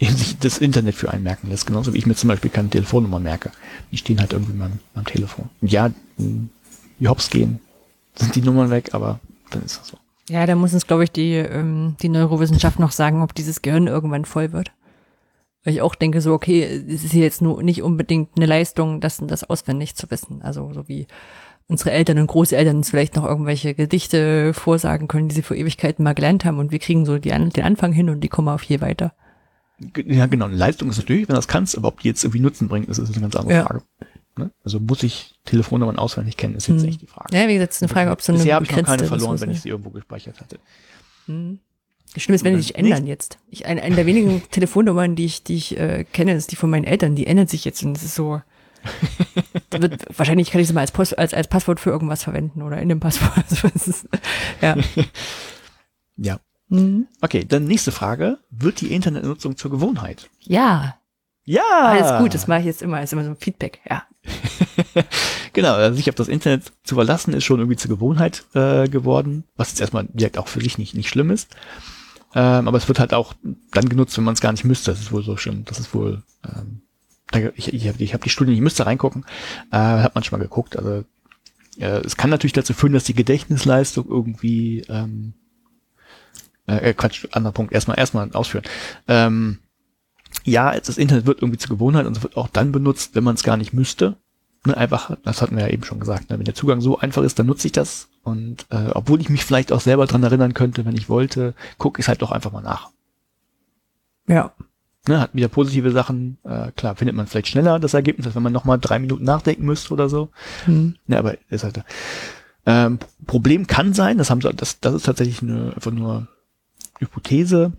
[SPEAKER 3] eben sich das Internet für einen merken lässt. Genauso wie ich mir zum Beispiel keine Telefonnummer merke. Die stehen halt irgendwie mal am Telefon. Und ja, die Hops gehen, sind die Nummern weg, aber dann ist das so.
[SPEAKER 1] Ja, da muss uns, glaube ich, die, ähm, die Neurowissenschaft noch sagen, ob dieses Gehirn irgendwann voll wird. Weil ich auch denke, so, okay, es ist jetzt nur nicht unbedingt eine Leistung, das, das auswendig zu wissen. Also so wie unsere Eltern und Großeltern uns vielleicht noch irgendwelche Gedichte vorsagen können, die sie vor Ewigkeiten mal gelernt haben und wir kriegen so die, den Anfang hin und die kommen auf hier weiter.
[SPEAKER 3] Ja, genau. Eine Leistung ist natürlich, wenn du das kannst, aber ob die jetzt irgendwie Nutzen bringt, ist, ist eine ganz andere ja. Frage. Ne? Also muss ich Telefonnummern auswendig kennen, ist jetzt hm. nicht die Frage.
[SPEAKER 1] Ja, wie gesagt, ist eine Frage, ob so eine
[SPEAKER 3] Bisher habe ich noch keine verloren, wenn ich sie irgendwo gespeichert hatte.
[SPEAKER 1] Hm. Schlimm ist, wenn die sich ändern jetzt. Ich, eine, eine der wenigen Telefonnummern, die ich, die ich äh, kenne, ist die von meinen Eltern. Die ändert sich jetzt und es ist so. wird, wahrscheinlich kann ich sie mal als, Post, als, als Passwort für irgendwas verwenden oder in dem Passwort. Also, ist, ja.
[SPEAKER 3] ja. Mhm. Okay, dann nächste Frage. Wird die Internetnutzung zur Gewohnheit?
[SPEAKER 1] Ja.
[SPEAKER 3] Ja.
[SPEAKER 1] Alles gut, das mache ich jetzt immer. Das ist immer so ein Feedback, ja.
[SPEAKER 3] genau, also sich auf das Internet zu verlassen, ist schon irgendwie zur Gewohnheit äh, geworden, was jetzt erstmal direkt auch für sich nicht, nicht schlimm ist. Ähm, aber es wird halt auch dann genutzt, wenn man es gar nicht müsste. Das ist wohl so schön. Das ist wohl, ähm, ich, ich habe ich hab die Studie, ich müsste reingucken, äh, hat man schon mal geguckt. Also äh, es kann natürlich dazu führen, dass die Gedächtnisleistung irgendwie ähm, äh, Quatsch, anderer Punkt, erstmal erstmal ausführen. Ähm, ja, das Internet wird irgendwie zur Gewohnheit und es wird auch dann benutzt, wenn man es gar nicht müsste. Ne, einfach, das hatten wir ja eben schon gesagt, ne, wenn der Zugang so einfach ist, dann nutze ich das. Und äh, obwohl ich mich vielleicht auch selber dran erinnern könnte, wenn ich wollte, gucke ich halt doch einfach mal nach.
[SPEAKER 1] Ja.
[SPEAKER 3] Ne, hat wieder positive Sachen. Äh, klar, findet man vielleicht schneller das Ergebnis, als wenn man nochmal drei Minuten nachdenken müsste oder so. Mhm. Ne, aber ist halt. Ähm, Problem kann sein, das haben sie, das, das ist tatsächlich eine, einfach nur Hypothese,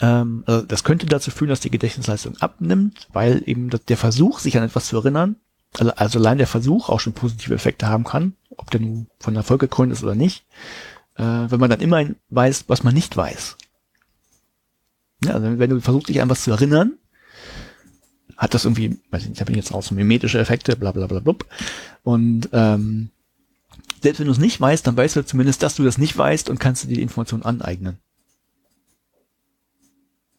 [SPEAKER 3] ähm, also das könnte dazu führen, dass die Gedächtnisleistung abnimmt, weil eben der Versuch, sich an etwas zu erinnern, also, also allein der Versuch auch schon positive Effekte haben kann, ob der nun von Erfolg gekrönt ist oder nicht, äh, wenn man dann immerhin weiß, was man nicht weiß. Ja, also wenn du versuchst, dich an was zu erinnern, hat das irgendwie, weiß ich nicht, da bin ich jetzt raus, so mimetische Effekte, bla bla bla bla. Und ähm, selbst wenn du es nicht weißt, dann weißt du zumindest, dass du das nicht weißt und kannst du dir die Information aneignen.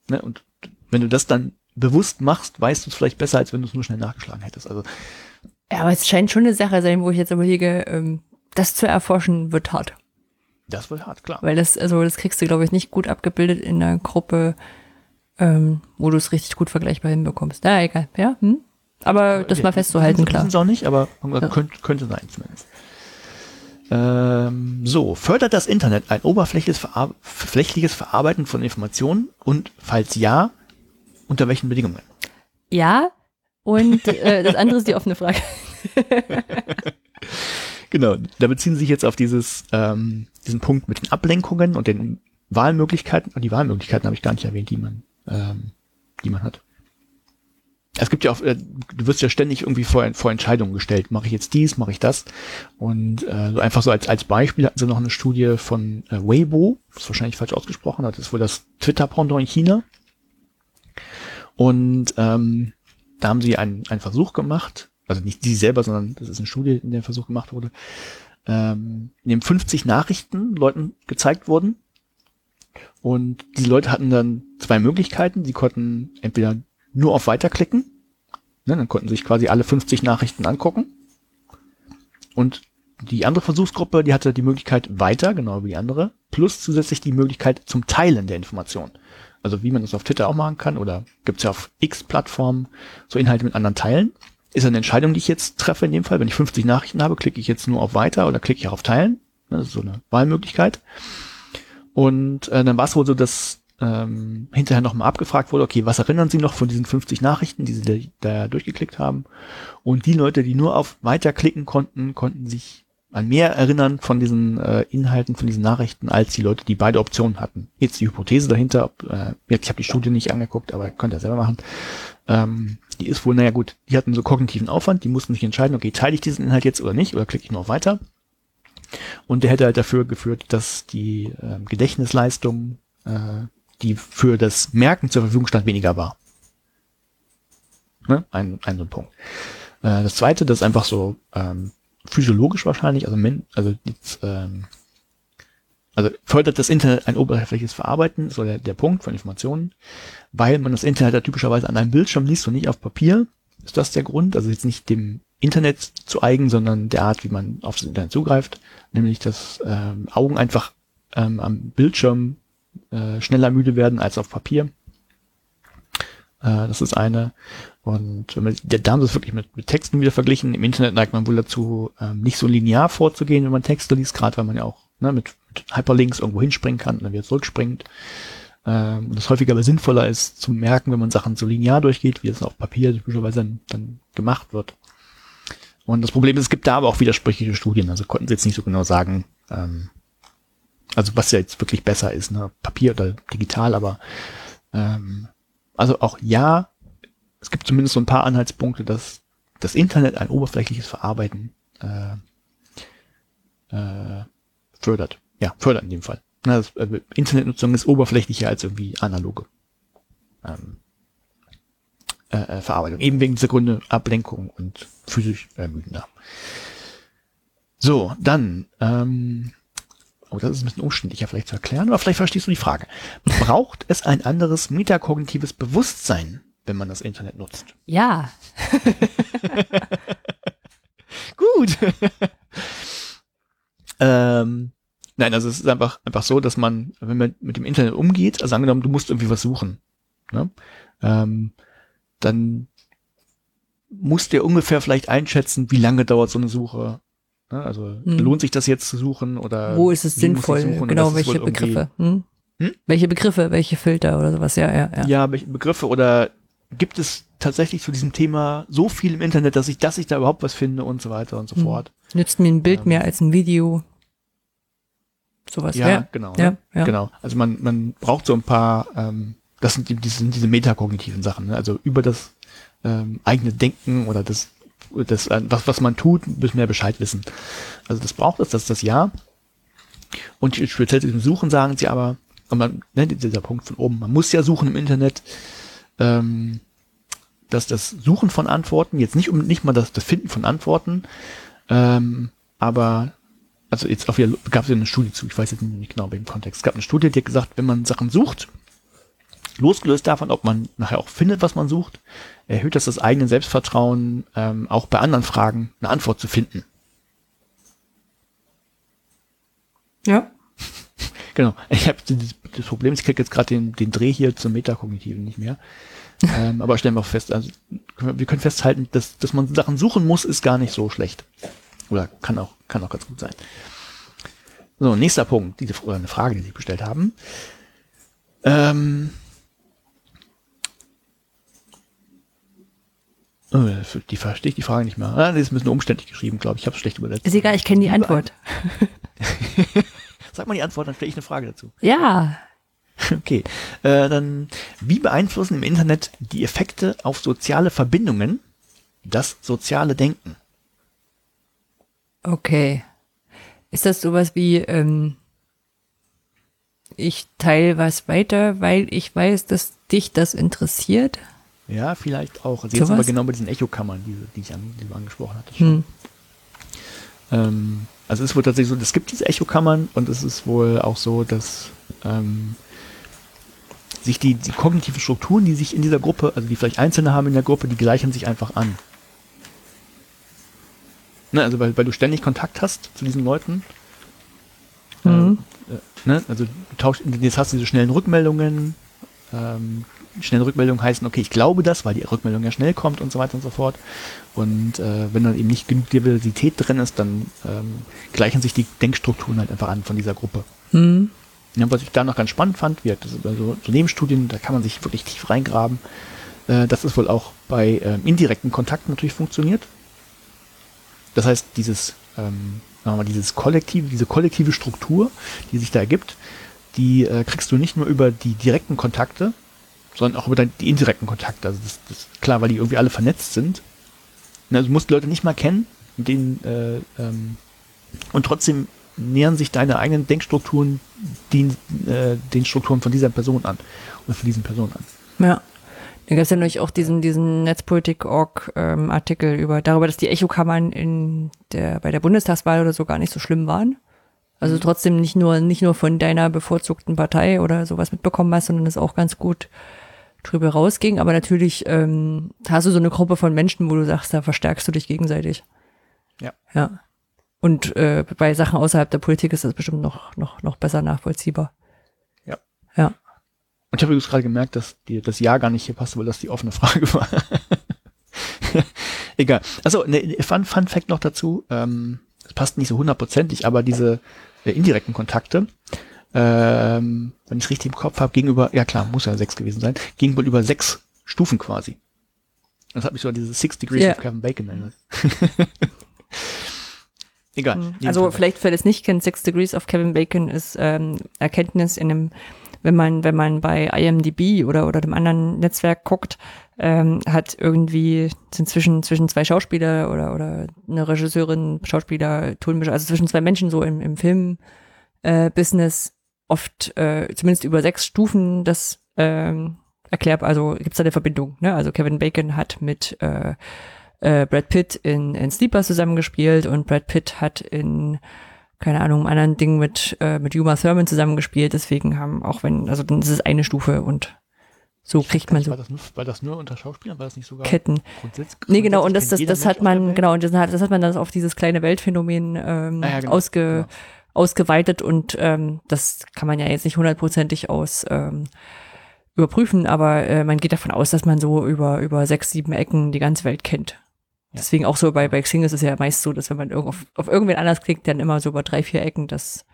[SPEAKER 3] Ne? Und wenn du das dann bewusst machst, weißt du es vielleicht besser, als wenn du es nur schnell nachgeschlagen hättest. Also
[SPEAKER 1] ja, aber es scheint schon eine Sache sein, wo ich jetzt überlege, ähm, das zu erforschen wird hart.
[SPEAKER 3] Das wird hart, klar.
[SPEAKER 1] Weil das, also das kriegst du, glaube ich, nicht gut abgebildet in einer Gruppe, ähm, wo du es richtig gut vergleichbar hinbekommst. Na, egal, ja. Hm? Aber das ja, mal festzuhalten, klar.
[SPEAKER 3] Das auch nicht, aber ja. könnte, könnte sein zumindest. Ähm, so, fördert das Internet ein oberflächliches, Verar Verarbeiten von Informationen und falls ja, unter welchen Bedingungen?
[SPEAKER 1] Ja, und äh, das andere ist die offene Frage.
[SPEAKER 3] Genau, da beziehen sie sich jetzt auf dieses, ähm, diesen Punkt mit den Ablenkungen und den Wahlmöglichkeiten. Und die Wahlmöglichkeiten habe ich gar nicht erwähnt, die man, ähm, die man hat. Es gibt ja auch, äh, du wirst ja ständig irgendwie vor, vor Entscheidungen gestellt. Mache ich jetzt dies, mache ich das? Und äh, so einfach so als, als Beispiel hatten sie noch eine Studie von äh, Weibo, das ist wahrscheinlich falsch ausgesprochen, das ist wohl das Twitter-Pendant in China. Und ähm, da haben sie einen, einen Versuch gemacht, also nicht die selber, sondern das ist eine Studie, in der Versuch gemacht wurde, ähm, in dem 50 Nachrichten Leuten gezeigt wurden. Und diese Leute hatten dann zwei Möglichkeiten. Sie konnten entweder nur auf Weiterklicken, ne, dann konnten sich quasi alle 50 Nachrichten angucken. Und die andere Versuchsgruppe, die hatte die Möglichkeit weiter, genau wie die andere, plus zusätzlich die Möglichkeit zum Teilen der Information. Also wie man das auf Twitter auch machen kann oder gibt's ja auf X-Plattformen so Inhalte mit anderen teilen ist eine Entscheidung, die ich jetzt treffe in dem Fall. Wenn ich 50 Nachrichten habe, klicke ich jetzt nur auf Weiter oder klicke ich auf Teilen. Das ist so eine Wahlmöglichkeit. Und äh, dann war es wohl so, dass ähm, hinterher nochmal abgefragt wurde, okay, was erinnern Sie noch von diesen 50 Nachrichten, die Sie da, da durchgeklickt haben? Und die Leute, die nur auf Weiter klicken konnten, konnten sich an mehr erinnern von diesen äh, Inhalten, von diesen Nachrichten, als die Leute, die beide Optionen hatten. Jetzt die Hypothese dahinter, äh, ich habe die Studie nicht angeguckt, aber könnt ihr selber machen. Ähm, die ist wohl, naja gut, die hatten so kognitiven Aufwand, die mussten sich entscheiden, okay, teile ich diesen Inhalt jetzt oder nicht, oder klicke ich nur auf weiter. Und der hätte halt dafür geführt, dass die äh, Gedächtnisleistung, äh, die für das Merken zur Verfügung stand, weniger war. Ne? Ein, ein so ein Punkt. Äh, das zweite, das ist einfach so ähm, physiologisch wahrscheinlich, also, also ähm, also fördert das Internet ein oberflächliches Verarbeiten, so der, der Punkt von Informationen, weil man das Internet ja typischerweise an einem Bildschirm liest und nicht auf Papier. Ist das der Grund? Also jetzt nicht dem Internet zu eigen, sondern der Art, wie man auf das Internet zugreift, nämlich dass ähm, Augen einfach ähm, am Bildschirm äh, schneller müde werden als auf Papier. Äh, das ist eine. Und wenn man, da haben sie wirklich mit, mit Texten wieder verglichen. Im Internet neigt man wohl dazu, ähm, nicht so linear vorzugehen, wenn man Texte liest, gerade weil man ja auch ne, mit, mit Hyperlinks irgendwo hinspringen kann und dann wieder zurückspringt. Ähm, und das häufiger aber sinnvoller ist zu merken, wenn man Sachen so linear durchgeht, wie es auf Papier typischerweise dann, dann gemacht wird. Und das Problem ist, es gibt da aber auch widersprüchliche Studien. Also konnten sie jetzt nicht so genau sagen, ähm, also was ja jetzt wirklich besser ist, ne? Papier oder digital, aber ähm, also auch ja, es gibt zumindest so ein paar Anhaltspunkte, dass das Internet ein oberflächliches Verarbeiten äh, äh, fördert. Ja, fördert in dem Fall. Na, das, äh, Internetnutzung ist oberflächlicher als irgendwie analoge ähm, äh, äh, Verarbeitung. Eben wegen dieser Gründe Ablenkung und physisch ermüdender. So, dann, ähm, oh, das ist ein bisschen umständlicher vielleicht zu erklären, aber vielleicht verstehst du die Frage. Braucht es ein anderes metakognitives Bewusstsein, wenn man das Internet nutzt?
[SPEAKER 1] Ja.
[SPEAKER 3] Gut. ähm, nein, also es ist einfach, einfach so, dass man, wenn man mit dem Internet umgeht, also angenommen, du musst irgendwie was suchen, ne? ähm, dann musst du ungefähr vielleicht einschätzen, wie lange dauert so eine Suche. Ne? Also
[SPEAKER 1] Hm.
[SPEAKER 3] lohnt sich das jetzt zu suchen oder
[SPEAKER 1] Wo ist es sinnvoll? genau, welche Begriffe? Hm?
[SPEAKER 3] Hm?
[SPEAKER 1] Welche Begriffe, welche Filter oder sowas? Ja, ja, ja.
[SPEAKER 3] Ja, welche Begriffe oder gibt es tatsächlich zu diesem Thema so viel im Internet, dass ich, dass ich da überhaupt was finde und so weiter und so
[SPEAKER 1] Hm.
[SPEAKER 3] fort.
[SPEAKER 1] Nützt mir ein Bild
[SPEAKER 3] Ähm.
[SPEAKER 1] mehr als ein Video? Sowas,
[SPEAKER 3] Ja,
[SPEAKER 1] ja.
[SPEAKER 3] genau.
[SPEAKER 1] Ja,
[SPEAKER 3] ne?
[SPEAKER 1] ja.
[SPEAKER 3] Genau. Also man, man braucht so ein paar, ähm, das sind die, die sind diese metakognitiven Sachen, ne? also über das ähm, eigene Denken oder das, das äh, was, was man tut, müssen wir Bescheid wissen. Also das braucht es, das ist das Ja. Und speziell zu diesem Suchen sagen sie aber, und man, ne, dieser Punkt von oben, man muss ja suchen im Internet, ähm, dass das Suchen von Antworten, jetzt nicht um nicht mal das, das Finden von Antworten, ähm, aber also jetzt auch wieder gab es ja eine Studie zu, ich weiß jetzt nicht genau welchem Kontext. Es gab eine Studie, die hat gesagt, wenn man Sachen sucht, losgelöst davon, ob man nachher auch findet, was man sucht, erhöht das das eigene Selbstvertrauen, ähm, auch bei anderen Fragen eine Antwort zu finden.
[SPEAKER 1] Ja.
[SPEAKER 3] Genau. Ich habe das, Problem, ich kriege jetzt gerade den, den Dreh hier zum Metakognitiven nicht mehr. ähm, aber stellen wir auch fest, also wir können festhalten, dass, dass man Sachen suchen muss, ist gar nicht so schlecht. Oder kann auch, kann auch ganz gut sein. So, nächster Punkt, diese oder eine Frage, die Sie bestellt haben. Ähm, Oh, die verstehe ich die Frage nicht mehr. Ah, das ist ein bisschen umständlich geschrieben, glaube ich. Ich habe es schlecht übersetzt.
[SPEAKER 1] Ist egal, ich kenne die Antwort.
[SPEAKER 3] Sag mal die Antwort, dann stelle ich eine Frage dazu.
[SPEAKER 1] Ja.
[SPEAKER 3] Okay, äh, dann wie beeinflussen im Internet die Effekte auf soziale Verbindungen das soziale Denken?
[SPEAKER 1] Okay. Ist das sowas wie, ähm, ich teile was weiter, weil ich weiß, dass dich das interessiert?
[SPEAKER 3] Ja, vielleicht auch. Also jetzt aber genau bei diesen Echokammern, die, die ich an, die du angesprochen hattest.
[SPEAKER 1] Hm.
[SPEAKER 3] Ähm, also es ist wohl tatsächlich so, es gibt diese Echokammern und es ist wohl auch so, dass ähm, sich die, die kognitiven Strukturen, die sich in dieser Gruppe, also die vielleicht Einzelne haben in der Gruppe, die gleichen sich einfach an. Ne, also weil, weil du ständig Kontakt hast zu diesen Leuten.
[SPEAKER 1] Mhm.
[SPEAKER 3] Äh, ne, also du tauschst, jetzt hast du diese schnellen Rückmeldungen. Ähm, schnelle Rückmeldungen heißen, okay, ich glaube das, weil die Rückmeldung ja schnell kommt und so weiter und so fort. Und äh, wenn dann eben nicht genug Diversität drin ist, dann ähm, gleichen sich die Denkstrukturen halt einfach an von dieser Gruppe.
[SPEAKER 1] Hm.
[SPEAKER 3] Ja, was ich da noch ganz spannend fand, wie das, also so Nebenstudien, da kann man sich wirklich tief reingraben. Äh, dass es wohl auch bei ähm, indirekten Kontakten natürlich funktioniert. Das heißt, dieses, ähm, sagen wir mal, dieses kollektive, diese kollektive Struktur, die sich da ergibt, die äh, kriegst du nicht nur über die direkten Kontakte, sondern auch über die indirekten Kontakte. Also das, das ist klar, weil die irgendwie alle vernetzt sind. Ne, Also du musst Leute nicht mal kennen, mit denen, äh, ähm, und trotzdem nähern sich deine eigenen Denkstrukturen den, äh, den Strukturen von dieser Person an oder von diesen Personen an.
[SPEAKER 1] Ja. Da gab es ja nämlich auch diesen, diesen Netzpolitik-Org-Artikel über darüber, dass die Echokammern in der, bei der Bundestagswahl oder so gar nicht so schlimm waren. Also trotzdem nicht nur, nicht nur von deiner bevorzugten Partei oder sowas mitbekommen hast, sondern es auch ganz gut drüber rausging. Aber natürlich ähm, hast du so eine Gruppe von Menschen, wo du sagst, da verstärkst du dich gegenseitig.
[SPEAKER 3] Ja.
[SPEAKER 1] Ja. Und äh, bei Sachen außerhalb der Politik ist das bestimmt noch, noch, noch besser nachvollziehbar.
[SPEAKER 3] Ja.
[SPEAKER 1] Ja.
[SPEAKER 3] Und ich habe übrigens gerade gemerkt, dass die, das Ja gar nicht hier passte, weil das die offene Frage war. Egal. Also, ne, Fun, Fun Fact noch dazu. Ähm, das passt nicht so hundertprozentig, aber diese äh, indirekten Kontakte, ähm, wenn ich es richtig im Kopf habe, gegenüber, ja klar, muss ja sechs gewesen sein, gegenüber über sechs Stufen quasi. Das hat mich so an diese Six Degrees
[SPEAKER 1] Ja.
[SPEAKER 3] of Kevin Bacon erinnert. Egal.
[SPEAKER 1] Also
[SPEAKER 3] Jedenfalls.
[SPEAKER 1] vielleicht, wer das nicht kennt, Six Degrees of Kevin Bacon ist ähm, Erkenntnis in einem, wenn man, wenn man bei IMDb oder, oder dem anderen Netzwerk guckt, ähm, hat irgendwie, sind zwischen, zwischen zwei Schauspieler oder, oder eine Regisseurin, Schauspieler, Tonmischer, also zwischen zwei Menschen so im, im Film, äh, Business oft, äh, zumindest über sechs Stufen das ähm, erklärt, also gibt's da eine Verbindung, ne? Also Kevin Bacon hat mit äh, äh, Brad Pitt in, in Sleepers zusammengespielt und Brad Pitt hat in, keine Ahnung, anderen Ding mit, äh, mit Uma Thurman zusammengespielt. Deswegen haben, auch wenn, also dann ist es eine Stufe und so kriegt man so
[SPEAKER 3] war, das nur, war das nur unter Schauspielern? War das nicht sogar
[SPEAKER 1] Ketten.
[SPEAKER 3] grundsätzlich?
[SPEAKER 1] Nee, genau, und das, das, das hat man, genau, und das hat, das hat man dann auf dieses kleine Weltphänomen ähm,
[SPEAKER 3] Ah ja, genau,
[SPEAKER 1] ausge,
[SPEAKER 3] genau.
[SPEAKER 1] Ausgeweitet und ähm, das kann man ja jetzt nicht hundertprozentig aus ähm, überprüfen, aber äh, man geht davon aus, dass man so über, über sechs, sieben Ecken die ganze Welt kennt.
[SPEAKER 3] Ja.
[SPEAKER 1] Deswegen auch so bei, bei Xing ist es ja meist so, dass wenn man auf, auf irgendwen anders klickt, dann immer so über drei, vier Ecken das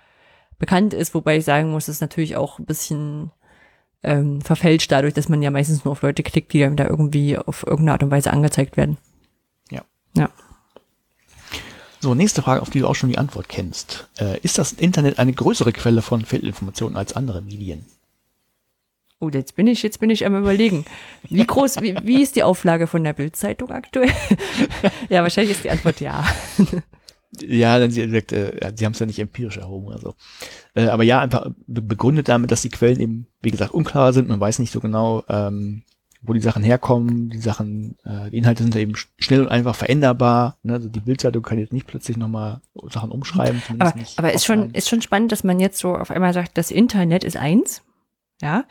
[SPEAKER 1] bekannt ist, wobei ich sagen muss, ist natürlich auch ein bisschen ähm, verfälscht dadurch, dass man ja meistens nur auf Leute klickt, die einem da irgendwie auf irgendeine Art und Weise angezeigt werden.
[SPEAKER 3] Ja.
[SPEAKER 1] Ja.
[SPEAKER 3] So, nächste Frage, auf die du auch schon die Antwort kennst. Äh, ist das Internet eine größere Quelle von Fehlinformationen als andere Medien?
[SPEAKER 1] Oh, jetzt bin ich, jetzt bin ich am überlegen. Wie groß, wie, wie ist die Auflage von der Bildzeitung aktuell? ja, wahrscheinlich ist die Antwort ja.
[SPEAKER 3] Ja, dann sie äh, sie haben es ja nicht empirisch erhoben oder so. Äh, aber ja, einfach be- begründet damit, dass die Quellen eben, wie gesagt, unklar sind. Man weiß nicht so genau, ähm, wo die Sachen herkommen. Die Sachen, äh, die Inhalte sind ja eben sch- schnell und einfach veränderbar. Ne? Also die Bildzeitung kann jetzt nicht plötzlich nochmal Sachen umschreiben.
[SPEAKER 1] Aber, aber ist schon, ist schon spannend, dass man jetzt so auf einmal sagt, das Internet ist eins. Ja.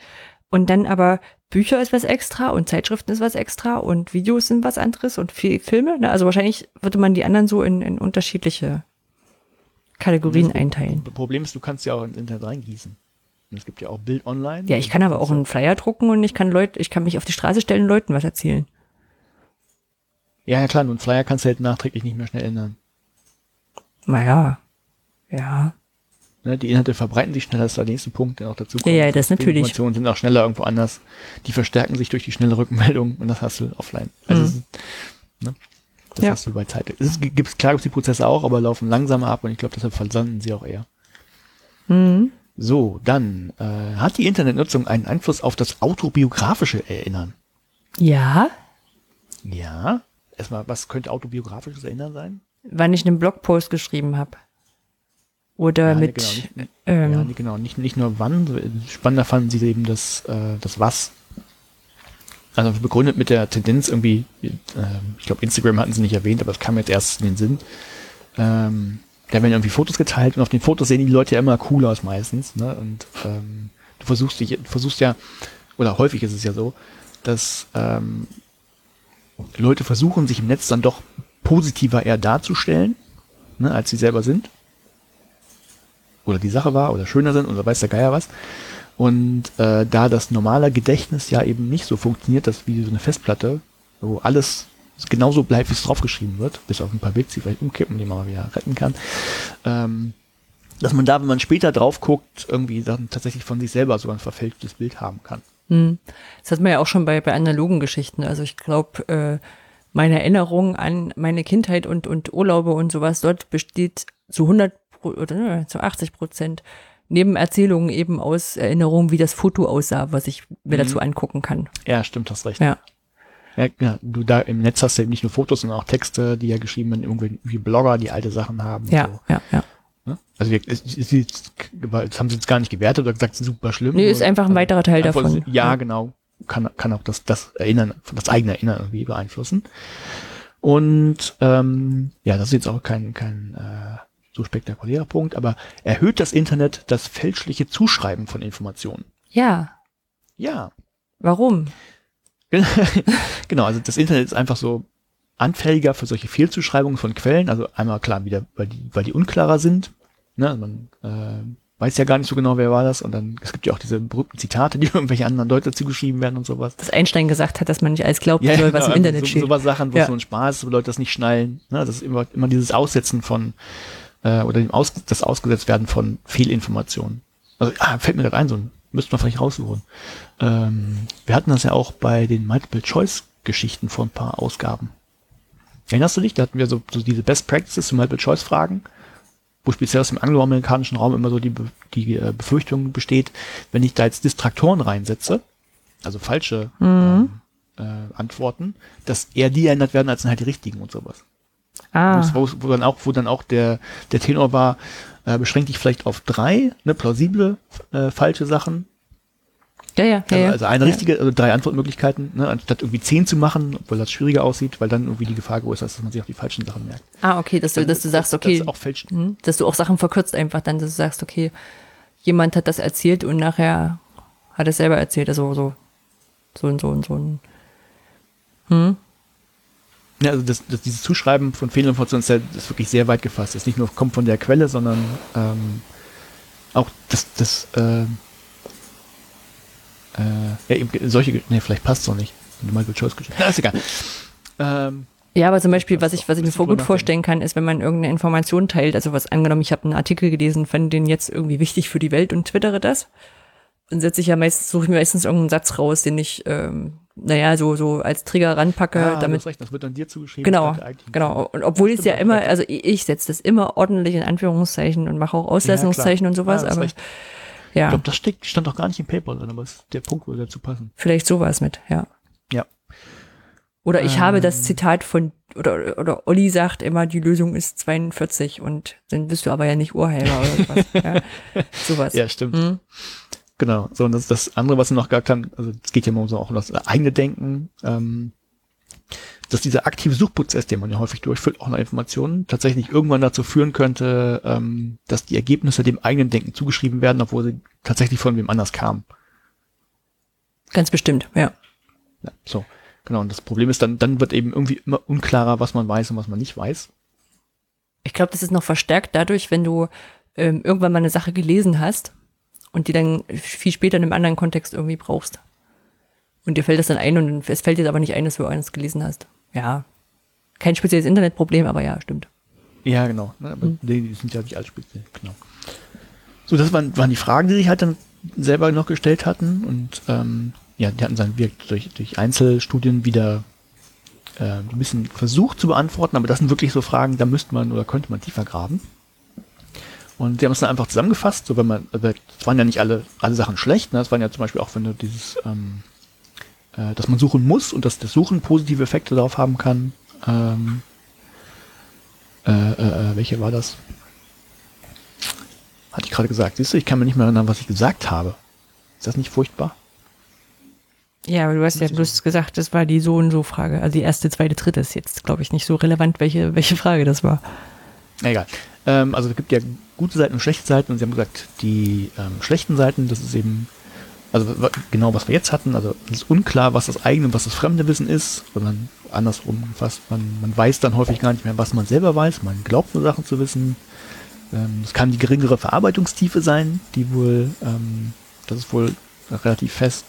[SPEAKER 1] Und dann aber Bücher ist was extra und Zeitschriften ist was extra und Videos sind was anderes und viel Filme. Ne? Also wahrscheinlich würde man die anderen so in, in unterschiedliche Kategorien
[SPEAKER 3] Das
[SPEAKER 1] einteilen.
[SPEAKER 3] Problem ist, du kannst ja auch ins Internet reingießen. Und es gibt ja auch Bild online.
[SPEAKER 1] Ja, ich kann aber auch einen Flyer drucken und ich kann Leute, ich kann mich auf die Straße stellen und Leuten was erzählen.
[SPEAKER 3] Ja, ja klar, nur einen Flyer kannst du halt nachträglich nicht mehr schnell ändern.
[SPEAKER 1] Naja. Ja.
[SPEAKER 3] Ne, die Inhalte verbreiten sich schneller, das ist der nächste Punkt, der auch dazu kommt.
[SPEAKER 1] Ja, ja, das
[SPEAKER 3] Die
[SPEAKER 1] natürlich.
[SPEAKER 3] Informationen sind auch schneller irgendwo anders. Die verstärken sich durch die schnelle Rückmeldung und das hast du offline. Also
[SPEAKER 1] Mhm.
[SPEAKER 3] Ne? Das
[SPEAKER 1] Ja.
[SPEAKER 3] hast du bei Zeit. Es gibt, klar gibt es die Prozesse auch, aber laufen langsamer ab und ich glaube, deshalb versanden sie auch eher.
[SPEAKER 1] Mhm.
[SPEAKER 3] So, dann äh, hat die Internetnutzung einen Einfluss auf das autobiografische Erinnern.
[SPEAKER 1] Ja,
[SPEAKER 3] Ja. Erstmal, was könnte autobiografisches Erinnern sein?
[SPEAKER 1] wann ich einen Blogpost geschrieben habe. Oder
[SPEAKER 3] Ja, nee,
[SPEAKER 1] mit,
[SPEAKER 3] genau, nicht-
[SPEAKER 1] ähm,
[SPEAKER 3] ja, nee, genau. Nicht, nicht nur wann, spannender fanden sie eben das, äh, das was. Also begründet mit der Tendenz irgendwie, äh, ich glaube Instagram hatten sie nicht erwähnt, aber es kam jetzt erst in den Sinn. Ähm, da werden irgendwie Fotos geteilt und auf den Fotos sehen die Leute ja immer cool aus meistens. Ne? Und ähm, du versuchst dich, versuchst ja, oder häufig ist es ja so, dass ähm, Leute versuchen, sich im Netz dann doch positiver eher darzustellen, ne, als sie selber sind oder die Sache war oder schöner sind oder weiß der Geier was. Und äh, da das normale Gedächtnis ja eben nicht so funktioniert, dass wie so eine Festplatte, wo alles genauso bleibt, wie es draufgeschrieben wird, bis auf ein paar Bits, die vielleicht umkippen, die man mal wieder retten kann, ähm, dass man da, wenn man später drauf guckt, irgendwie dann tatsächlich von sich selber so ein verfälschtes Bild haben kann.
[SPEAKER 1] hm. das hat man ja auch schon bei, bei analogen Geschichten. Also ich glaube, äh, meine Erinnerung an meine Kindheit und, und Urlaube und sowas dort besteht zu 100 Pro- oder ne, zu 80 Prozent neben Erzählungen eben aus Erinnerungen, wie das Foto aussah, was ich mir
[SPEAKER 3] Mhm.
[SPEAKER 1] dazu angucken kann.
[SPEAKER 3] Ja, stimmt, hast recht.
[SPEAKER 1] Ja.
[SPEAKER 3] Ja, ja, du da im Netz hast du eben nicht nur Fotos, sondern auch Texte, die ja geschrieben werden, irgendwie Blogger, die alte Sachen haben.
[SPEAKER 1] Ja,
[SPEAKER 3] So.
[SPEAKER 1] ja, ja.
[SPEAKER 3] Ne? Also wir, es, es, es, das haben sie jetzt gar nicht gewertet oder gesagt, super schlimm.
[SPEAKER 1] Nee, ist einfach ein weiterer Teil
[SPEAKER 3] einfach-
[SPEAKER 1] davon.
[SPEAKER 3] Ja, genau. Kann, kann auch das, das Erinnern, das eigene Erinnern irgendwie beeinflussen. Und ähm, ja, das ist jetzt auch kein, kein äh, so spektakulärer Punkt, aber erhöht das Internet das fälschliche Zuschreiben von Informationen?
[SPEAKER 1] Ja,
[SPEAKER 3] Ja.
[SPEAKER 1] warum?
[SPEAKER 3] genau, also das Internet ist einfach so anfälliger für solche Fehlzuschreibungen von Quellen. Also einmal klar wieder, weil die, weil die unklarer sind. Ne? Also man äh, weiß ja gar nicht so genau, wer war das. Und dann, es gibt ja auch diese berühmten Zitate, die irgendwelche anderen Leute zugeschrieben werden und sowas.
[SPEAKER 1] Dass Einstein gesagt hat, dass man nicht alles glauben soll, was
[SPEAKER 3] genau,
[SPEAKER 1] im Internet
[SPEAKER 3] so,
[SPEAKER 1] steht.
[SPEAKER 3] Sowas Sachen, wo
[SPEAKER 1] Ja.
[SPEAKER 3] so ein Spaß ist, wo Leute das nicht schnallen. Ne? Das ist immer, immer dieses Aussetzen von äh, oder dem Aus, das ausgesetzt werden von Fehlinformationen. Also, ah, fällt mir gerade ein, so ein müsste man vielleicht raussuchen. Ähm, wir hatten das ja auch bei den Multiple-Choice-Geschichten vor ein paar Ausgaben. Erinnerst du dich? Da hatten wir so, so diese Best Practices zu Multiple-Choice-Fragen, wo speziell aus dem angloamerikanischen Raum immer so die, die äh, Befürchtung besteht, wenn ich da jetzt Distraktoren reinsetze, also falsche ähm, äh, Antworten, dass eher die erinnert werden als dann halt die richtigen und sowas.
[SPEAKER 1] ah,
[SPEAKER 3] Wo, wo dann auch, wo dann auch der, der Tenor war, äh, beschränk dich vielleicht auf drei, ne, plausible äh, falsche Sachen.
[SPEAKER 1] Ja, ja, ja,
[SPEAKER 3] Also,
[SPEAKER 1] ja.
[SPEAKER 3] also eine richtige, also drei Antwortmöglichkeiten, ne, anstatt irgendwie zehn zu machen, obwohl das schwieriger aussieht, weil dann irgendwie die Gefahr größer ist, dass man sich auf die falschen Sachen merkt.
[SPEAKER 1] Ah, okay, dass du, dass du sagst, okay,
[SPEAKER 3] Das ist auch fälschen.
[SPEAKER 1] hm, dass du auch Sachen verkürzt einfach dann, dass du sagst, okay, jemand hat das erzählt und nachher hat es selber erzählt, also so, so und so und so. ein- Hm?
[SPEAKER 3] Ja, also das, das, dieses Zuschreiben von Fehlinformationen ist, ja, ist wirklich sehr weit gefasst. Ist nicht nur kommt von der Quelle, sondern ähm, auch das, das äh, äh, ja, eben solche, nee, vielleicht passt es noch nicht. Michael Choice Geschichte. Na, ist egal. Ähm,
[SPEAKER 1] Ja, aber zum Beispiel, was ich, was ich mir
[SPEAKER 3] drüber
[SPEAKER 1] gut vorstellen kann, ist, wenn man irgendeine Information teilt, also was angenommen, ich habe einen Artikel gelesen, fand den jetzt irgendwie wichtig für die Welt und twittere das, dann setze ich ja meistens, suche ich mir meistens irgendeinen Satz raus, den ich, ähm, naja, so, so als Trigger ranpacke,
[SPEAKER 3] ah,
[SPEAKER 1] damit
[SPEAKER 3] recht, das wird dann dir zugeschrieben.
[SPEAKER 1] Genau, genau. Und obwohl es ja immer, also ich, setze das immer ordentlich in Anführungszeichen und mache auch Ausleistungszeichen
[SPEAKER 3] Ja,
[SPEAKER 1] und sowas,
[SPEAKER 3] hast
[SPEAKER 1] aber
[SPEAKER 3] recht.
[SPEAKER 1] Ja,
[SPEAKER 3] Ich glaube, das steht, stand doch gar nicht im Paper drin, aber der Punkt würde dazu passen.
[SPEAKER 1] vielleicht sowas mit, ja.
[SPEAKER 3] Ja.
[SPEAKER 1] Oder ich habe das
[SPEAKER 3] Ähm.
[SPEAKER 1] Zitat von, oder, oder Olli sagt immer, die Lösung ist 42 und dann bist du aber ja nicht Urheber oder sowas. ja. Sowas.
[SPEAKER 3] Ja, stimmt.
[SPEAKER 1] Hm?
[SPEAKER 3] Genau. So, und das, das andere, was noch gesagt haben, also es geht ja immer so auch um das eigene Denken, ähm, dass dieser aktive Suchprozess, den man ja häufig durchführt, auch nach Informationen, tatsächlich irgendwann dazu führen könnte, ähm, dass die Ergebnisse dem eigenen Denken zugeschrieben werden, obwohl sie tatsächlich von wem anders kamen.
[SPEAKER 1] Ganz bestimmt, ja.
[SPEAKER 3] Ja, so. Genau. Und das Problem ist dann, dann wird eben irgendwie immer unklarer, was man weiß und was man nicht weiß.
[SPEAKER 1] Ich glaube, das ist noch verstärkt dadurch, wenn du ähm, irgendwann mal eine Sache gelesen hast und die dann viel später in einem anderen Kontext irgendwie brauchst. Und dir fällt das dann ein und es fällt dir aber nicht ein, dass du eines gelesen hast. Ja. Kein spezielles Internetproblem, aber ja, stimmt.
[SPEAKER 3] Ja, genau. Ne, aber die, die sind ja nicht alles speziell. Genau. So, das waren, waren die Fragen, die sich halt dann selber noch gestellt hatten und ähm, ja, die hatten dann wirklich durch, durch Einzelstudien wieder äh, ein bisschen versucht zu beantworten, aber das sind wirklich so Fragen, da müsste man oder könnte man tiefer graben. Und die haben es dann einfach zusammengefasst, so wenn man, also es waren ja nicht alle, alle Sachen schlecht, ne? es waren ja zum Beispiel auch, wenn du dieses, ähm, äh, dass man suchen muss und dass das Suchen positive Effekte darauf haben kann. Ähm, äh, äh, äh welche war das? Hatte ich gerade gesagt. Siehst du, ich kann mir nicht mehr erinnern, was ich gesagt habe. Ist das nicht furchtbar?
[SPEAKER 1] Ja, aber du hast ja bloß gesagt, das war die so und so Frage. Also die erste, zweite, dritte ist jetzt, glaube ich, nicht so relevant, welche, welche Frage das war.
[SPEAKER 3] Egal. Ähm, also es gibt ja gute Seiten und schlechte Seiten und sie haben gesagt, die ähm, schlechten Seiten, das ist eben, also genau was wir jetzt hatten, also es ist unklar, was das eigene und was das fremde Wissen ist, sondern andersrum fast, man, man weiß dann häufig gar nicht mehr, was man selber weiß, man glaubt nur Sachen zu wissen. Ähm, es kann die geringere Verarbeitungstiefe sein, die wohl, ähm, das ist wohl relativ fest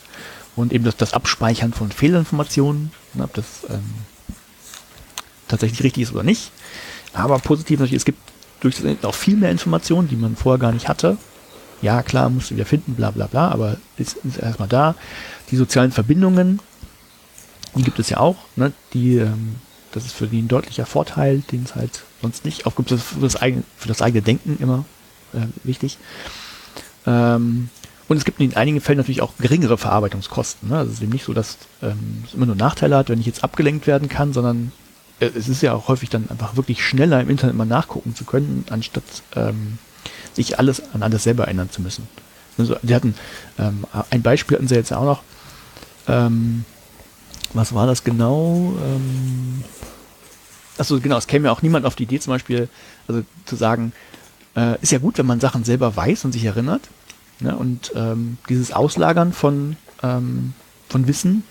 [SPEAKER 3] und eben das, das Abspeichern von Fehlinformationen, ne, ob das ähm, tatsächlich richtig ist oder nicht. Aber positiv natürlich, es gibt durch das Internet auch viel mehr Informationen, die man vorher gar nicht hatte. Ja, klar, musst du wieder finden, bla bla bla, aber ist, ist erstmal da. Die sozialen Verbindungen, die gibt es ja auch, ne? die, ähm, das ist für die ein deutlicher Vorteil, den es halt sonst nicht aufgibt. Das ist für das eigene, für das eigene Denken immer äh, wichtig. Ähm, und es gibt in einigen Fällen natürlich auch geringere Verarbeitungskosten. Ne? Also es ist eben nicht so, dass ähm, es immer nur Nachteile hat, wenn ich jetzt abgelenkt werden kann, sondern äh, es ist ja auch häufig dann einfach wirklich schneller im Internet mal nachgucken zu können, anstatt ähm, sich alles an alles selber erinnern zu müssen. Also, die hatten ähm, ein Beispiel hatten sie jetzt auch noch. Ähm, was war das genau? Ähm, achso, genau, es käme ja auch niemand auf die Idee, zum Beispiel, also zu sagen, äh, ist ja gut, wenn man Sachen selber weiß und sich erinnert. Ne? Und ähm, dieses Auslagern von, ähm, von Wissen,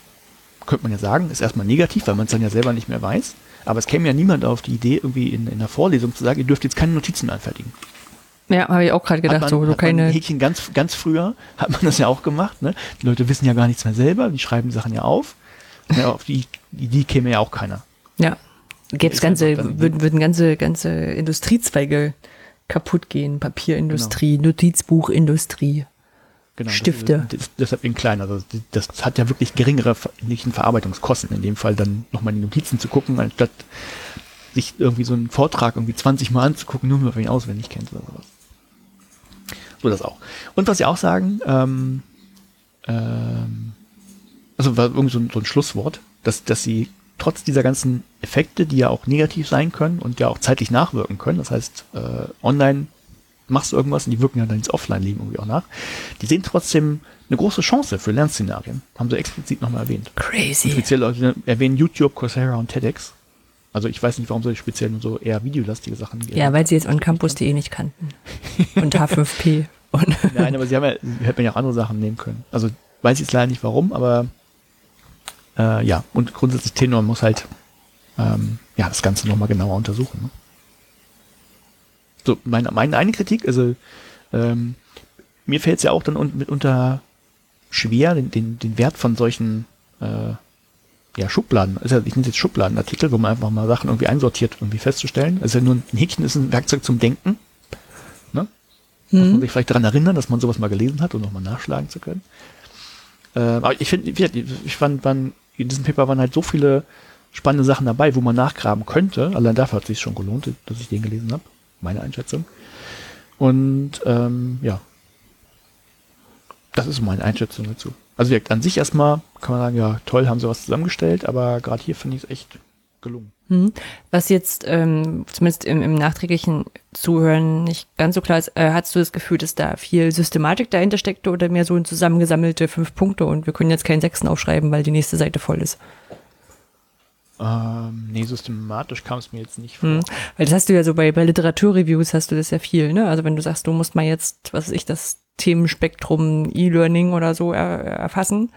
[SPEAKER 3] könnte man ja sagen, ist erstmal negativ, weil man es dann ja selber nicht mehr weiß. Aber es käme ja niemand auf die Idee, irgendwie in, in der Vorlesung zu sagen, ihr dürft jetzt keine Notizen anfertigen.
[SPEAKER 1] Ja, habe ich auch gerade gedacht,
[SPEAKER 3] man,
[SPEAKER 1] so, so keine.
[SPEAKER 3] Häkchen ganz, ganz früher hat man das ja auch gemacht. Ne? Die Leute wissen ja gar nichts mehr selber, die schreiben Sachen ja auf. Ja, auf die Idee käme ja auch keiner.
[SPEAKER 1] Ja, gäbe es ganze, würden, würden ganze, ganze Industriezweige kaputt gehen. Papierindustrie, genau. Notizbuchindustrie. Genau, Stifte.
[SPEAKER 3] Das, das, deshalb in klein. Also das, hat ja wirklich geringere Verarbeitungskosten in dem Fall dann nochmal die Notizen zu gucken, anstatt sich irgendwie so einen Vortrag irgendwie 20 Mal anzugucken, nur wenn man ihn auswendig kennt oder sowas. So das auch. Und was sie auch sagen, ähm, ähm, also war irgendwie so ein, so ein Schlusswort, dass, dass sie trotz dieser ganzen Effekte, die ja auch negativ sein können und ja auch zeitlich nachwirken können, das heißt, äh, online machst du irgendwas und die wirken ja dann ins Offline-Leben irgendwie auch nach. Die sehen trotzdem eine große Chance für Lernszenarien. Haben sie explizit nochmal erwähnt.
[SPEAKER 1] Crazy.
[SPEAKER 3] Und speziell Leute erwähnen YouTube, Coursera und TEDx. Also ich weiß nicht, warum sie speziell nur so eher videolastige Sachen
[SPEAKER 1] geben. Ja, weil sie jetzt oncampus.de nicht kannten. Und H5P.
[SPEAKER 3] Und Nein, aber sie haben ja, hätten ja auch andere Sachen nehmen können. Also weiß ich jetzt leider nicht warum, aber äh, ja, und grundsätzlich Tenor muss halt ähm, ja das Ganze nochmal genauer untersuchen. Ne? So, meine, meine eine Kritik, also ähm, mir fällt es ja auch dann un mitunter schwer, den, den, den Wert von solchen äh, ja, Schubladen, also ich nenne es jetzt Schubladenartikel, wo man einfach mal Sachen irgendwie einsortiert, irgendwie festzustellen. Also nur ein Häkchen ist ein Werkzeug zum Denken. Mhm. Muss man sich vielleicht daran erinnern, dass man sowas mal gelesen hat und nochmal nachschlagen zu können. Äh, aber ich finde, ich fand, waren, in diesem Paper waren halt so viele spannende Sachen dabei, wo man nachgraben könnte. Allein dafür hat es sich schon gelohnt, dass ich den gelesen habe meine Einschätzung. Und ähm, ja, das ist meine Einschätzung dazu. Also wirkt an sich erstmal, kann man sagen, ja, toll, haben sie was zusammengestellt, aber gerade hier finde ich es echt gelungen.
[SPEAKER 1] Hm. Was jetzt ähm, zumindest im, im, nachträglichen Zuhören nicht ganz so klar ist, äh, hast du das Gefühl, dass da viel Systematik dahinter steckte oder mehr so ein zusammengesammelte fünf Punkte und wir können jetzt keinen Sechsten aufschreiben, weil die nächste Seite voll ist?
[SPEAKER 3] Ähm, nee, systematisch kam es mir jetzt nicht vor. Hm,
[SPEAKER 1] weil das hast du ja so bei, bei Literaturreviews hast du das ja viel, ne? Also wenn du sagst, du musst mal jetzt, was weiß ich, das Themenspektrum E-Learning oder so er, erfassen,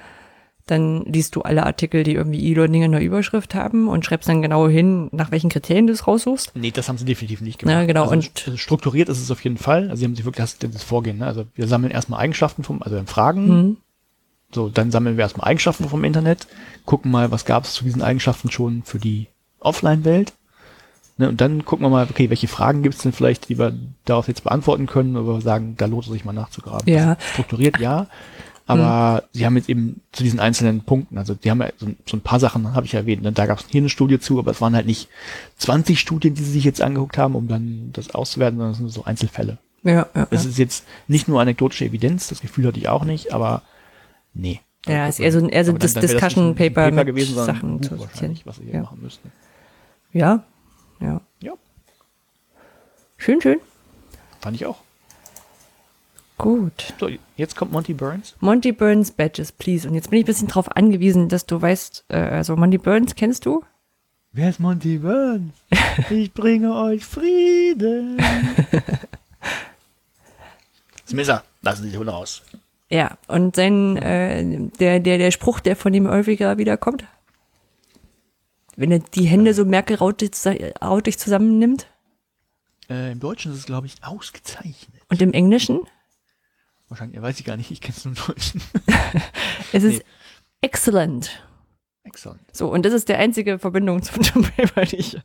[SPEAKER 1] dann liest du alle Artikel, die irgendwie E-Learning in der Überschrift haben und schreibst dann genau hin, nach welchen Kriterien du es raussuchst.
[SPEAKER 3] Nee, das haben sie definitiv nicht gemacht.
[SPEAKER 1] Ja, genau.
[SPEAKER 3] Also und strukturiert ist es auf jeden Fall. Also sie haben sich wirklich das, das Vorgehen. Ne? Also wir sammeln erstmal Eigenschaften vom, also Fragen, mhm. So, dann sammeln wir erstmal Eigenschaften vom Internet, gucken mal, was gab es zu diesen Eigenschaften schon für die Offline-Welt. Ne, und dann gucken wir mal, okay, welche Fragen gibt es denn vielleicht, die wir darauf jetzt beantworten können, oder sagen, da lohnt es sich mal nachzugraben.
[SPEAKER 1] Ja.
[SPEAKER 3] Strukturiert ja, Aber sie haben jetzt eben zu diesen einzelnen Punkten, also die haben ja so, so ein paar Sachen, habe ich erwähnt, ne? da gab es hier eine Studie zu, aber es waren halt nicht 20 Studien, die sie sich jetzt angeguckt haben, um dann das auszuwerten, sondern es sind so Einzelfälle.
[SPEAKER 1] Ja, ja,
[SPEAKER 3] Es ist jetzt nicht nur anekdotische Evidenz, das Gefühl hatte ich auch nicht, aber nee.
[SPEAKER 1] Ja, ist eher so ein- eher so
[SPEAKER 3] das
[SPEAKER 1] Discussion
[SPEAKER 3] ein
[SPEAKER 1] Paper mit
[SPEAKER 3] gewesen,
[SPEAKER 1] Sachen zu
[SPEAKER 3] wahrscheinlich, was sie hier
[SPEAKER 1] Ja.
[SPEAKER 3] machen müssten.
[SPEAKER 1] ja, ja.
[SPEAKER 3] Ja,
[SPEAKER 1] Schön, schön.
[SPEAKER 3] fand ich auch.
[SPEAKER 1] Gut.
[SPEAKER 3] So, jetzt kommt Monty Burns.
[SPEAKER 1] Monty Burns Badges, please. Und jetzt bin ich ein bisschen drauf angewiesen, dass du weißt, äh, also Monty Burns kennst du?
[SPEAKER 3] Wer ist Monty Burns? Ich bringe euch Frieden. Smisser, lassen Sie die Hunde raus.
[SPEAKER 1] Ja, und sein, äh, der, der, der Spruch, der von ihm häufiger wiederkommt, wenn er die Hände so merkelrautig rautig zusammennimmt
[SPEAKER 3] Äh, Im Deutschen ist es, glaube ich, ausgezeichnet.
[SPEAKER 1] und im Englischen,
[SPEAKER 3] Wahrscheinlich, weiß ich gar nicht, ich kenne es nur im Deutschen.
[SPEAKER 1] es ist
[SPEAKER 3] Nee.
[SPEAKER 1] excellent.
[SPEAKER 3] Excellent.
[SPEAKER 1] So, und das ist der einzige Verbindung zum Tom Paper, die ich,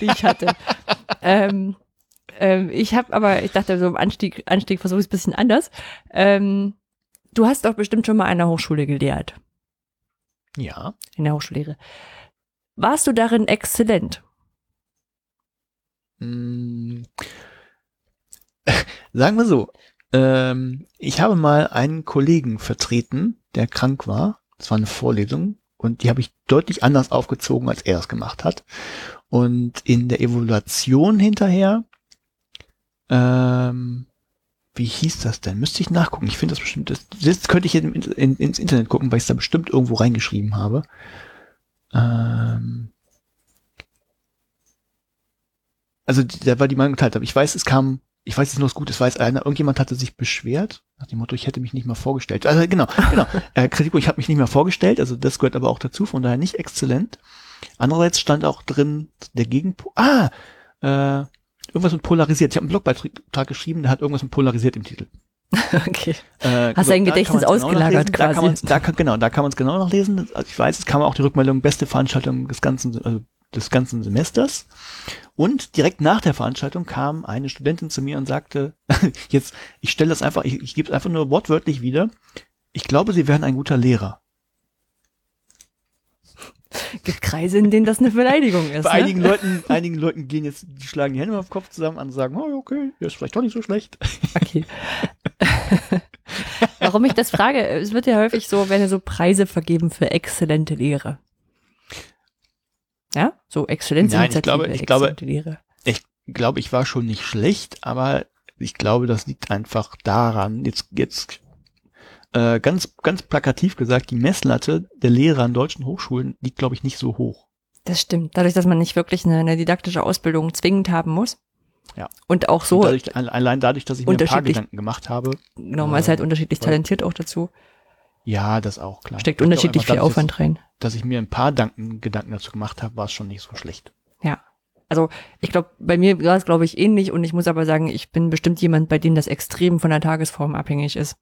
[SPEAKER 1] die ich hatte. ähm, ähm, ich habe aber, ich dachte, so im Anstieg, Anstieg versuche ich es ein bisschen anders. Ähm, du hast doch bestimmt schon mal an der Hochschule gelehrt,
[SPEAKER 3] Ja.
[SPEAKER 1] in der Hochschullehre. Warst du darin exzellent?
[SPEAKER 3] Mm. Sagen wir so. Ähm, ich habe mal einen Kollegen vertreten, der krank war. Das war eine Vorlesung und die habe ich deutlich anders aufgezogen, als er es gemacht hat. Und in der Evaluation hinterher, ähm, wie hieß das denn? Müsste ich nachgucken. Ich finde das bestimmt, das, das könnte ich in, in, ins Internet gucken, weil ich es da bestimmt irgendwo reingeschrieben habe. Ähm, also da war die Meinung geteilt. Aber ich weiß, es kam, ich weiß jetzt nur, was gut ist, weiß einer, irgendjemand hatte sich beschwert, nach dem Motto, ich hätte mich nicht mal vorgestellt. Also genau, genau. äh, Kritik, ich habe mich nicht mehr vorgestellt, also das gehört aber auch dazu, von daher nicht exzellent. Andererseits stand auch drin der Gegenpol. Ah, äh, irgendwas mit polarisiert. Ich habe einen Blogbeitrag geschrieben, der hat irgendwas mit polarisiert im Titel.
[SPEAKER 1] Okay.
[SPEAKER 3] Äh,
[SPEAKER 1] Hast dein
[SPEAKER 3] da
[SPEAKER 1] Gedächtnis ausgelagert
[SPEAKER 3] nachlesen. Da kann
[SPEAKER 1] quasi.
[SPEAKER 3] man's, da kann, genau, da kann man es genau nachlesen. Also ich weiß, es kam auch die Rückmeldung, beste Veranstaltung des ganzen, also des ganzen Semesters. Und direkt nach der Veranstaltung kam eine Studentin zu mir und sagte, jetzt, ich stelle das einfach, ich, ich gebe es einfach nur wortwörtlich wieder. Ich glaube, Sie wären ein guter Lehrer.
[SPEAKER 1] Gibt Kreise, in denen das eine Beleidigung ist.
[SPEAKER 3] Bei
[SPEAKER 1] ne?
[SPEAKER 3] einigen Leuten, einigen Leuten gehen jetzt, die schlagen die Hände auf den Kopf zusammen an und sagen, oh, okay, der ist vielleicht doch nicht so schlecht.
[SPEAKER 1] Okay. Warum ich das frage, es wird ja häufig so, wenn so Preise vergeben für exzellente Lehre. Ja, so Exzellenzinitiative,
[SPEAKER 3] ich glaube- ich glaube- ich glaube, ich war schon nicht schlecht, aber ich glaube, das liegt einfach daran, jetzt, jetzt äh, ganz, ganz plakativ gesagt, die Messlatte der Lehrer an deutschen Hochschulen liegt, glaube ich, nicht so hoch.
[SPEAKER 1] Das stimmt. Dadurch, dass man nicht wirklich eine, eine didaktische Ausbildung zwingend haben muss.
[SPEAKER 3] Ja.
[SPEAKER 1] Und auch
[SPEAKER 3] Und
[SPEAKER 1] so,
[SPEAKER 3] dadurch, allein dadurch, dass ich mir ein paar Gedanken gemacht habe,
[SPEAKER 1] genau, man ist halt unterschiedlich talentiert auch dazu.
[SPEAKER 3] Ja, das auch klar.
[SPEAKER 1] Steckt unterschiedlich
[SPEAKER 3] einfach
[SPEAKER 1] viel Aufwand rein.
[SPEAKER 3] Dass, dass ich mir ein paar Danken, Gedanken dazu gemacht habe, war es schon nicht so schlecht.
[SPEAKER 1] Ja. Also ich glaube, bei mir war es, glaube ich, ähnlich und ich muss aber sagen, ich bin bestimmt jemand, bei dem das extrem von der Tagesform abhängig ist.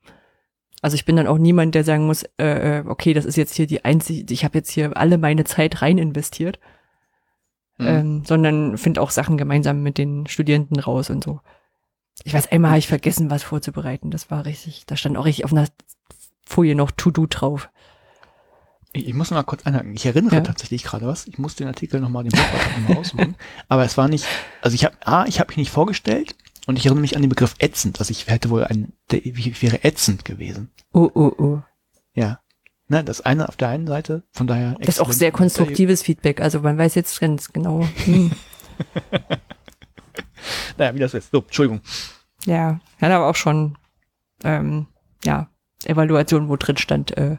[SPEAKER 1] Also ich bin dann auch niemand, der sagen muss, äh, äh, okay, das ist jetzt hier die einzige, ich habe jetzt hier alle meine Zeit rein investiert,
[SPEAKER 3] Mhm.
[SPEAKER 1] ähm, sondern finde auch Sachen gemeinsam mit den Studierenden raus und so. Ich weiß, einmal habe ich vergessen, was vorzubereiten. Das war richtig, da stand auch richtig auf einer Folie noch To-Do drauf.
[SPEAKER 3] Ich, ich muss noch mal kurz einhaken. Ich erinnere
[SPEAKER 1] Ja.
[SPEAKER 3] tatsächlich gerade was. Ich muss den Artikel nochmal, den Blogbeitrag nochmal aussuchen. Aber es war nicht, also ich habe, A, ich habe mich nicht vorgestellt und ich erinnere mich an den Begriff ätzend. Also ich hätte wohl ein, der, ich wäre ätzend gewesen.
[SPEAKER 1] Oh, oh, oh.
[SPEAKER 3] Ja. Ne, das eine auf der einen Seite, von daher.
[SPEAKER 1] Das ist auch sehr konstruktives Feedback. Also man weiß jetzt ganz genau. Hm.
[SPEAKER 3] Naja, wie das ist. So, Entschuldigung.
[SPEAKER 1] Ja, hat aber auch schon, ähm, ja, Evaluation, wo drin stand, äh,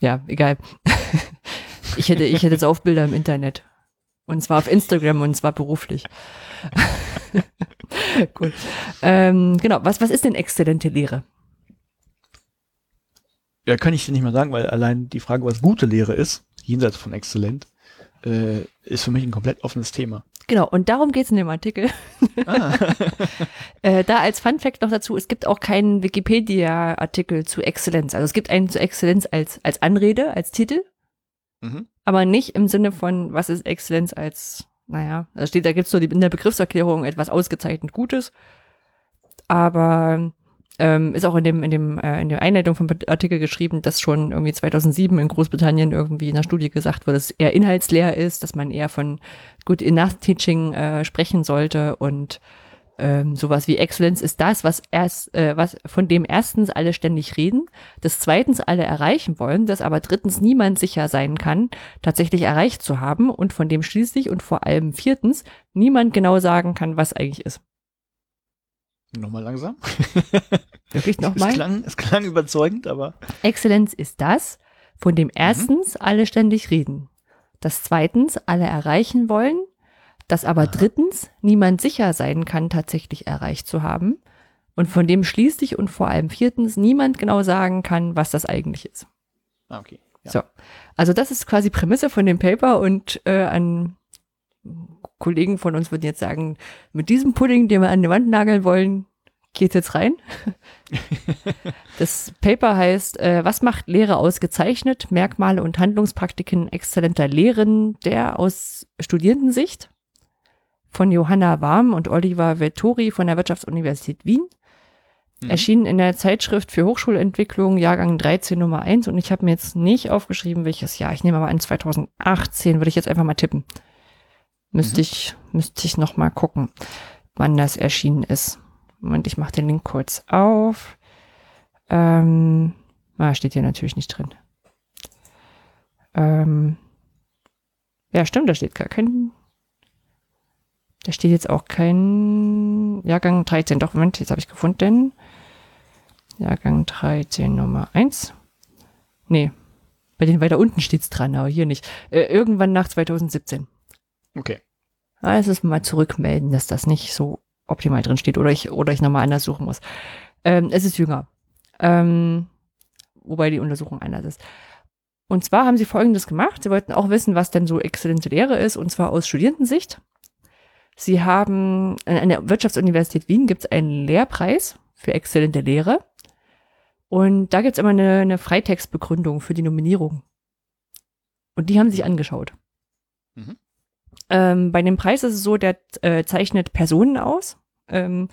[SPEAKER 1] ja, egal. ich hätte, ich hätte Saufbilder im Internet. Und zwar auf Instagram und zwar beruflich. Gut. Ähm, genau, was, was ist denn exzellente Lehre?
[SPEAKER 3] Ja, kann ich dir nicht mehr sagen, weil allein die Frage, was gute Lehre ist, jenseits von exzellent, äh, ist für mich ein komplett offenes Thema.
[SPEAKER 1] Genau, und darum geht's in dem Artikel.
[SPEAKER 3] Ah.
[SPEAKER 1] Äh, da als Fun Fact noch dazu, es gibt auch keinen Wikipedia-Artikel zu Exzellenz. Also es gibt einen zu Exzellenz als, als Anrede, als Titel,
[SPEAKER 3] mhm.
[SPEAKER 1] aber nicht im Sinne von, was ist Exzellenz als, naja, da steht, da gibt's so die, in der Begriffserklärung etwas ausgezeichnet Gutes. Aber Ähm, ist auch in dem, in dem, äh, in der Einleitung vom Artikel geschrieben, dass schon irgendwie 2007 in Großbritannien irgendwie in einer Studie gesagt wurde, dass es eher inhaltsleer ist, dass man eher von Good Enough Teaching äh, sprechen sollte und ähm, sowas wie Excellence ist das, was erst, äh, was von dem erstens alle ständig reden, das zweitens alle erreichen wollen, das aber drittens niemand sicher sein kann, tatsächlich erreicht zu haben und von dem schließlich und vor allem viertens niemand genau sagen kann, was eigentlich ist.
[SPEAKER 3] Nochmal langsam.
[SPEAKER 1] Wirklich nochmal?
[SPEAKER 3] Es klang, es klang überzeugend, aber.
[SPEAKER 1] Exzellenz ist das, von dem erstens mhm. alle ständig reden, das zweitens alle erreichen wollen, das aber Aha. drittens niemand sicher sein kann, tatsächlich erreicht zu haben und von dem schließlich und vor allem viertens niemand genau sagen kann, was das eigentlich ist.
[SPEAKER 3] Ah, okay.
[SPEAKER 1] Ja. So, also das ist quasi Prämisse von dem Paper und äh, an Kollegen von uns würden jetzt sagen, mit diesem Pudding, den wir an die Wand nageln wollen, geht's jetzt rein. das Paper heißt, äh, was macht Lehre ausgezeichnet? Merkmale und Handlungspraktiken exzellenter Lehren der aus Studierendensicht von Johanna Warm und Oliver Vettori von der Wirtschaftsuniversität Wien. Mhm. Erschienen in der Zeitschrift für Hochschulentwicklung, Jahrgang 13 Nummer 1. Und ich habe mir jetzt nicht aufgeschrieben, welches Jahr. Ich nehme aber an 2018, würde ich jetzt einfach mal tippen. Müsste mhm. ich, müsste ich noch mal gucken, wann das erschienen ist. Moment, ich mache den Link kurz auf. Ähm, ah, steht hier natürlich nicht drin. Ähm, ja, stimmt, da steht gar kein. Da steht jetzt auch kein Jahrgang 13. Doch, Moment, jetzt habe ich gefunden. Jahrgang 13 Nummer 1. Nee, bei den weiter unten steht's dran, aber hier nicht. Äh, irgendwann nach 2017.
[SPEAKER 3] Okay.
[SPEAKER 1] Also mal zurückmelden, dass das nicht so optimal drin steht oder ich, oder ich nochmal anders suchen muss. Ähm, es ist jünger. Ähm, wobei die Untersuchung anders ist. Und zwar haben sie Folgendes gemacht. Sie wollten auch wissen, was denn so exzellente Lehre ist, und zwar aus Studierendensicht. Sie haben, an der Wirtschaftsuniversität Wien gibt es einen Lehrpreis für exzellente Lehre. Und da gibt es immer eine, eine Freitextbegründung für die Nominierung. Und die haben sich angeschaut. Mhm. Ähm, bei dem Preis ist es so, der äh, zeichnet Personen aus. Ähm,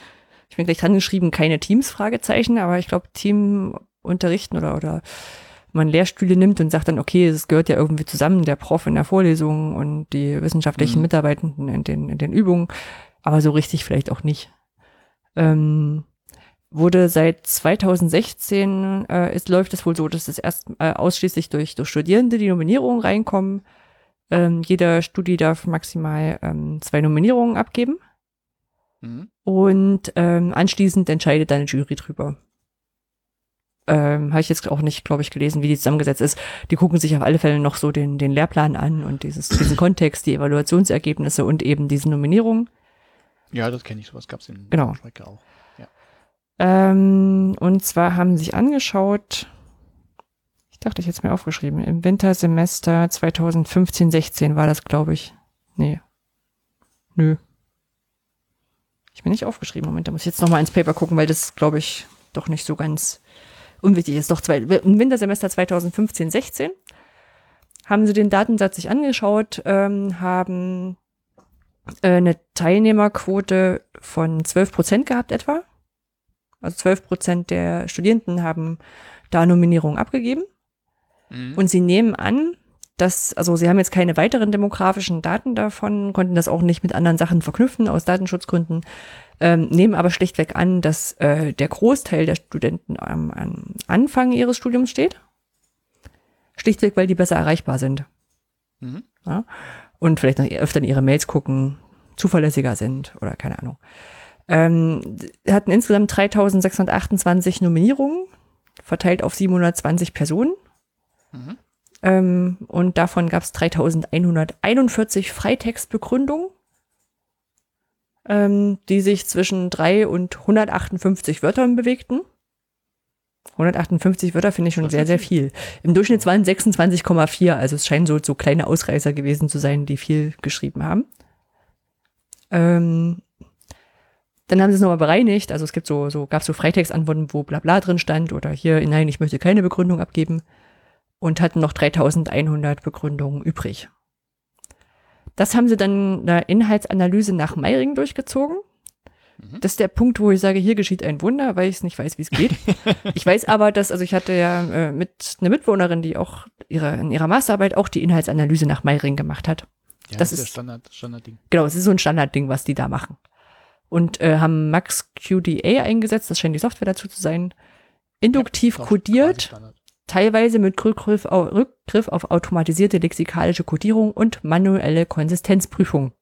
[SPEAKER 1] ich bin gleich dran geschrieben, keine Teams, Fragezeichen, aber ich glaube, Team unterrichten oder, oder man Lehrstühle nimmt und sagt dann, okay, es gehört ja irgendwie zusammen, der Prof in der Vorlesung und die wissenschaftlichen mhm. Mitarbeitenden in den, in den Übungen, aber so richtig vielleicht auch nicht. Ähm, wurde seit 2016 äh, ist, läuft es wohl so, dass es erst äh, ausschließlich durch, durch Studierende die Nominierungen reinkommen ähm, jeder Studie darf maximal ähm, zwei Nominierungen abgeben. Mhm. Und ähm, anschließend entscheidet deine Jury drüber. Ähm, Habe ich jetzt auch nicht, glaube ich, gelesen, wie die zusammengesetzt ist. Die gucken sich auf alle Fälle noch so den, den Lehrplan an und dieses, diesen Kontext, die Evaluationsergebnisse und eben diese Nominierungen.
[SPEAKER 3] Ja, das kenne ich, sowas gab es in
[SPEAKER 1] genau. Strecke auch. Ja. Ähm, und zwar haben sie sich angeschaut, ich dachte, ich hätte es mir aufgeschrieben. Im Wintersemester 2015, 16 war das, glaube ich. Nee. Nö. Ich bin nicht aufgeschrieben. Moment, da muss ich jetzt nochmal ins Paper gucken, weil das, glaube ich, doch nicht so ganz unwichtig ist. Doch zwei, im Wintersemester 2015, 16 haben sie den Datensatz sich angeschaut, ähm, haben äh, eine Teilnehmerquote von 12 Prozent gehabt etwa. Also 12 Prozent der Studierenden haben da Nominierungen abgegeben. Mhm. Und sie nehmen an, dass, also sie haben jetzt keine weiteren demografischen Daten davon, konnten das auch nicht mit anderen Sachen verknüpfen aus Datenschutzgründen, ähm, nehmen aber schlichtweg an, dass äh, der Großteil der Studenten am, am Anfang ihres Studiums steht. Schlichtweg, weil die besser erreichbar sind. Mhm. Ja? Und vielleicht noch öfter in ihre Mails gucken, zuverlässiger sind oder keine Ahnung. Ähm, hatten insgesamt 3628 Nominierungen, verteilt auf 720 Personen. Mhm. Ähm, und davon gab es 3141 Freitextbegründungen, ähm, die sich zwischen 3 und 158 Wörtern bewegten. 158 Wörter finde ich schon sehr, sehr viel. Im Durchschnitt waren 26,4, also es scheinen so, so kleine Ausreißer gewesen zu sein, die viel geschrieben haben. Ähm, dann haben sie es nochmal bereinigt, also es gibt so, so gab es so Freitextantworten, wo bla bla drin stand oder hier, nein, ich möchte keine Begründung abgeben und hatten noch 3100 Begründungen übrig. Das haben sie dann eine Inhaltsanalyse nach Meiring durchgezogen Das ist der Punkt, wo ich sage, hier geschieht ein Wunder, weil ich es nicht weiß, wie es geht. ich weiß aber, dass, also ich hatte ja äh, mit einer Mitbewohnerin, die auch ihre, in ihrer Masterarbeit auch die Inhaltsanalyse nach Meiring gemacht hat.
[SPEAKER 3] Ja,
[SPEAKER 1] Das
[SPEAKER 3] das ist der Standard, Standardding.
[SPEAKER 1] Genau, es ist so ein Standardding, was die da machen. Und äh, haben Max QDA eingesetzt, das scheint die Software dazu zu sein. Induktiv
[SPEAKER 3] quasi
[SPEAKER 1] kodiert,
[SPEAKER 3] Standard.
[SPEAKER 1] Teilweise mit Rückgriff auf, Rückgriff auf automatisierte lexikalische Kodierung und manuelle Konsistenzprüfung.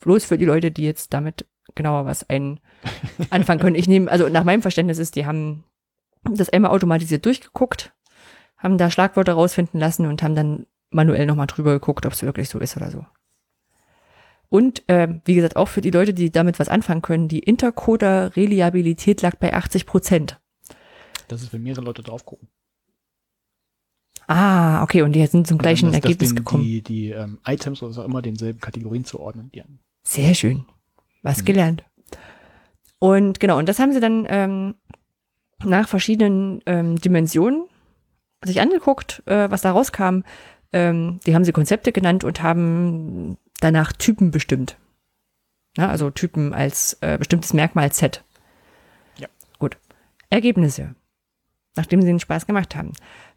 [SPEAKER 1] Bloß für die Leute, die jetzt damit genauer was ein anfangen können. Ich nehme, also nach meinem Verständnis ist, die haben das einmal automatisiert durchgeguckt, haben da Schlagwörter rausfinden lassen und haben dann manuell nochmal drüber geguckt, ob es wirklich so ist oder so. Und ähm, wie gesagt, auch für die Leute, die damit was anfangen können, die Intercoder-Reliabilität lag bei 80 Prozent.
[SPEAKER 3] Das ist, wenn mehrere Leute drauf gucken.
[SPEAKER 1] Ah, okay, und die sind zum gleichen
[SPEAKER 3] dann, dass- dass
[SPEAKER 1] Ergebnis
[SPEAKER 3] den-
[SPEAKER 1] gekommen.
[SPEAKER 3] Die, die ähm, Items oder was auch immer denselben Kategorien zuordnen. Die,
[SPEAKER 1] Sehr schön. Was
[SPEAKER 3] Mhm.
[SPEAKER 1] gelernt. Und genau, und das haben sie dann ähm, nach verschiedenen ähm, Dimensionen sich angeguckt, äh, was da rauskam. Ähm, die haben sie Konzepte genannt und haben danach Typen bestimmt. Ja, also Typen als äh, bestimmtes Merkmal Z.
[SPEAKER 3] Ja.
[SPEAKER 1] Gut. Ergebnisse. Nachdem sie den Spaß gemacht haben.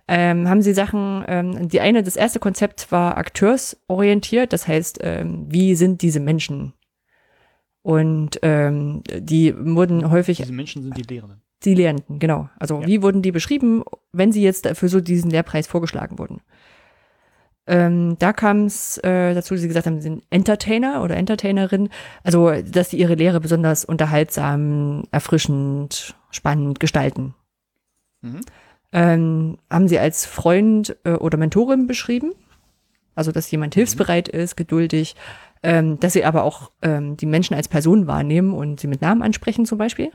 [SPEAKER 1] Ähm, haben sie Sachen, ähm, die eine, das erste Konzept war akteursorientiert, das heißt, ähm, wie sind diese Menschen? Und ähm, die wurden häufig
[SPEAKER 3] diese Menschen sind die Lehrenden.
[SPEAKER 1] die Lehrenden, genau. Also
[SPEAKER 3] Ja.
[SPEAKER 1] wie wurden die beschrieben, wenn sie jetzt für so diesen Lehrpreis vorgeschlagen wurden? Ähm, da kam es äh, dazu, dass sie gesagt haben, sie sind Entertainer oder Entertainerin, also dass sie ihre Lehre besonders unterhaltsam, erfrischend, spannend gestalten.
[SPEAKER 3] Mhm.
[SPEAKER 1] Ähm, haben sie als Freund äh, oder Mentorin beschrieben, also dass jemand hilfsbereit ist, geduldig, ähm, dass sie aber auch ähm, die Menschen als Person wahrnehmen und sie mit Namen ansprechen zum Beispiel.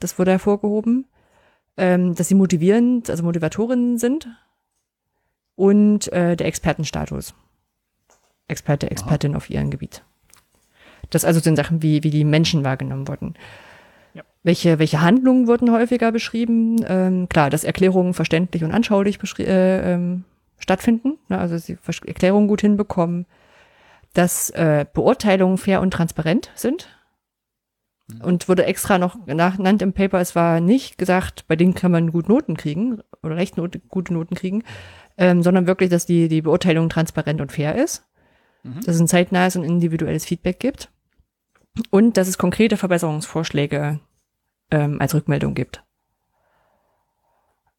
[SPEAKER 1] Das wurde hervorgehoben. Ähm, dass sie motivierend, also Motivatorinnen sind. Und äh, der Expertenstatus. Experte, Expertin auf ihrem Gebiet. Das also sind Sachen, wie, wie die Menschen wahrgenommen wurden. Welche, welche Handlungen wurden häufiger beschrieben? Ähm, klar, dass Erklärungen verständlich und anschaulich äh, ähm, stattfinden, ne, also sie Erklärungen gut hinbekommen, dass äh, Beurteilungen fair und transparent sind. Und wurde extra noch genannt im Paper, es war nicht gesagt, bei denen kann man gut Noten kriegen oder recht Not, gute Noten kriegen, ähm, sondern wirklich, dass die, die Beurteilung transparent und fair ist,
[SPEAKER 3] Mhm.
[SPEAKER 1] dass es ein zeitnahes und individuelles Feedback gibt und dass es konkrete Verbesserungsvorschläge ähm, als Rückmeldung gibt.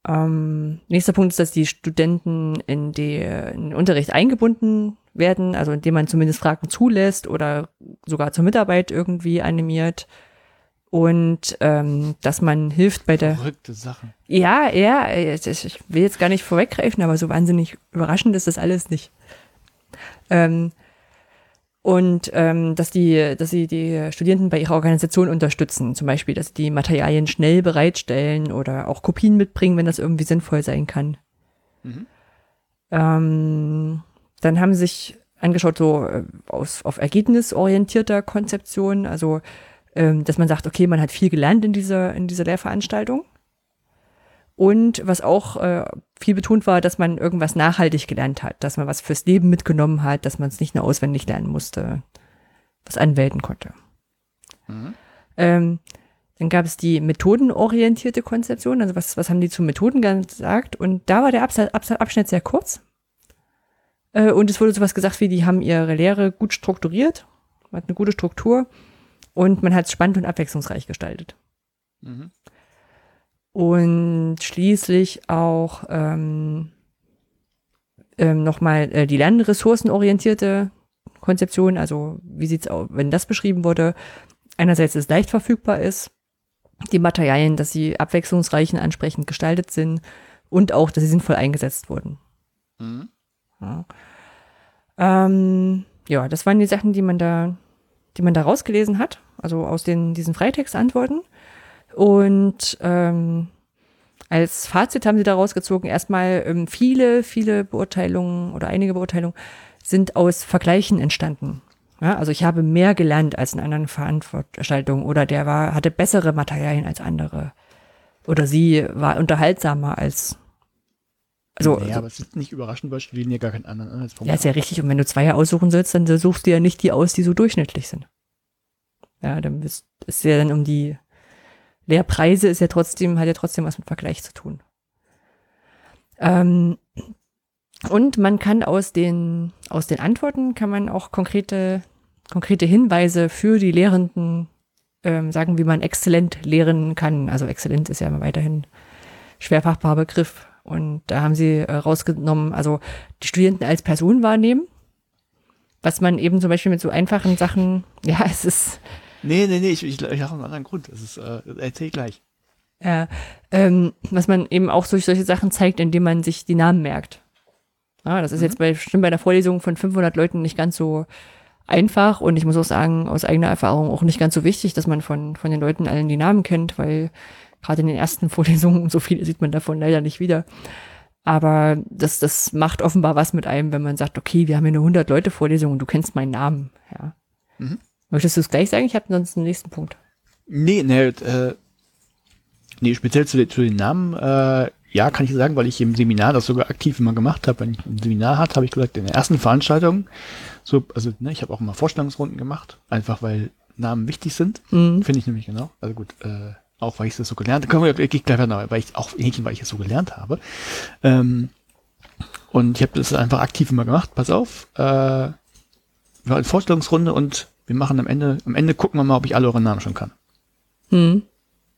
[SPEAKER 1] Ähm, nächster Punkt ist, dass die Studenten in, die, in den Unterricht eingebunden werden, also indem man zumindest Fragen zulässt oder sogar zur Mitarbeit irgendwie animiert. Und ähm, dass man hilft bei der.
[SPEAKER 3] Verrückte Sachen.
[SPEAKER 1] Ja, ja, ich ich will jetzt gar nicht vorweggreifen, aber so wahnsinnig überraschend ist das alles nicht. Ähm, und ähm, dass die, dass sie die Studierenden bei ihrer Organisation unterstützen, zum Beispiel, dass sie die Materialien schnell bereitstellen oder auch Kopien mitbringen, wenn das irgendwie sinnvoll sein kann.
[SPEAKER 3] Mhm.
[SPEAKER 1] Ähm, dann haben sie sich angeschaut, so äh, aus, auf ergebnisorientierter Konzeption, also ähm, dass man sagt, okay, man hat viel gelernt in dieser, in dieser Lehrveranstaltung. Und was auch äh, viel betont war, dass man irgendwas nachhaltig gelernt hat, dass man was fürs Leben mitgenommen hat, dass man es nicht nur auswendig lernen musste, was anwenden konnte.
[SPEAKER 3] Mhm.
[SPEAKER 1] Ähm, dann gab es die methodenorientierte Konzeption, also was, was haben die zu Methoden gesagt? Und da war der Absa- Absa- Abschnitt sehr kurz. Äh, und es wurde sowas gesagt wie, die haben ihre Lehre gut strukturiert, hat eine gute Struktur und man hat es spannend und abwechslungsreich gestaltet.
[SPEAKER 3] Mhm.
[SPEAKER 1] Und schließlich auch ähm, ähm, nochmal äh, die lernressourcenorientierte Konzeption, also wie sieht's aus, wenn das beschrieben wurde, einerseits dass es leicht verfügbar ist, die Materialien, dass sie abwechslungsreich und ansprechend gestaltet sind und auch, dass sie sinnvoll eingesetzt wurden.
[SPEAKER 3] Mhm.
[SPEAKER 1] Ja. Ähm, ja, das waren die Sachen, die man da, die man da rausgelesen hat, also aus den, diesen Freitextantworten. Und ähm, als Fazit haben sie daraus gezogen, erstmal ähm, viele, viele Beurteilungen oder einige Beurteilungen sind aus Vergleichen entstanden. Ja, also ich habe mehr gelernt als in anderen Veranstaltungen oder der war, hatte bessere Materialien als andere. Oder sie war unterhaltsamer als also,
[SPEAKER 3] naja, aber es ist nicht überraschend, weil Studien ja gar keinen anderen Anhaltspunkt
[SPEAKER 1] ja, ist ja richtig. Und wenn du zwei aussuchen sollst, dann suchst du ja nicht die aus, die so durchschnittlich sind. Ja, dann ist, ist ja dann um die Lehrpreise ist ja trotzdem, hat ja trotzdem was mit Vergleich zu tun. Ähm, und man kann aus den, aus den Antworten kann man auch konkrete, konkrete Hinweise für die Lehrenden ähm, sagen, wie man exzellent lehren kann. Also exzellent ist ja immer weiterhin schwerfachbarer Begriff. Und da haben sie äh, rausgenommen, also die Studenten als Person wahrnehmen, was man eben zum Beispiel mit so einfachen Sachen, ja, es ist.
[SPEAKER 3] Nee, nee, nee, ich, ich, ich habe einen anderen Grund. Das ist, äh, erzähl gleich.
[SPEAKER 1] Ja, ähm, was man eben auch durch solche Sachen zeigt, indem man sich die Namen merkt. Ja, das ist mhm. jetzt bei, bestimmt bei der Vorlesung von 500 Leuten nicht ganz so einfach und ich muss auch sagen, aus eigener Erfahrung auch nicht ganz so wichtig, dass man von, von den Leuten allen die Namen kennt, weil gerade in den ersten Vorlesungen so viele sieht man davon leider nicht wieder. Aber das, das macht offenbar was mit einem, wenn man sagt, okay, wir haben hier eine 100 Leute Vorlesung und du kennst meinen Namen. Ja. Mhm. Möchtest du es gleich sagen? Ich habe sonst einen nächsten Punkt.
[SPEAKER 3] Nee, nee, äh, nee speziell zu, den, zu den Namen, äh, ja, kann ich sagen, weil ich im Seminar das sogar aktiv immer gemacht habe. Wenn ich ein Seminar hatte, habe ich gesagt, in der ersten Veranstaltung, so, also ne, ich habe auch immer Vorstellungsrunden gemacht, einfach weil Namen wichtig sind. Mhm. Finde ich nämlich genau. Also gut, äh, auch weil ich das so gelernt habe, wir ich gleich noch, weil ich auch Häkchen, weil ich es so gelernt habe. Ähm, und ich habe das einfach aktiv immer gemacht. Pass auf, äh, haben eine Vorstellungsrunde und wir machen am Ende, am Ende gucken wir mal, ob ich alle eure Namen schon kann. Mhm.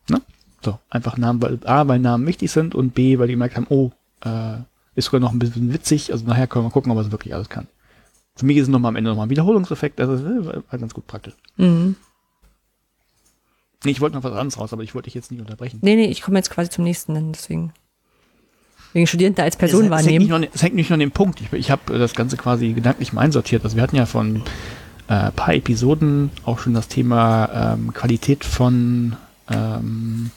[SPEAKER 3] Ne? So, einfach Namen, weil A, weil Namen wichtig sind und B, weil die gemerkt haben, oh, äh, ist sogar noch ein bisschen witzig, also nachher können wir gucken, ob er es wirklich alles kann. Für mich ist es nochmal am Ende nochmal ein Wiederholungseffekt, also war ganz gut praktisch. Mhm. Nee, ich wollte noch was anderes raus, aber ich wollte dich jetzt nicht unterbrechen.
[SPEAKER 1] Nee, nee, ich komme jetzt quasi zum nächsten, deswegen. Wegen Studierende als Person es, wahrnehmen.
[SPEAKER 3] Es hängt, nicht, es hängt nicht nur an dem Punkt. Ich, ich habe das Ganze quasi gedanklich mal einsortiert. Also wir hatten ja von äh, paar Episoden auch schon das Thema ähm, Qualität von ähm,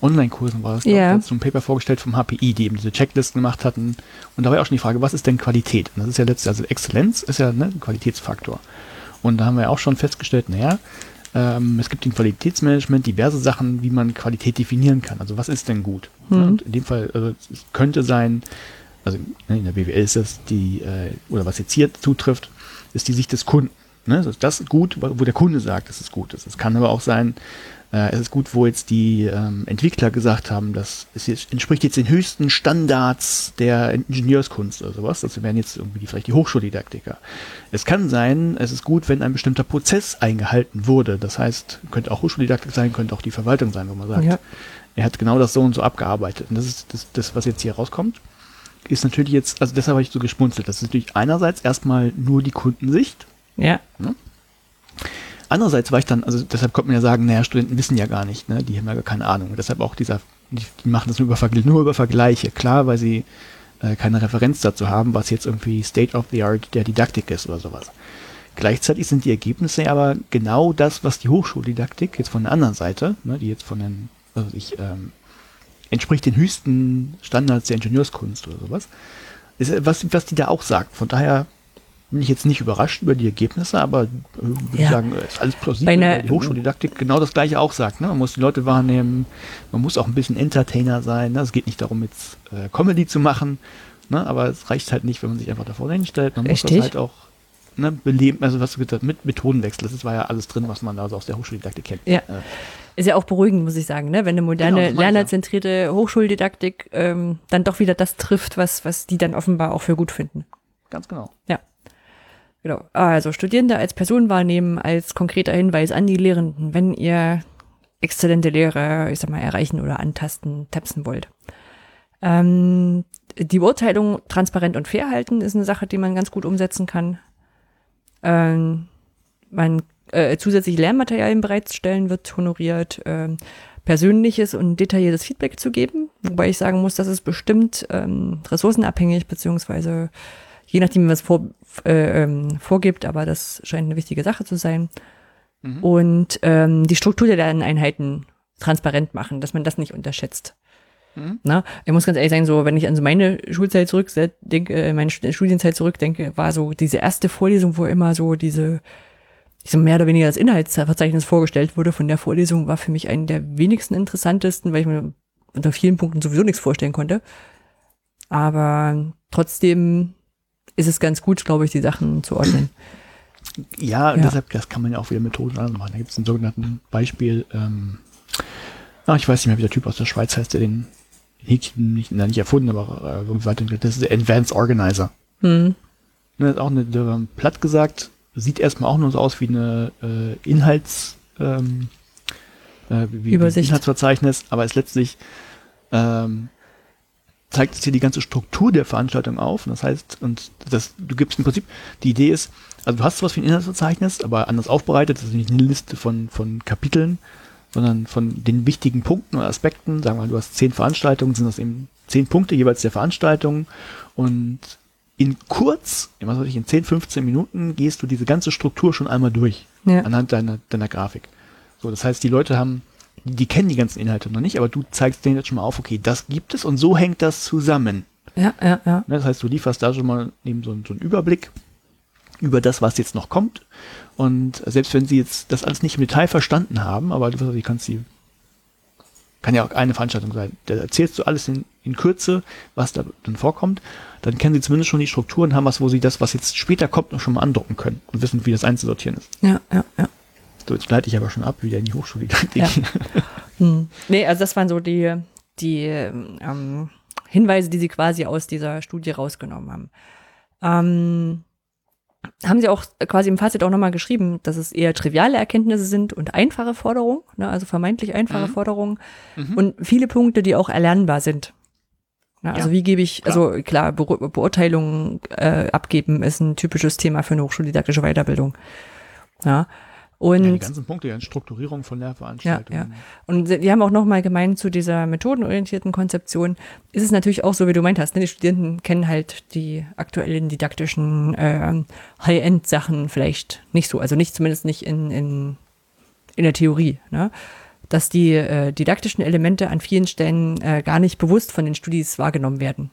[SPEAKER 3] Online-Kursen war das,
[SPEAKER 1] ja.
[SPEAKER 3] yeah. so ein Paper vorgestellt vom HPI, die eben diese Checklisten gemacht hatten. Und da war ja auch schon die Frage, was ist denn Qualität? Und das ist ja letztlich, also Exzellenz ist ja ne, ein Qualitätsfaktor. Und da haben wir ja auch schon festgestellt, naja, ähm, es gibt im Qualitätsmanagement diverse Sachen, wie man Qualität definieren kann. Also was ist denn gut? Mhm. Und in dem Fall, also es könnte sein, also ne, in der BWL ist das die, äh, oder was jetzt hier zutrifft, ist die Sicht des Kunden. Ne? Das ist gut, wo der Kunde sagt, dass es gut ist. Es kann aber auch sein, äh, es ist gut, wo jetzt die ähm, Entwickler gesagt haben, das jetzt, entspricht jetzt den höchsten Standards der Ingenieurskunst oder sowas. Das wären jetzt irgendwie vielleicht die Hochschuldidaktiker. Es kann sein, es ist gut, wenn ein bestimmter Prozess eingehalten wurde. Das heißt, könnte auch Hochschuldidaktik sein, könnte auch die Verwaltung sein, wo man sagt, ja. er hat genau das so und so abgearbeitet. Und das ist das, das, was jetzt hier rauskommt ist natürlich jetzt, also deshalb habe ich so gespunzelt. Das ist natürlich einerseits erstmal nur die Kundensicht.
[SPEAKER 1] Ja. Ne?
[SPEAKER 3] Andererseits war ich dann, also deshalb kommt man ja sagen, naja, Studenten wissen ja gar nicht, ne? die haben ja gar keine Ahnung. Und deshalb auch dieser, die, die machen das nur über, nur über Vergleiche. Klar, weil sie äh, keine Referenz dazu haben, was jetzt irgendwie State of the Art der Didaktik ist oder sowas. Gleichzeitig sind die Ergebnisse aber genau das, was die Hochschuldidaktik jetzt von der anderen Seite, ne, die jetzt von den, also ich, ähm, entspricht den höchsten Standards der Ingenieurskunst oder sowas, ist, was, was die da auch sagt. Von daher bin ich jetzt nicht überrascht über die Ergebnisse, aber äh, würde ja. sagen, ist alles plausibel, weil die Hochschuldidaktik genau das gleiche auch sagt. Ne? Man muss die Leute wahrnehmen, man muss auch ein bisschen Entertainer sein. Ne? Es geht nicht darum, jetzt äh, Comedy zu machen, ne? aber es reicht halt nicht, wenn man sich einfach davor hinstellt. Man
[SPEAKER 1] Richtig?
[SPEAKER 3] muss das halt auch ne, beleben, also was du gesagt mit Methodenwechsel, das war ja alles drin, was man also aus der Hochschuldidaktik kennt.
[SPEAKER 1] Ja. Äh, ist ja auch beruhigend, muss ich sagen, ne? wenn eine moderne, genau, lernerzentrierte Hochschuldidaktik ähm, dann doch wieder das trifft, was, was die dann offenbar auch für gut finden.
[SPEAKER 3] Ganz genau.
[SPEAKER 1] Ja. Genau. Also Studierende als Person wahrnehmen, als konkreter Hinweis an die Lehrenden, wenn ihr exzellente Lehre, ich sag mal, erreichen oder antasten, tapsen wollt. Ähm, die Beurteilung transparent und fair halten ist eine Sache, die man ganz gut umsetzen kann. Ähm, man äh, zusätzlich Lernmaterialien bereitstellen wird honoriert, äh, persönliches und detailliertes Feedback zu geben, wobei ich sagen muss, das ist bestimmt ähm, ressourcenabhängig beziehungsweise je nachdem, was vor, äh, ähm, vorgibt, aber das scheint eine wichtige Sache zu sein. Mhm. Und ähm, die Struktur der Lerneinheiten transparent machen, dass man das nicht unterschätzt. Mhm. Na, ich muss ganz ehrlich sagen, so wenn ich an so meine Schulzeit zurückdenke, äh, meine Studienzeit zurückdenke, war so diese erste Vorlesung, wo immer so diese, so mehr oder weniger das Inhaltsverzeichnis vorgestellt wurde von der Vorlesung, war für mich einen der wenigsten interessantesten, weil ich mir unter vielen Punkten sowieso nichts vorstellen konnte. Aber trotzdem ist es ganz gut, glaube ich, die Sachen zu ordnen.
[SPEAKER 3] Ja,
[SPEAKER 1] Ja.
[SPEAKER 3] deshalb, das kann man ja auch wieder Methoden anders machen. Da gibt es einen sogenannten Beispiel, ähm, ach, ich weiß nicht mehr, wie der Typ aus der Schweiz heißt, der den Häkchen nicht, na, nicht erfunden, aber äh, irgendwie weiterentwickelt. Das ist der Advanced Organizer.
[SPEAKER 1] Hm.
[SPEAKER 3] Ne, Das ist auch eine, der, platt gesagt, sieht erstmal auch nur so aus wie eine äh, Inhalts, ähm, äh, wie,
[SPEAKER 1] Übersicht.
[SPEAKER 3] Inhaltsverzeichnis, aber ist letztlich ähm, zeigt es hier die ganze Struktur der Veranstaltung auf. Und das heißt, und das, du gibst im Prinzip, die Idee ist, also du hast sowas wie ein Inhaltsverzeichnis, aber anders aufbereitet, das ist nicht eine Liste von, von Kapiteln, sondern von den wichtigen Punkten oder Aspekten. Sagen wir mal, du hast zehn Veranstaltungen, sind das eben zehn Punkte jeweils der Veranstaltung und in kurz, was weiß ich, in 10, 15 Minuten gehst du diese ganze Struktur schon einmal durch
[SPEAKER 1] Ja.
[SPEAKER 3] anhand deiner, deiner Grafik. So, das heißt, die Leute haben, die, kennen die ganzen Inhalte noch nicht, aber du zeigst denen jetzt schon mal auf, okay, das gibt es und so hängt das zusammen.
[SPEAKER 1] Ja, ja, ja.
[SPEAKER 3] Ne, Das heißt, du lieferst da schon mal eben so, einen- so einen Überblick über das, was jetzt noch kommt. Und selbst wenn sie jetzt das alles nicht im Detail verstanden haben, aber du kannst sie, kann ja auch eine Veranstaltung sein, da erzählst du alles in, in Kürze, was da dann vorkommt, dann kennen sie zumindest schon die Strukturen, haben was, wo sie das, was jetzt später kommt, noch schon mal andrucken können und wissen, wie das einzusortieren ist.
[SPEAKER 1] Ja, ja, ja.
[SPEAKER 3] So, jetzt leite ich aber schon ab, wieder in die Hochschule.
[SPEAKER 1] Ja. Hm. Nee, also das waren so die, die ähm, Hinweise, die sie quasi aus dieser Studie rausgenommen haben. Ähm, haben sie auch quasi im Fazit auch nochmal geschrieben, dass es eher triviale Erkenntnisse sind und einfache Forderungen, ne, also vermeintlich einfache
[SPEAKER 3] Mhm.
[SPEAKER 1] Forderungen
[SPEAKER 3] Mhm.
[SPEAKER 1] und viele Punkte, die auch erlernbar sind. Na, also
[SPEAKER 3] Ja,
[SPEAKER 1] wie gebe ich,
[SPEAKER 3] klar.
[SPEAKER 1] also klar, Be Beurteilungen äh, abgeben ist ein typisches Thema für eine hochschuldidaktische Weiterbildung. Ja. Und
[SPEAKER 3] ja, die ganzen Punkte, ja, Strukturierung von Lehrveranstaltungen.
[SPEAKER 1] und sie- die haben auch nochmal gemeint zu dieser methodenorientierten Konzeption, ist es natürlich auch so, wie du meint hast, ne? die Studierenden kennen halt die aktuellen didaktischen ähm, High-End-Sachen vielleicht nicht so, also nicht zumindest nicht in, in, in der Theorie, ne? dass die äh, didaktischen Elemente an vielen Stellen äh, gar nicht bewusst von den Studis wahrgenommen werden.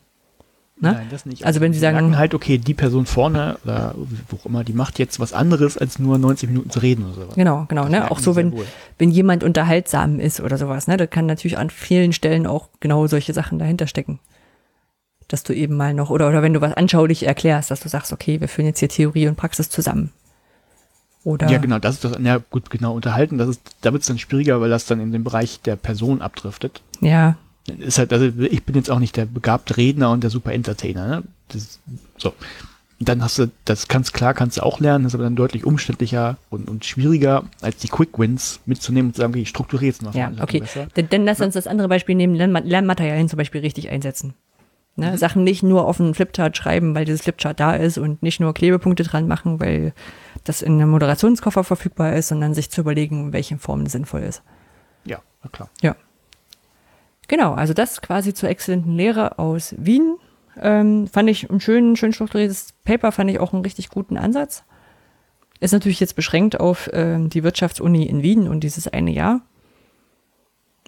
[SPEAKER 1] Ne?
[SPEAKER 3] Nein, das nicht.
[SPEAKER 1] Also wenn Sie
[SPEAKER 3] die
[SPEAKER 1] sagen-
[SPEAKER 3] merken halt, okay, die Person vorne oder wo auch immer, die macht jetzt was anderes, als nur 90 Minuten zu reden oder sowas.
[SPEAKER 1] Genau, genau.
[SPEAKER 3] Das
[SPEAKER 1] Ne? Auch so, wenn,
[SPEAKER 3] wohl.
[SPEAKER 1] wenn jemand unterhaltsam ist oder sowas, ne? Da kann natürlich an vielen Stellen auch genau solche Sachen dahinter stecken. Dass du eben mal noch, oder, oder wenn du was anschaulich erklärst, dass du sagst, okay, wir führen jetzt hier Theorie und Praxis zusammen. Oder
[SPEAKER 3] Ja, genau, das ist das, ja gut, genau, unterhalten, das ist, da wird es dann schwieriger, weil das dann in den Bereich der Person abdriftet.
[SPEAKER 1] ja,
[SPEAKER 3] Ist halt, also ich bin jetzt auch nicht der begabte Redner und der super Entertainer, ne? Das, so. Und dann hast du, das kannst klar, kannst du auch lernen, ist aber dann deutlich umständlicher und, und schwieriger, als die Quick Wins mitzunehmen und zu sagen, okay, ich strukturiere jetzt mal
[SPEAKER 1] ja, okay. Dann, dann lass uns das andere Beispiel nehmen, Lernma Lernmaterialien zum Beispiel richtig einsetzen. Ne? Sachen nicht nur auf einen Flipchart schreiben, weil dieses Flipchart da ist und nicht nur Klebepunkte dran machen, weil das in einem Moderationskoffer verfügbar ist, sondern sich zu überlegen, welche Form sinnvoll ist.
[SPEAKER 3] Ja, na klar.
[SPEAKER 1] Ja. Genau, also das quasi zur exzellenten Lehre aus Wien. Ähm, fand ich ein schön, schön strukturiertes Paper, fand ich auch einen richtig guten Ansatz. Ist natürlich jetzt beschränkt auf ähm, die Wirtschaftsuni in Wien und dieses eine Jahr.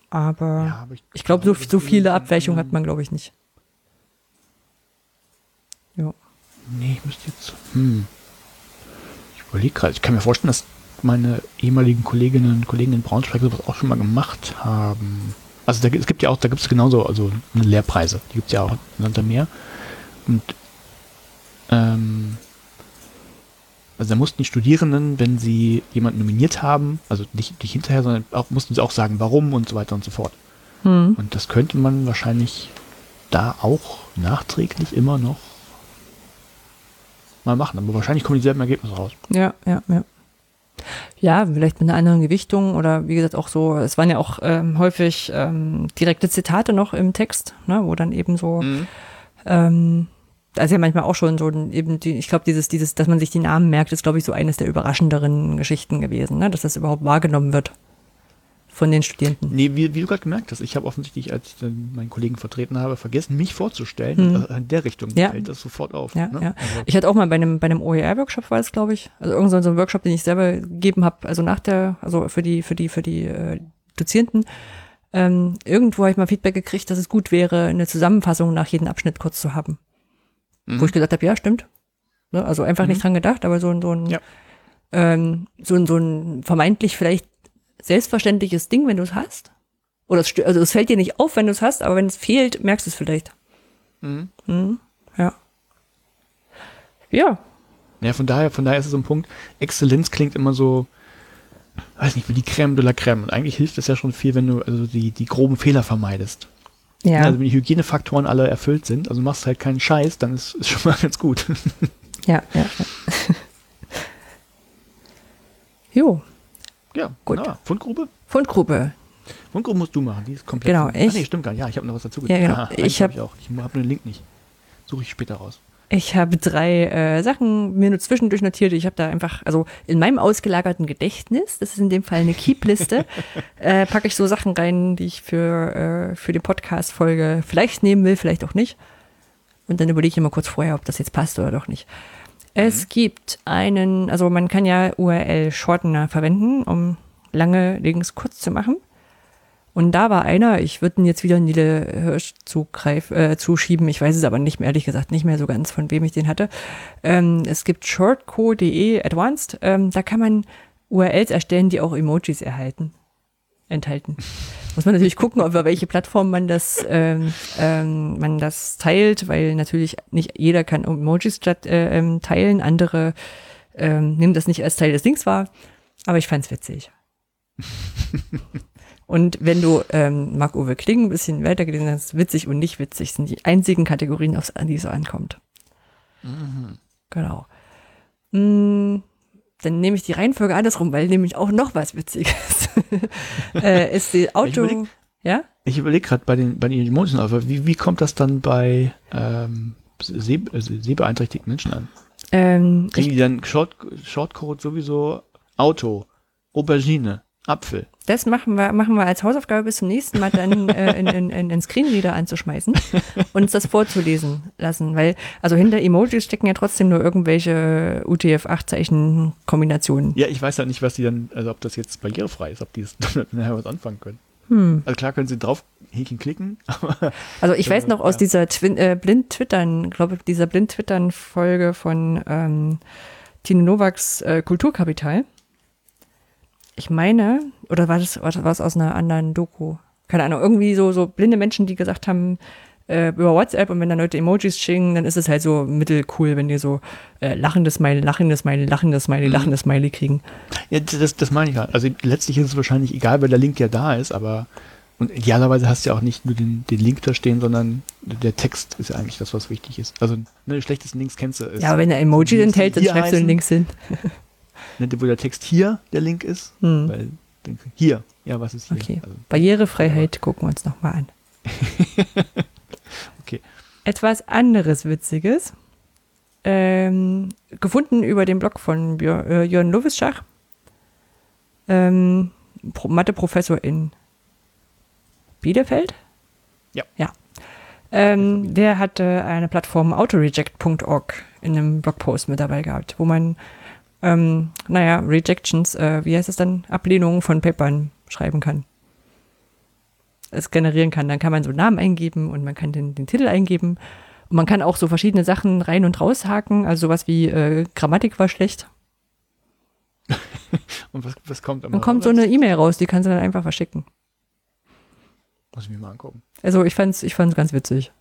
[SPEAKER 1] Aber
[SPEAKER 3] Ja, aber
[SPEAKER 1] ich glaube, so,
[SPEAKER 3] glaube,
[SPEAKER 1] so
[SPEAKER 3] das
[SPEAKER 1] viele Abweichungen hat man, glaube ich, nicht. Ja.
[SPEAKER 3] Nee, ich müsste jetzt. Hm. Ich überlege gerade. Ich kann mir vorstellen, dass meine ehemaligen Kolleginnen und Kollegen in Braunschweig sowas auch schon mal gemacht haben. Also da, es gibt ja auch, da gibt es genauso, also Lehrpreise. Die gibt es ja auch unter mehr. Und ähm, also da mussten die Studierenden, wenn sie jemanden nominiert haben, also nicht, nicht hinterher, sondern auch mussten sie auch sagen, warum und so weiter und so fort.
[SPEAKER 1] Hm.
[SPEAKER 3] Und das könnte man wahrscheinlich da auch nachträglich immer noch mal machen. Aber wahrscheinlich kommen dieselben Ergebnisse raus.
[SPEAKER 1] Ja, ja, ja. Ja, vielleicht mit einer anderen Gewichtung oder wie gesagt auch so, es waren ja auch ähm, häufig ähm, direkte Zitate noch im Text, ne, wo dann eben so, ähm, da ist ja manchmal auch schon so eben die, ich glaube, dieses, dieses, dass man sich die Namen merkt, ist, glaube ich, so eines der überraschenderen Geschichten gewesen, ne, dass das überhaupt wahrgenommen wird von den Studierenden.
[SPEAKER 3] Nee, wie, wie du gerade gemerkt hast, ich habe offensichtlich, als ich meinen Kollegen vertreten habe, vergessen, mich vorzustellen.
[SPEAKER 1] Hm.
[SPEAKER 3] Und in der Richtung
[SPEAKER 1] Ja.
[SPEAKER 3] fällt das sofort auf.
[SPEAKER 1] Ja,
[SPEAKER 3] ne?
[SPEAKER 1] ja.
[SPEAKER 3] Also,
[SPEAKER 1] Ich hatte auch mal bei einem, bei einem OER-Workshop war es, glaube ich. Also irgend so ein Workshop, den ich selber gegeben habe, also nach der, also für die, für die, für die äh, Dozierenden. Ähm, irgendwo habe ich mal Feedback gekriegt, dass es gut wäre, eine Zusammenfassung nach jedem Abschnitt kurz zu haben.
[SPEAKER 3] Mhm.
[SPEAKER 1] Wo ich gesagt habe, ja, stimmt. Ne? Also einfach nicht dran gedacht, aber so ein, so ein,
[SPEAKER 3] Ja.
[SPEAKER 1] ähm, so ein, so ein vermeintlich vielleicht selbstverständliches Ding, wenn du es hast. Oder es, also es fällt dir nicht auf, wenn du es hast, aber wenn es fehlt, merkst du es vielleicht.
[SPEAKER 3] Mhm.
[SPEAKER 1] Mhm. Ja. Ja.
[SPEAKER 3] Ja, von daher, von daher ist es so ein Punkt, Exzellenz klingt immer so, weiß nicht, wie die Crème de la Crème. Und eigentlich hilft es ja schon viel, wenn du also die, die groben Fehler vermeidest.
[SPEAKER 1] Ja.
[SPEAKER 3] Also wenn die Hygienefaktoren alle erfüllt sind, also machst halt keinen Scheiß, dann ist, ist schon mal ganz gut.
[SPEAKER 1] Ja, ja. ja. jo,
[SPEAKER 3] ja,
[SPEAKER 1] Gut.
[SPEAKER 3] wunderbar. Fundgrube?
[SPEAKER 1] Fundgrube.
[SPEAKER 3] Fundgrube musst du machen, die ist komplett.
[SPEAKER 1] Genau,
[SPEAKER 3] Ach,
[SPEAKER 1] ich-
[SPEAKER 3] nee, stimmt gar nicht. Ja, ich habe noch was dazu
[SPEAKER 1] Ja, genau.
[SPEAKER 3] Aha,
[SPEAKER 1] Ich
[SPEAKER 3] eigentlich
[SPEAKER 1] hab-
[SPEAKER 3] ich auch. Ich habe nur den Link nicht. Suche ich später raus.
[SPEAKER 1] Ich habe drei äh, Sachen mir nur zwischendurch notiert. Ich habe da einfach, also in meinem ausgelagerten Gedächtnis, das ist in dem Fall eine Keep-Liste, äh, packe ich so Sachen rein, die ich für, äh, für die Podcast-Folge vielleicht nehmen will, vielleicht auch nicht. Und dann überlege ich immer kurz vorher, ob das jetzt passt oder doch nicht. Es gibt einen, also man kann ja URL-Shortener verwenden, um lange Links kurz zu machen. Und da war einer, ich würde ihn jetzt wieder Nile Hirsch zugreif, äh, zuschieben, ich weiß es aber nicht mehr, ehrlich gesagt, nicht mehr so ganz, von wem ich den hatte. Ähm, es gibt shortco.de Advanced, ähm, da kann man URLs erstellen, die auch Emojis erhalten, enthalten. Muss man natürlich gucken, über welche Plattform man das, ähm, ähm, man das teilt, weil natürlich nicht jeder kann Emojis statt, äh, ähm, teilen, andere ähm, nehmen das nicht als Teil des Links wahr, aber ich fand's witzig. Und wenn du ähm, Marc-Uwe Kling ein bisschen weiter gelesen hast, witzig und nicht witzig sind die einzigen Kategorien, aufs, an die es so ankommt. Genau. Mm, dann nehme ich die Reihenfolge andersrum, weil nämlich auch noch was Witziges äh, ist die Auto.
[SPEAKER 3] überleg-
[SPEAKER 1] Ja?
[SPEAKER 3] Ich überlege gerade bei den, bei den Emojis, aber wie, wie kommt das dann bei ähm, seh, äh, sehbeeinträchtigten Menschen an?
[SPEAKER 1] Ähm,
[SPEAKER 3] Kriegen
[SPEAKER 1] ich,
[SPEAKER 3] die dann Short, Shortcode sowieso Auto, Aubergine, Apfel?
[SPEAKER 1] das machen wir, machen wir als Hausaufgabe bis zum nächsten Mal dann äh, in, in, in, in Screenreader anzuschmeißen und uns das vorzulesen lassen. Weil, also hinter Emojis stecken ja trotzdem nur irgendwelche UTF-8-Zeichen-Kombinationen.
[SPEAKER 3] Ja, ich weiß halt nicht, was die dann, also ob das jetzt barrierefrei ist, ob die damit nachher was anfangen können.
[SPEAKER 1] Hm.
[SPEAKER 3] Also klar können sie drauf Häkchen klicken,
[SPEAKER 1] Also ich
[SPEAKER 3] Ja,
[SPEAKER 1] weiß noch aus
[SPEAKER 3] ja.
[SPEAKER 1] dieser Twin, äh, Blind-Twittern, glaube ich, dieser Blind-Twittern-Folge von ähm, Tine Nowaks äh, Kulturkapital. Ich meine, oder war das, was aus einer anderen Doku? Keine Ahnung, irgendwie so, so blinde Menschen, die gesagt haben, äh, über WhatsApp und wenn dann Leute Emojis schicken, dann ist es halt so mittelcool, wenn die so äh, lachendes Smiley, lachendes Smiley, lachendes Smiley,
[SPEAKER 3] Mhm.
[SPEAKER 1] lachendes Smiley kriegen.
[SPEAKER 3] ja, das, das meine ich halt. Also letztlich ist es wahrscheinlich egal, weil der Link ja da ist, aber und idealerweise hast du ja auch nicht nur den, den Link da stehen, sondern der Text ist ja eigentlich das, was wichtig ist. Also ne, die schlechtesten Links kennst du. Ist,
[SPEAKER 1] Ja, aber wenn er Emoji enthält, dann schreibst du den. Links hin.
[SPEAKER 3] wo der Text hier der Link ist,
[SPEAKER 1] Hm.
[SPEAKER 3] weil hier, ja, was ist hier?
[SPEAKER 1] Okay.
[SPEAKER 3] Also,
[SPEAKER 1] Barrierefreiheit gucken wir uns nochmal an.
[SPEAKER 3] Okay.
[SPEAKER 1] Etwas anderes Witziges. Ähm, gefunden über den Blog von Björ, äh, Jörn Lovischach. Ähm, Pro Mathe-Professor in Bielefeld.
[SPEAKER 3] Ja.
[SPEAKER 1] Ja. Ähm, der hatte eine Plattform autoreject.org in einem Blogpost mit dabei gehabt, wo man, ähm, naja, Rejections, äh, wie heißt es dann, Ablehnungen von Papern schreiben kann. Es generieren kann. Dann kann man so Namen eingeben und man kann den, den Titel eingeben. Und man kann auch so verschiedene Sachen rein und raushaken, also sowas wie äh, Grammatik war schlecht.
[SPEAKER 3] und was, was kommt
[SPEAKER 1] Dann kommt so eine E-Mail raus, die kannst du dann einfach verschicken.
[SPEAKER 3] Muss ich mir mal angucken.
[SPEAKER 1] Also ich fand's, ich fand's ganz witzig.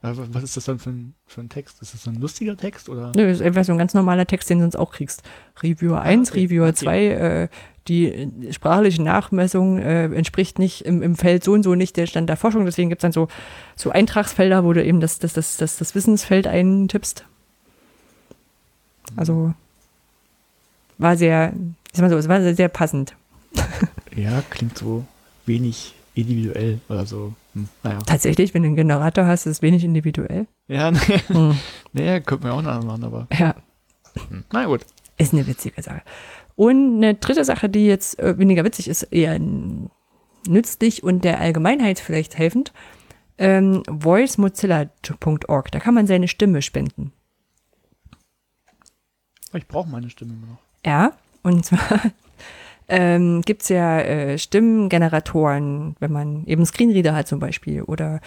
[SPEAKER 3] Aber was ist das dann für ein, für ein Text? Ist das so ein lustiger Text oder?
[SPEAKER 1] Nö, ist einfach so ein ganz normaler Text, den du sonst auch kriegst. Reviewer 1,
[SPEAKER 3] Ah, okay,
[SPEAKER 1] Reviewer
[SPEAKER 3] okay.
[SPEAKER 1] 2, äh, die äh, sprachliche Nachmessung äh, entspricht nicht im, im Feld so und so nicht der Stand der Forschung. Deswegen gibt's dann so, so Eintragsfelder, wo du eben das, das, das, das, das Wissensfeld eintippst. Also war sehr, ich sag mal so, es war sehr, sehr passend.
[SPEAKER 3] Ja, klingt so wenig individuell oder so. Hm, naja.
[SPEAKER 1] Tatsächlich, wenn du einen Generator hast, ist es wenig individuell.
[SPEAKER 3] Ja, nee,
[SPEAKER 1] Hm.
[SPEAKER 3] nee, könnte man ja auch noch machen, aber.
[SPEAKER 1] Ja,
[SPEAKER 3] Hm. Na gut.
[SPEAKER 1] ist eine witzige Sache. Und eine dritte Sache, die jetzt äh, weniger witzig ist, eher nützlich und der Allgemeinheit vielleicht helfend, ähm, voicemozilla.org. Da kann man seine Stimme spenden.
[SPEAKER 3] Ich brauche meine Stimme noch.
[SPEAKER 1] Ja, und zwar ähm, gibt es ja äh, Stimmengeneratoren, wenn man eben Screenreader hat zum Beispiel oder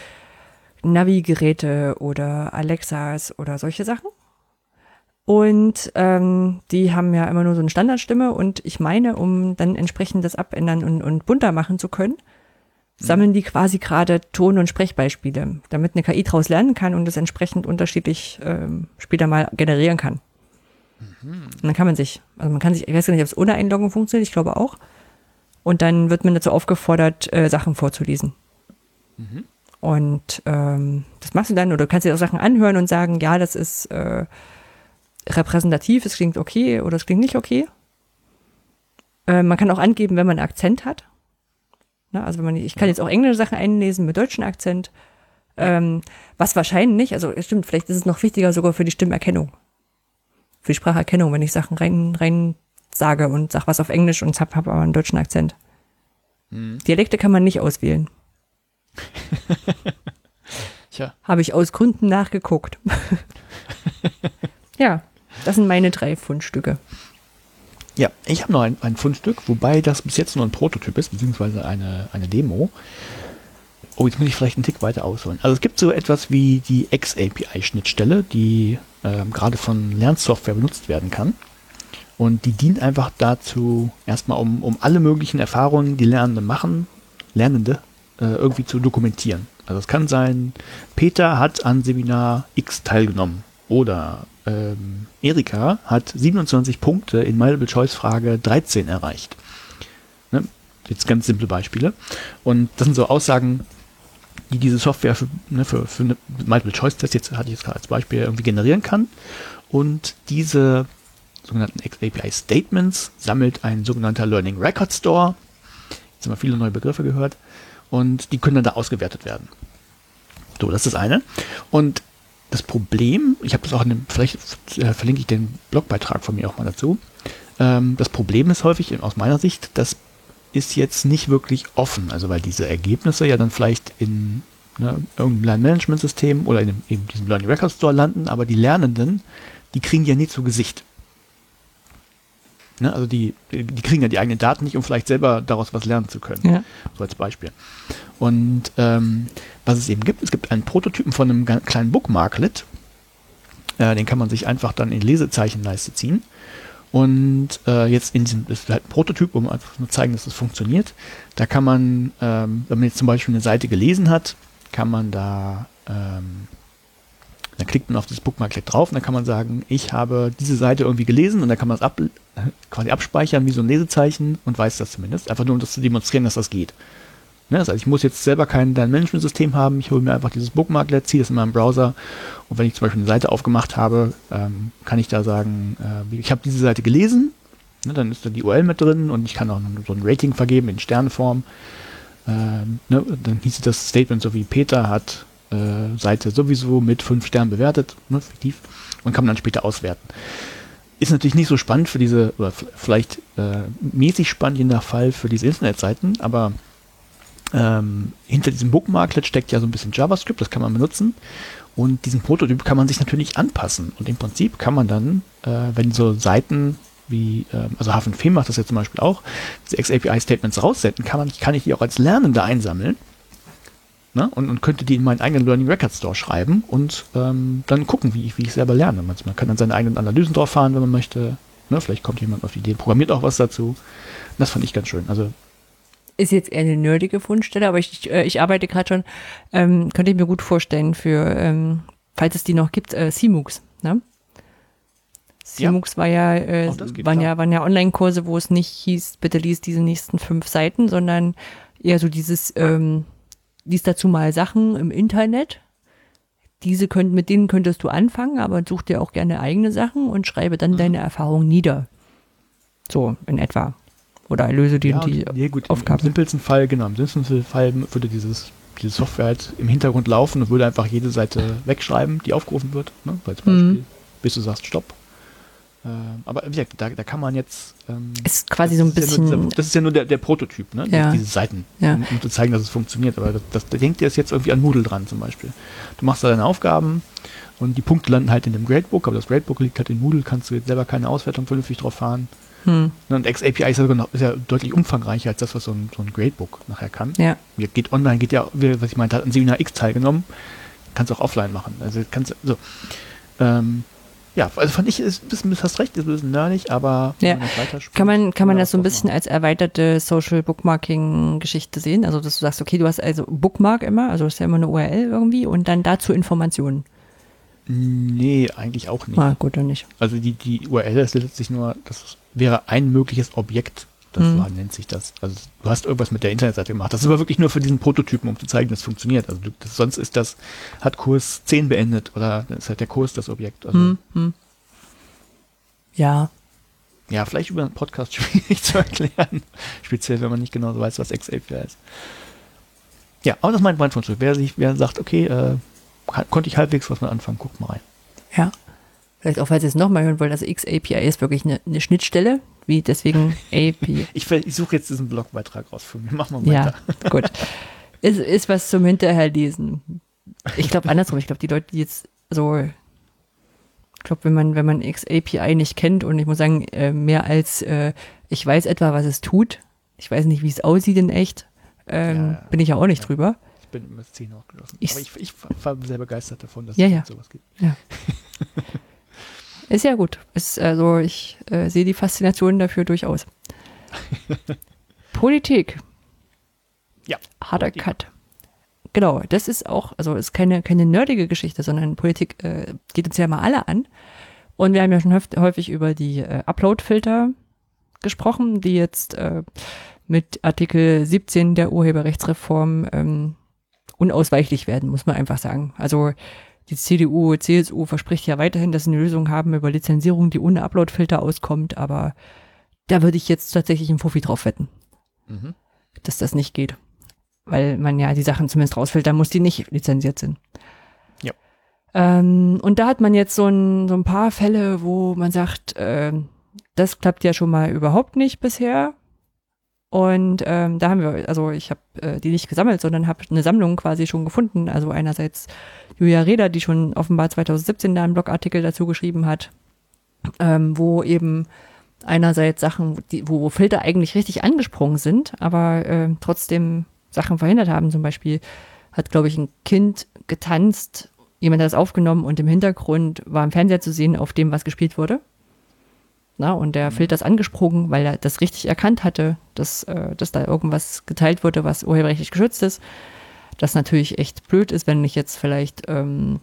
[SPEAKER 1] Navi-Geräte oder Alexas oder solche Sachen. Und ähm, die haben ja immer nur so eine Standardstimme und ich meine, um dann entsprechend das abändern und, und bunter machen zu können, sammeln die quasi gerade Ton- und Sprechbeispiele, damit eine KI daraus lernen kann und es entsprechend unterschiedlich ähm, später mal generieren kann. Und dann kann man sich, also man kann sich, ich weiß gar nicht, ob es ohne Einloggen funktioniert, ich glaube auch. Und dann wird man dazu aufgefordert, äh, Sachen vorzulesen. Und ähm, das machst du dann, oder du kannst dir auch Sachen anhören und sagen, ja, das ist äh, repräsentativ, es klingt okay oder es klingt nicht okay. Äh, man kann auch angeben, wenn man einen Akzent hat. Ne? Also wenn man, ich kann jetzt auch englische Sachen einlesen mit deutschem Akzent. Ähm, was wahrscheinlich, also es stimmt, vielleicht ist es noch wichtiger sogar für die Stimmerkennung. Für Spracherkennung, wenn ich Sachen rein, rein sage und sag was auf Englisch und hab, hab aber einen deutschen Akzent. Dialekte kann man nicht auswählen.
[SPEAKER 3] Tja.
[SPEAKER 1] Habe ich aus Gründen nachgeguckt. ja, das sind meine drei Fundstücke.
[SPEAKER 3] Ja, ich habe noch ein, ein Fundstück, wobei das bis jetzt nur ein Prototyp ist, beziehungsweise eine, eine Demo. Oh, jetzt muss ich vielleicht einen Tick weiter ausholen. Also es gibt so etwas wie die X-API-Schnittstelle, die ähm, gerade von Lernsoftware benutzt werden kann. Und die dient einfach dazu, erstmal um, um alle möglichen Erfahrungen, die Lernende machen, Lernende äh, irgendwie zu dokumentieren. Also es kann sein, Peter hat an Seminar X teilgenommen oder ähm, Erika hat 27 Punkte in Multiple-Choice-Frage 13 erreicht. Ne? Jetzt ganz simple Beispiele. Und das sind so Aussagen, die diese Software für, ne, für, für eine Multiple-Choice-Test, jetzt hatte ich jetzt gerade als Beispiel, irgendwie generieren kann. Und diese sogenannten API-Statements sammelt ein sogenannter Learning Record Store. Jetzt haben wir viele neue Begriffe gehört. Und die können dann da ausgewertet werden. So, das ist das eine. Und das Problem, ich habe das auch in dem, vielleicht äh, verlinke ich den Blogbeitrag von mir auch mal dazu. Ähm, das Problem ist häufig aus meiner Sicht, das ist jetzt nicht wirklich offen. Also weil diese Ergebnisse ja dann vielleicht in ne, irgendeinem Lernmanagementsystem oder in dem, eben diesem Learning Record Store landen, aber die Lernenden, die kriegen ja nie zu Gesicht. Ne, also die, die kriegen ja die eigenen Daten nicht, um vielleicht selber daraus was lernen zu können.
[SPEAKER 1] Ja.
[SPEAKER 3] So als Beispiel. Und ähm, was es eben gibt, es gibt einen Prototypen von einem kleinen Bookmarklet. Äh, den kann man sich einfach dann in die Lesezeichenleiste ziehen. Und äh, jetzt in diesem, das ist halt ein Prototyp, um einfach nur zeigen, dass es funktioniert. Da kann man, ähm, wenn man jetzt zum Beispiel eine Seite gelesen hat, kann man da, ähm, dann klickt man auf das Bookmarklet drauf und dann kann man sagen, ich habe diese Seite irgendwie gelesen und dann kann man es ab, quasi abspeichern wie so ein Lesezeichen und weiß das zumindest. Einfach nur, um das zu demonstrieren, dass das geht. Ne? Heißt, ich muss jetzt selber kein Management-System haben, ich hole mir einfach dieses Bookmarklet, ziehe das in meinem Browser und wenn ich zum Beispiel eine Seite aufgemacht habe, ähm, kann ich da sagen, äh, ich habe diese Seite gelesen, ne? dann ist da die URL mit drin und ich kann auch so ein Rating vergeben in Sternform. Ähm, ne? Dann hieß das Statement so wie Peter hat äh, Seite sowieso mit fünf Sternen bewertet, ne? fiktiv, und kann man dann später auswerten. Ist natürlich nicht so spannend für diese, oder vielleicht äh, mäßig spannend je nach Fall für diese Internetseiten, aber ähm, hinter diesem Bookmarklet steckt ja so ein bisschen JavaScript, das kann man benutzen. Und diesen Prototyp kann man sich natürlich anpassen. Und im Prinzip kann man dann, äh, wenn so Seiten wie, äh, also H5P macht das jetzt zum Beispiel auch, diese XAPI-Statements raussenden, kann, man, kann ich die auch als Lernende einsammeln. Ne? Und, und könnte die in meinen eigenen Learning Record Store schreiben und ähm, dann gucken, wie ich, wie ich selber lerne. Man man kann dann seine eigenen Analysen drauf fahren, wenn man möchte. Ne? Vielleicht kommt jemand auf die Idee, programmiert auch was dazu. Das fand ich ganz schön. Also
[SPEAKER 1] Ist jetzt eher eine nerdige Fundstelle, aber ich, äh, ich arbeite gerade schon, ähm, könnte ich mir gut vorstellen für, ähm, falls es die noch gibt, äh, CMOOCs. Ne?
[SPEAKER 3] Ja.
[SPEAKER 1] CMOOCs war ja, äh, waren, ja, waren ja Online-Kurse, wo es nicht hieß, bitte lies diese nächsten fünf Seiten, sondern eher so dieses, ähm, lies dazu mal Sachen im Internet. Diese könnt, mit denen könntest du anfangen, aber such dir auch gerne eigene Sachen und schreibe
[SPEAKER 3] Mhm.
[SPEAKER 1] dann deine Erfahrungen nieder. So in etwa. Oder löse die,
[SPEAKER 3] ja,
[SPEAKER 1] die
[SPEAKER 3] nee, gut, im, im
[SPEAKER 1] Aufgabe.
[SPEAKER 3] simpelsten Fall, genau, im simpelsten Fall würde dieses, diese Software halt im Hintergrund laufen und würde einfach jede Seite wegschreiben, die aufgerufen wird, ne, als Beispiel,
[SPEAKER 1] Mhm.
[SPEAKER 3] bis du sagst Stopp. Ähm, aber wie gesagt, da, da kann man jetzt ähm,
[SPEAKER 1] Ist quasi so ein
[SPEAKER 3] ist ja nur,
[SPEAKER 1] bisschen-
[SPEAKER 3] das ist ja nur der, der Prototyp, ne?
[SPEAKER 1] Ja.
[SPEAKER 3] Diese Seiten,
[SPEAKER 1] Ja.
[SPEAKER 3] um, um zu zeigen, dass es funktioniert. Aber das, das, da denkt ihr jetzt irgendwie an Moodle dran zum Beispiel. Du machst da deine Aufgaben und die Punkte landen halt in dem Gradebook, aber das Gradebook liegt halt in Moodle, kannst du jetzt selber keine Auswertung vernünftig drauf fahren.
[SPEAKER 1] Hm,
[SPEAKER 3] Und XAPI ist ja, ist ja deutlich umfangreicher als das, was so ein, so ein Gradebook nachher kann.
[SPEAKER 1] ja.
[SPEAKER 3] Geht online, geht ja, was ich meinte, hat an Seminar X teilgenommen, kannst auch offline machen. Also kannst so. Ähm, ja, also fand ich, ist, ist, ist, hast recht, ist ein bisschen nerdig, aber
[SPEAKER 1] Ja. Kann man, kann man das so ein bisschen
[SPEAKER 3] machen.
[SPEAKER 1] als erweiterte Social Bookmarking-Geschichte sehen? Also, dass du sagst, okay, du hast also Bookmark immer, also das ist ja immer eine URL irgendwie und dann dazu Informationen.
[SPEAKER 3] Nee, eigentlich auch nicht.
[SPEAKER 1] Ah, gut, dann nicht.
[SPEAKER 3] Also die, die URL ist letztlich nur, das wäre ein mögliches Objekt. Das
[SPEAKER 1] Mhm.
[SPEAKER 3] war, nennt sich das. Also du hast irgendwas mit der Internetseite gemacht. Das ist aber wirklich nur für diesen Prototypen, um zu zeigen, dass es funktioniert. Also du, das, sonst ist das, hat Kurs 10 beendet oder ist halt der Kurs das Objekt. Also
[SPEAKER 1] Hm, hm. Ja,
[SPEAKER 3] ja, vielleicht über einen Podcast schwierig zu erklären. Speziell, wenn man nicht genau so weiß, was XAPI ist. Ja, aber das ist mein mein Wunsch. Wer sich, wer sagt, okay, äh, konnte ich halbwegs was mit anfangen, guckt mal rein.
[SPEAKER 1] ja. Vielleicht auch, falls ihr es nochmal hören wollt, also XAPI ist wirklich eine, eine Schnittstelle, wie deswegen API.
[SPEAKER 3] Ich, ich suche jetzt diesen Blogbeitrag raus für mich. Machen wir
[SPEAKER 1] Ja,
[SPEAKER 3] weiter.
[SPEAKER 1] gut. Ist, ist was zum Hinterherlesen. Ich glaube andersrum. Ich glaube, die Leute, die jetzt so, ich glaube, wenn man, wenn man XAPI nicht kennt und ich muss sagen, äh, mehr als äh, ich weiß etwa, was es tut, ich weiß nicht, wie es aussieht in echt, ähm,
[SPEAKER 3] Ja, ja.
[SPEAKER 1] bin ich ja auch nicht
[SPEAKER 3] Ja.
[SPEAKER 1] drüber.
[SPEAKER 3] Ich bin im S10 hochgeschlossen.
[SPEAKER 1] Ich-
[SPEAKER 3] Aber ich, ich war sehr begeistert davon, dass
[SPEAKER 1] Ja,
[SPEAKER 3] es
[SPEAKER 1] ja.
[SPEAKER 3] sowas gibt.
[SPEAKER 1] Ist ja gut. Ist, also ich äh, sehe die Faszination dafür durchaus. Politik.
[SPEAKER 3] Ja.
[SPEAKER 1] Harder
[SPEAKER 3] Politik.
[SPEAKER 1] Cut. Genau, das ist auch, also ist keine, keine nerdige Geschichte, sondern Politik äh, geht uns ja mal alle an. Und wir haben ja schon häufig, über die äh, Upload-Filter gesprochen, die jetzt äh, mit Artikel 17 der Urheberrechtsreform ähm, unausweichlich werden, muss man einfach sagen. Also die CDU, CSU verspricht ja weiterhin, dass sie eine Lösung haben über Lizenzierung, die ohne Upload-Filter auskommt, aber da würde ich jetzt tatsächlich einen Fuffi drauf wetten
[SPEAKER 3] Mhm.
[SPEAKER 1] dass das nicht geht. Weil man ja die Sachen zumindest rausfiltern muss, die nicht lizenziert sind.
[SPEAKER 3] Ja.
[SPEAKER 1] Ähm, und da hat man jetzt so ein, so ein paar Fälle, wo man sagt, ähm, das klappt ja schon mal überhaupt nicht bisher. Und ähm, da haben wir, also ich habe äh, die nicht gesammelt, sondern habe eine Sammlung quasi schon gefunden. Also einerseits Julia Reda, die schon offenbar 2017 da einen Blogartikel dazu geschrieben hat, ähm, wo eben einerseits Sachen, die, wo Filter eigentlich richtig angesprungen sind, aber äh, trotzdem Sachen verhindert haben. Zum Beispiel hat, glaube ich, ein Kind getanzt, jemand hat das aufgenommen und im Hintergrund war im Fernseher zu sehen, auf dem was gespielt wurde. Na, und der Filter ist angesprungen, weil er das richtig erkannt hatte, dass, äh, dass da irgendwas geteilt wurde, was urheberrechtlich geschützt ist. Das natürlich echt blöd ist, wenn ich jetzt vielleicht ähm,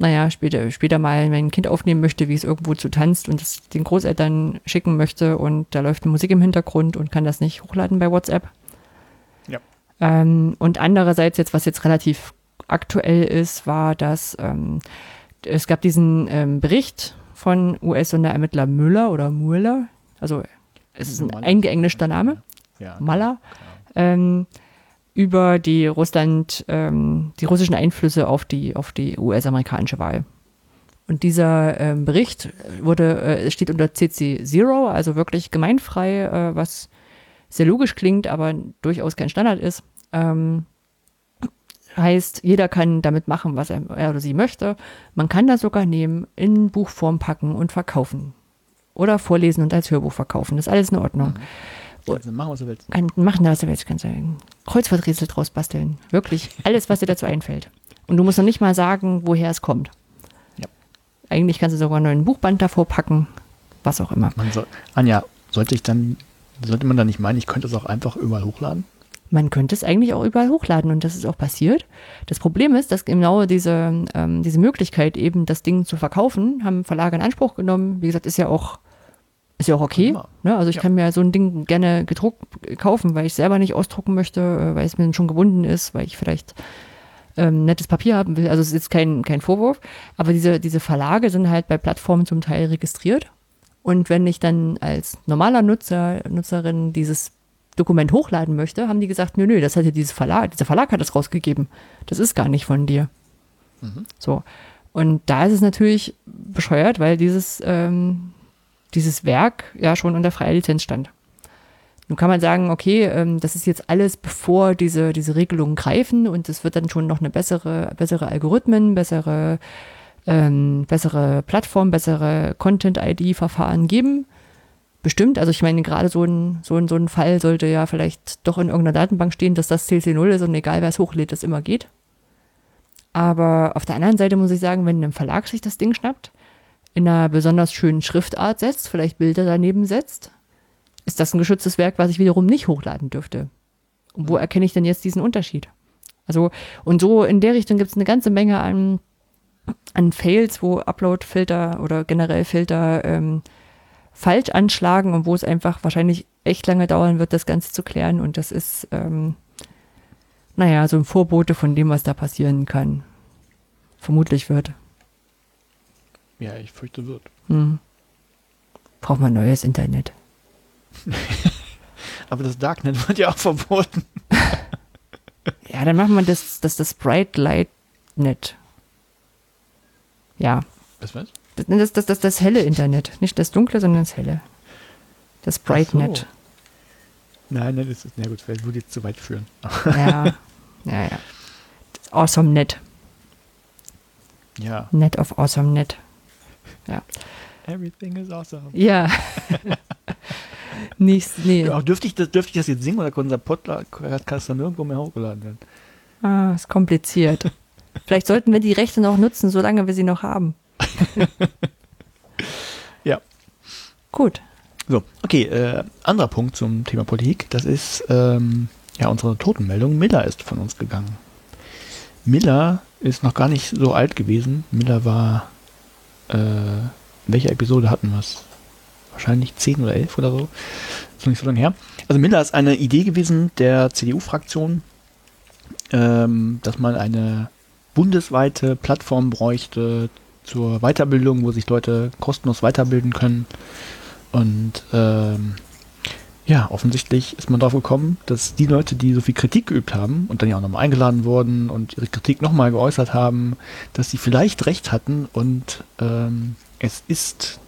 [SPEAKER 1] naja, später, später mal mein Kind aufnehmen möchte, wie es irgendwo zu tanzt und es den Großeltern schicken möchte und da läuft Musik im Hintergrund und kann das nicht hochladen bei WhatsApp.
[SPEAKER 3] Ja.
[SPEAKER 1] Ähm, und andererseits jetzt, was jetzt relativ aktuell ist, war, dass ähm, es gab diesen ähm, Bericht von US-Sonderermittler Müller oder Mueller, also es ist ein eingeenglischter Name,
[SPEAKER 3] Ja.
[SPEAKER 1] Maller, ähm, über die Russland, ähm, die russischen Einflüsse auf die, auf die US-amerikanische Wahl. Und dieser ähm, Bericht wurde, äh, steht unter CC Zero, also wirklich gemeinfrei, äh, was sehr logisch klingt, aber durchaus kein Standard ist. Ähm, heißt, jeder kann damit machen, was er, er oder sie möchte. Man kann das sogar nehmen, in Buchform packen und verkaufen. Oder vorlesen und als Hörbuch verkaufen. Das ist alles in Ordnung
[SPEAKER 3] Also machen, was du willst.
[SPEAKER 1] kann machen, was du willst, kannst du ein Kreuzworträtsel draus basteln. Wirklich. Alles, was dir dazu einfällt. Und du musst noch nicht mal sagen, woher es kommt.
[SPEAKER 3] Ja.
[SPEAKER 1] Eigentlich kannst du sogar einen neuen Buchband davor packen. Was auch immer.
[SPEAKER 3] Man soll, Anja, sollte ich dann, sollte man dann nicht meinen, ich könnte es auch einfach überall hochladen?
[SPEAKER 1] Man könnte es eigentlich auch überall hochladen und das ist auch passiert. Das Problem ist, dass genau diese, ähm, diese Möglichkeit, eben das Ding zu verkaufen, haben Verlage in Anspruch genommen. Wie gesagt, ist ja auch, ist ja auch okay. Ne? Also ich
[SPEAKER 3] Ja.
[SPEAKER 1] kann mir so ein Ding gerne gedruckt kaufen, weil ich selber nicht ausdrucken möchte, äh, weil es mir schon gebunden ist, weil ich vielleicht ähm, nettes Papier haben will. Also es ist jetzt kein, kein Vorwurf. Aber diese, diese Verlage sind halt bei Plattformen zum Teil registriert. Und wenn ich dann als normaler Nutzer, Nutzerin dieses Dokument hochladen möchte, haben die gesagt, nö, nö, das hat ja dieses Verlag, dieser Verlag hat das rausgegeben. Das ist gar nicht von dir. So. Und da ist es natürlich bescheuert, weil dieses, ähm, dieses Werk ja schon unter freier Lizenz stand. Nun kann man sagen, okay, ähm, das ist jetzt alles, bevor diese, diese Regelungen greifen und es wird dann schon noch eine bessere, bessere Algorithmen, bessere, ähm, bessere Plattform, bessere Content-ID-Verfahren geben. Bestimmt, also ich meine, gerade so ein, so, ein, so ein Fall sollte ja vielleicht doch in irgendeiner Datenbank stehen, dass das CC0 ist und egal wer es hochlädt, das immer geht. Aber auf der anderen Seite muss ich sagen, wenn ein Verlag sich das Ding schnappt, in einer besonders schönen Schriftart setzt, vielleicht Bilder daneben setzt, ist das ein geschütztes Werk, was ich wiederum nicht hochladen dürfte. Und wo erkenne ich denn jetzt diesen Unterschied? Also, und so in der Richtung gibt es eine ganze Menge an, an Fails, wo Upload-Filter oder generell Filter ähm, falsch anschlagen und wo es einfach wahrscheinlich echt lange dauern wird, das Ganze zu klären. Und das ist, ähm, naja, so ein Vorbote von dem, was da passieren kann. Vermutlich wird.
[SPEAKER 3] Ja, ich fürchte wird.
[SPEAKER 1] Hm. Braucht man neues Internet.
[SPEAKER 3] Aber das Darknet wird ja auch verboten.
[SPEAKER 1] Ja, dann machen wir das, das, das Bright Light Net. Ja.
[SPEAKER 3] Was was?
[SPEAKER 1] Das, das, das, das, das helle Internet. Nicht das dunkle, sondern das helle. Das
[SPEAKER 3] Ach so.
[SPEAKER 1] BrightNet.
[SPEAKER 3] Nein, nein, das ist, na gut, das würde jetzt zu weit führen.
[SPEAKER 1] Ja. ja, ja. Das Awesome Net.
[SPEAKER 3] ja.
[SPEAKER 1] Net of Awesome Net. Ja.
[SPEAKER 3] Everything is awesome.
[SPEAKER 1] Ja. Nicht, nee.
[SPEAKER 3] Ja, dürfte, ich das, dürfte ich das jetzt singen oder kann unser Podcast dann nirgendwo mehr hochgeladen werden?
[SPEAKER 1] Ah, ist kompliziert. Vielleicht sollten wir die Rechte noch nutzen, solange wir sie noch haben.
[SPEAKER 3] Ja.
[SPEAKER 1] Gut.
[SPEAKER 3] So, okay, äh, anderer Punkt zum Thema Politik, das ist ähm, ja unsere Totenmeldung. Miller ist von uns gegangen. Miller ist noch gar nicht so alt gewesen. Miller war, äh, welche Episode hatten wir es? Wahrscheinlich 10 oder 11 oder so. Ist noch nicht so lange her. Also Miller ist eine Idee gewesen der CDU-Fraktion, ähm, dass man eine bundesweite Plattform bräuchte zur Weiterbildung, wo sich Leute kostenlos weiterbilden können. Und ähm, ja, offensichtlich ist man darauf gekommen, dass die Leute, die so viel Kritik geübt haben und dann ja auch nochmal eingeladen wurden und ihre Kritik nochmal geäußert haben, dass sie vielleicht recht hatten und ähm, es ist,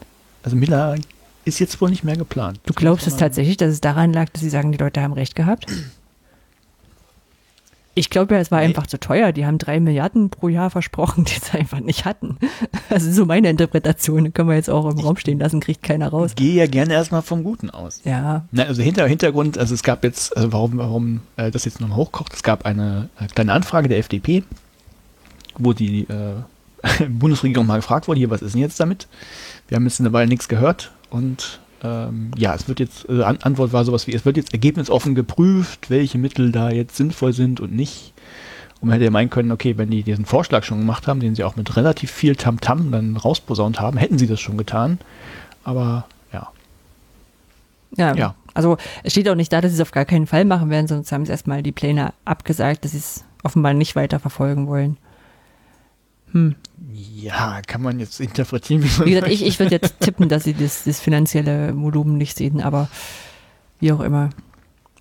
[SPEAKER 3] also Miller ist jetzt wohl nicht mehr geplant.
[SPEAKER 1] Du glaubst es tatsächlich, dass es daran lag, dass sie sagen, die Leute haben recht gehabt? Ich glaube ja, es war
[SPEAKER 3] Nee.
[SPEAKER 1] einfach zu teuer. Die haben drei Milliarden pro Jahr versprochen, die sie einfach nicht hatten. Also so meine Interpretation, können wir jetzt auch im Raum stehen lassen, kriegt keiner raus.
[SPEAKER 3] Ich gehe ja gerne erstmal vom Guten aus.
[SPEAKER 1] Ja,
[SPEAKER 3] Na, also hinter, Hintergrund, also es gab jetzt, also warum, warum äh, das jetzt nochmal hochkocht, es gab eine äh, kleine Anfrage der FDP, wo die äh, Bundesregierung mal gefragt wurde, hier, was ist denn jetzt damit? Wir haben jetzt eine Weile nichts gehört und ähm, ja, es wird jetzt, äh, An Antwort war sowas wie, es wird jetzt ergebnisoffen geprüft, welche Mittel da jetzt sinnvoll sind und nicht. Und man hätte ja meinen können, okay, wenn die diesen Vorschlag schon gemacht haben, den sie auch mit relativ viel Tamtam dann rausposaunt haben, hätten sie das schon getan. Aber ja,
[SPEAKER 1] ja.
[SPEAKER 3] Ja.
[SPEAKER 1] Also es steht auch nicht da, dass sie es auf gar keinen Fall machen werden, sonst haben sie erstmal die Pläne abgesagt, dass sie es offenbar nicht weiter verfolgen wollen. Hm.
[SPEAKER 3] Ja, kann man jetzt interpretieren, wie man
[SPEAKER 1] Wie gesagt, ich,
[SPEAKER 3] möchte.
[SPEAKER 1] ich würde jetzt tippen, dass sie das, das finanzielle Volumen nicht sehen, aber wie auch immer.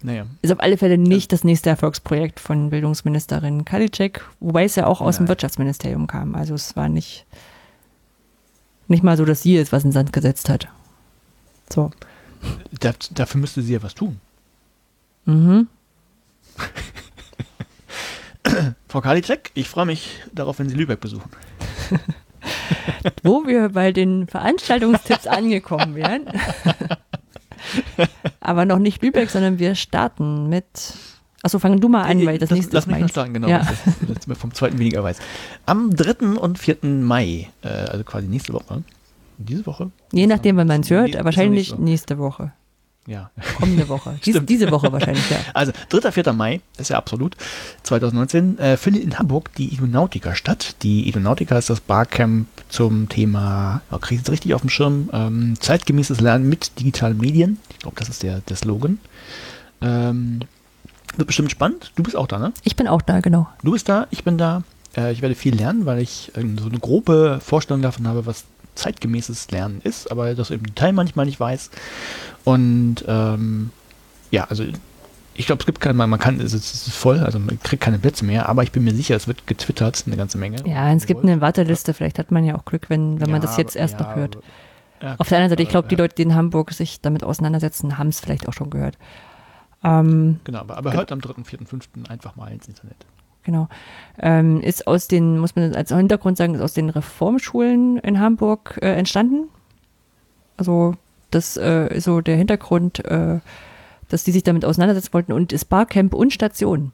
[SPEAKER 3] Naja,
[SPEAKER 1] Ist auf alle Fälle nicht das nächste Erfolgsprojekt von Bildungsministerin Karliczek, wobei es ja auch aus dem
[SPEAKER 3] Nein.
[SPEAKER 1] Wirtschaftsministerium kam. Also es war nicht, nicht mal so, dass sie es was in den Sand gesetzt hat. So.
[SPEAKER 3] da, dafür müsste sie ja was tun.
[SPEAKER 1] Mhm.
[SPEAKER 3] Frau Karliczek, ich freue mich darauf, wenn Sie Lübeck besuchen.
[SPEAKER 1] Wo wir bei den Veranstaltungstipps angekommen wären. Aber noch nicht Lübeck, sondern wir starten mit. Achso, fang du mal an, weil das, nächste
[SPEAKER 3] lass mich noch starten, genau.
[SPEAKER 1] Ja.
[SPEAKER 3] Das ist das ist vom zweiten weniger weiß. Am 3. und 4. Mai, äh, also quasi nächste Woche. Diese Woche?
[SPEAKER 1] Je nachdem, wann man es hört, wahrscheinlich
[SPEAKER 3] nicht so.
[SPEAKER 1] nächste Woche.
[SPEAKER 3] Ja.
[SPEAKER 1] Kommende Woche. Dies, diese Woche wahrscheinlich, ja.
[SPEAKER 3] Also 3. 4. Mai, ist ja absolut, 2019, äh, findet in Hamburg die Idonautica statt. Die Idonautica ist das Barcamp zum Thema, oh, kriege ich es richtig auf dem Schirm, ähm, zeitgemäßes Lernen mit digitalen Medien. Ich glaube, das ist der, der Slogan. Ähm, wird bestimmt spannend. Du bist auch da, ne?
[SPEAKER 1] Ich bin auch da, genau.
[SPEAKER 3] Du bist da, ich bin da. Äh, ich werde viel lernen, weil ich ähm, so eine grobe Vorstellung davon habe, was zeitgemäßes Lernen ist, aber das im Detail manchmal nicht weiß. Und ähm, ja, also ich glaube, es gibt keine, man kann, es ist voll, also man kriegt keine Plätze mehr, aber ich bin mir sicher, es wird getwittert, eine ganze Menge.
[SPEAKER 1] Ja, es gibt eine Warteliste. Vielleicht hat man ja auch Glück, wenn, wenn man
[SPEAKER 3] Ja,
[SPEAKER 1] das jetzt erst
[SPEAKER 3] ja,
[SPEAKER 1] noch hört.
[SPEAKER 3] ja,
[SPEAKER 1] Auf der anderen Seite, ich glaube, die Leute, die in Hamburg sich damit auseinandersetzen, haben es vielleicht auch schon gehört. Ähm,
[SPEAKER 3] Genau, aber, aber hört am 3., 4., 5. einfach mal ins Internet.
[SPEAKER 1] Genau. Ähm, ist aus den, muss man als Hintergrund sagen, ist aus den Reformschulen in Hamburg äh, entstanden. Also das äh, ist so der Hintergrund, äh, dass die sich damit auseinandersetzen wollten und ist Barcamp und Station.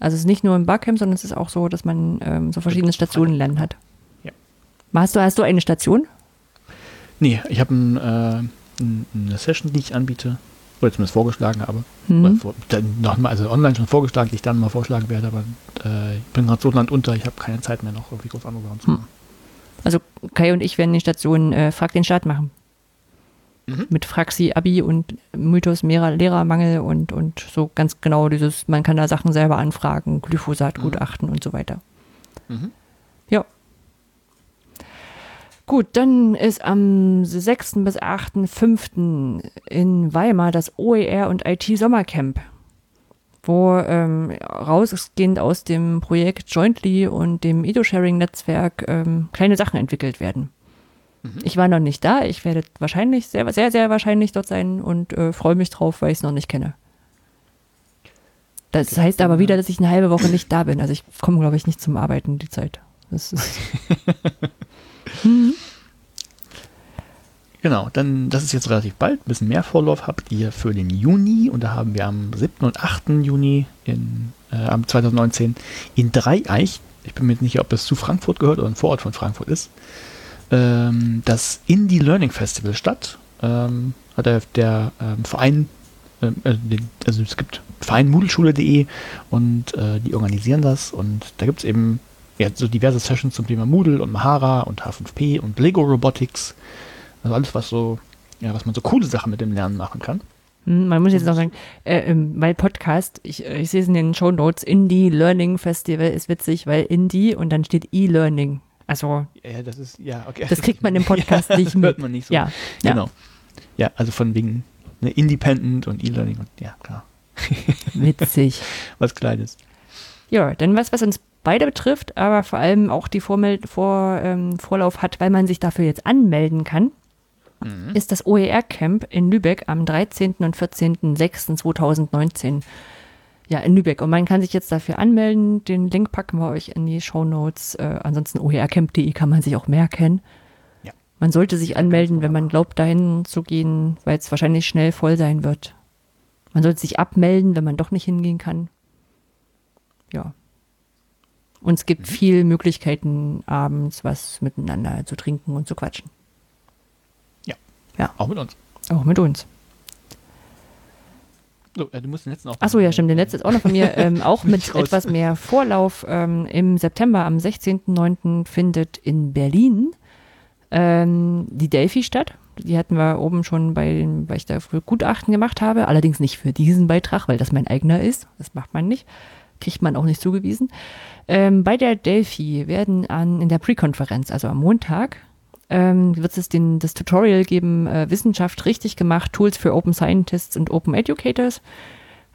[SPEAKER 1] Also es ist nicht nur ein Barcamp, sondern es ist auch so, dass man ähm, so verschiedene Stationen lernen hat.
[SPEAKER 3] Ja.
[SPEAKER 1] Hast du, hast du eine Station?
[SPEAKER 3] Nee, ich habe ein, äh, ein, eine Session, die ich anbiete oder zumindest vorgeschlagen habe.
[SPEAKER 1] Mhm.
[SPEAKER 3] Vor, dann noch mal, also online schon vorgeschlagen, die ich dann mal vorschlagen werde, aber äh, ich bin gerade so landunter, ich habe keine Zeit mehr noch irgendwie groß andere Sachen zu
[SPEAKER 1] Hm.
[SPEAKER 3] machen.
[SPEAKER 1] Also Kai und ich werden die Station äh, Frag den Staat machen.
[SPEAKER 3] Mhm.
[SPEAKER 1] Mit Fraxi, Abi und Mythos Lehrer, Lehrermangel und, und so ganz genau dieses, man kann da Sachen selber anfragen, Glyphosat-Gutachten und so weiter.
[SPEAKER 3] Mhm.
[SPEAKER 1] Ja. Gut, dann ist am 6. bis 8.5. in Weimar das OER und IT Sommercamp, wo ähm, rausgehend aus dem Projekt Jointly und dem Edo-Sharing-Netzwerk ähm, kleine Sachen entwickelt werden. Ich war noch nicht da, ich werde wahrscheinlich, sehr, sehr, sehr wahrscheinlich dort sein und äh, freue mich drauf, weil ich es noch nicht kenne. Das heißt aber wieder, dass ich eine halbe Woche nicht da bin. Also ich komme, glaube ich, nicht zum Arbeiten die Zeit. Das ist
[SPEAKER 3] Genau, dann, das ist jetzt relativ bald, ein bisschen mehr Vorlauf habt ihr für den Juni und da haben wir am 7. und 8. Juni in, äh, am 2019 in Dreieich, ich bin mir nicht sicher, ob es zu Frankfurt gehört oder ein Vorort von Frankfurt ist, ähm, das Indie Learning Festival statt. Ähm, hat der, der ähm, Verein, ähm, also, den, also es gibt Verein Moodleschule.de und äh, die organisieren das und da gibt es eben ja, so diverse Sessions zum Thema Moodle und Mahara und H5P und Lego Robotics. Also alles, was so, ja, was man so coole Sachen mit dem Lernen machen kann.
[SPEAKER 1] Hm, Man muss jetzt noch sagen, äh, ähm, weil Podcast, ich, äh, ich sehe es in den Show Notes, Indie Learning Festival ist witzig, weil Indie und dann steht E-Learning. Also
[SPEAKER 3] Ja, das ist, ja, okay.
[SPEAKER 1] das kriegt man im Podcast nicht
[SPEAKER 3] Hört
[SPEAKER 1] mit.
[SPEAKER 3] man nicht so.
[SPEAKER 1] Ja, ja.
[SPEAKER 3] Genau. Ja, also von wegen ne, Independent und E-Learning und ja, klar.
[SPEAKER 1] witzig.
[SPEAKER 3] Was Kleines.
[SPEAKER 1] Ja, dann was, was uns beide betrifft, aber vor allem auch die Vormel vor, ähm, Vorlauf hat, weil man sich dafür jetzt anmelden kann, ist das OER-Camp in Lübeck am 13. und 14.06.2019. Ja, in Lübeck. Und man kann sich jetzt dafür anmelden. Den Link packen wir euch in die Show Notes. Äh, ansonsten oercamp.de kann man sich auch merken.
[SPEAKER 3] Ja.
[SPEAKER 1] Man sollte sich anmelden, wenn man glaubt, dahin zu gehen, weil es wahrscheinlich schnell voll sein wird. Man sollte sich abmelden, wenn man doch nicht hingehen kann. Ja. Und es gibt viel Möglichkeiten, abends was miteinander zu trinken und zu quatschen.
[SPEAKER 3] Auch mit uns.
[SPEAKER 1] Auch mit uns.
[SPEAKER 3] So, äh, du musst den letzten auch.
[SPEAKER 1] Achso, ja, stimmt. Der letzte ist auch noch von mir. Ähm, auch mit
[SPEAKER 3] raus.
[SPEAKER 1] etwas mehr Vorlauf. Ähm, Im September, am 16.09. findet in Berlin ähm, die Delphi statt. Die hatten wir oben schon bei den, weil ich da früher Gutachten gemacht habe. Allerdings nicht für diesen Beitrag, weil das mein eigener ist. Das macht man nicht. Kriegt man auch nicht zugewiesen. Ähm, bei der Delphi werden an, in der Pre-Konferenz, also am Montag, ähm, wird es den, das Tutorial geben, äh, Wissenschaft richtig gemacht, Tools für Open Scientists und Open Educators.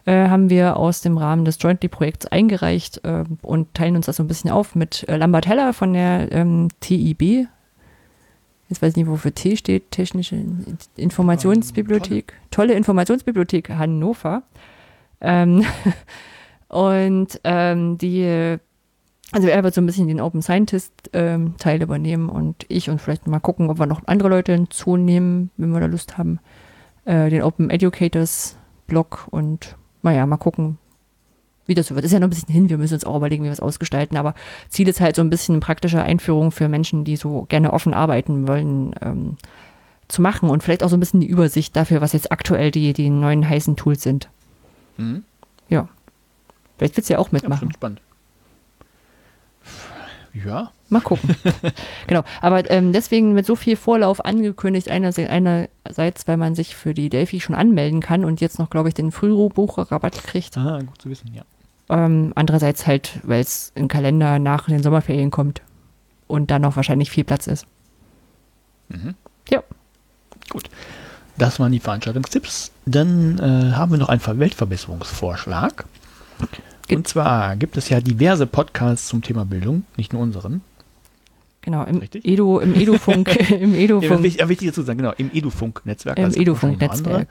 [SPEAKER 1] Äh, haben wir aus dem Rahmen des Jointly-Projekts eingereicht äh, und teilen uns das so ein bisschen auf mit äh, Lambert Heller von der ähm, TIB. Jetzt weiß ich nicht, wofür T steht, Technische In- Informationsbibliothek. Tolle Informationsbibliothek Hannover. Ähm, und ähm, die also er wird so ein bisschen den Open Scientist-Teil übernehmen und ich und vielleicht mal gucken, ob wir noch andere Leute hinzunehmen, wenn wir da Lust haben. Äh, den Open Educators-Blog und naja, mal gucken, wie das so wird. Ist ja noch ein bisschen hin, wir müssen uns auch überlegen, wie wir es ausgestalten, aber Ziel ist halt so ein bisschen eine praktische Einführung für Menschen, die so gerne offen arbeiten wollen, ähm, zu machen und vielleicht auch so ein bisschen die Übersicht dafür, was jetzt aktuell die, die neuen heißen Tools sind.
[SPEAKER 3] Mhm.
[SPEAKER 1] Ja. Vielleicht willst du ja auch
[SPEAKER 3] Ja,
[SPEAKER 1] mitmachen.
[SPEAKER 3] bestimmt spannend. Ja,
[SPEAKER 1] Mal gucken. genau. Aber ähm, deswegen mit so viel Vorlauf angekündigt, einerseits, einerseits, weil man sich für die Delphi schon anmelden kann und jetzt noch, glaube ich, den Frühbuchrabatt kriegt.
[SPEAKER 3] ah, gut zu wissen, ja.
[SPEAKER 1] Ähm, andererseits halt, weil es im Kalender nach den Sommerferien kommt und da noch wahrscheinlich viel Platz ist.
[SPEAKER 3] Mhm.
[SPEAKER 1] Ja.
[SPEAKER 3] Gut. Das waren die Veranstaltungstipps. Dann äh, haben wir noch einen Ver- Weltverbesserungsvorschlag.
[SPEAKER 1] Ge-
[SPEAKER 3] Und zwar gibt es ja diverse Podcasts zum Thema Bildung, nicht nur unseren.
[SPEAKER 1] Genau, im
[SPEAKER 3] Richtig?
[SPEAKER 1] Edu, im Edufunk, im
[SPEAKER 3] Ja,
[SPEAKER 1] Edufunk,
[SPEAKER 3] wichtig, wichtig dazu sagen, genau, im Edufunk-Netzwerk.
[SPEAKER 1] im. Edufunk-Netzwerk.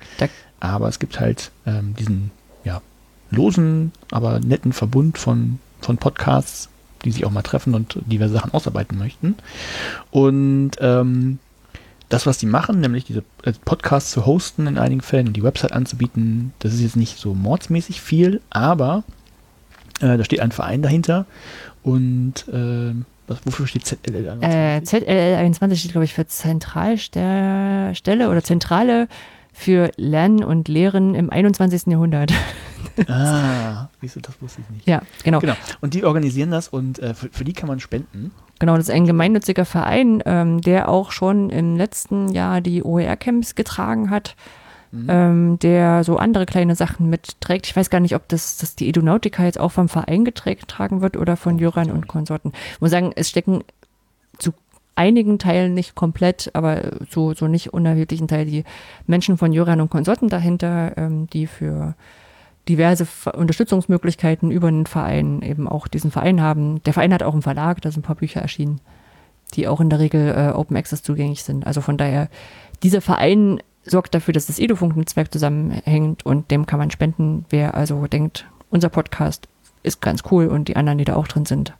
[SPEAKER 3] Aber es gibt halt ähm, diesen ja, losen, aber netten Verbund von, von Podcasts, die sich auch mal treffen und diverse Sachen ausarbeiten möchten. Und ähm, das, was die machen, nämlich diese äh, Podcasts zu hosten in einigen Fällen und die Website anzubieten, das ist jetzt nicht so mordsmäßig viel, aber äh, da steht ein Verein dahinter und äh, was, wofür steht ZLL?
[SPEAKER 1] Äh, ZLL21 steht, glaube ich, für Zentralstelle oder zentrale für Lernen und Lehren im 21. Jahrhundert.
[SPEAKER 3] Ah, siehst du, das wusste ich nicht.
[SPEAKER 1] ja, genau.
[SPEAKER 3] Genau. Und die organisieren das und äh, für, für die kann man spenden.
[SPEAKER 1] Genau, das ist ein gemeinnütziger Verein, ähm, der auch schon im letzten Jahr die OER-Camps getragen hat, ähm, der so andere kleine Sachen mitträgt. Ich weiß gar nicht, ob das, das die Edonautica jetzt auch vom Verein getragen wird oder von Jöran und Konsorten. Ich muss sagen, es stecken zu einigen Teilen nicht komplett, aber so, so nicht unerheblichen Teil die Menschen von Jöran und Konsorten dahinter, ähm, die für diverse Ver- Unterstützungsmöglichkeiten über den Verein eben auch diesen Verein haben. Der Verein hat auch einen Verlag, da sind ein paar Bücher erschienen, die auch in der Regel äh, Open Access zugänglich sind. Also von daher, dieser Verein sorgt dafür, dass das Edufunk-Netzwerk zusammenhängt und dem kann man spenden. Wer also denkt, unser Podcast ist ganz cool und die anderen, die da auch drin sind,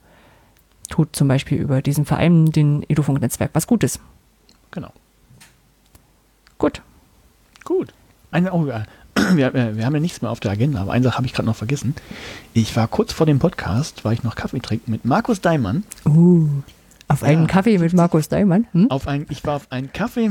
[SPEAKER 1] tut zum Beispiel über diesen Verein, den Edufunk-Netzwerk, was Gutes.
[SPEAKER 3] Genau.
[SPEAKER 1] Gut.
[SPEAKER 3] Gut. Eine, oh, wir, äh, wir haben ja nichts mehr auf der Agenda, aber eine Sache habe ich gerade noch vergessen. Ich war kurz vor dem Podcast, war ich noch Kaffee trinken mit Markus Daimann.
[SPEAKER 1] Uh, auf
[SPEAKER 3] Ja.
[SPEAKER 1] einen Kaffee mit Markus Daimann. Hm?
[SPEAKER 3] Auf ein, ich war auf einen Kaffee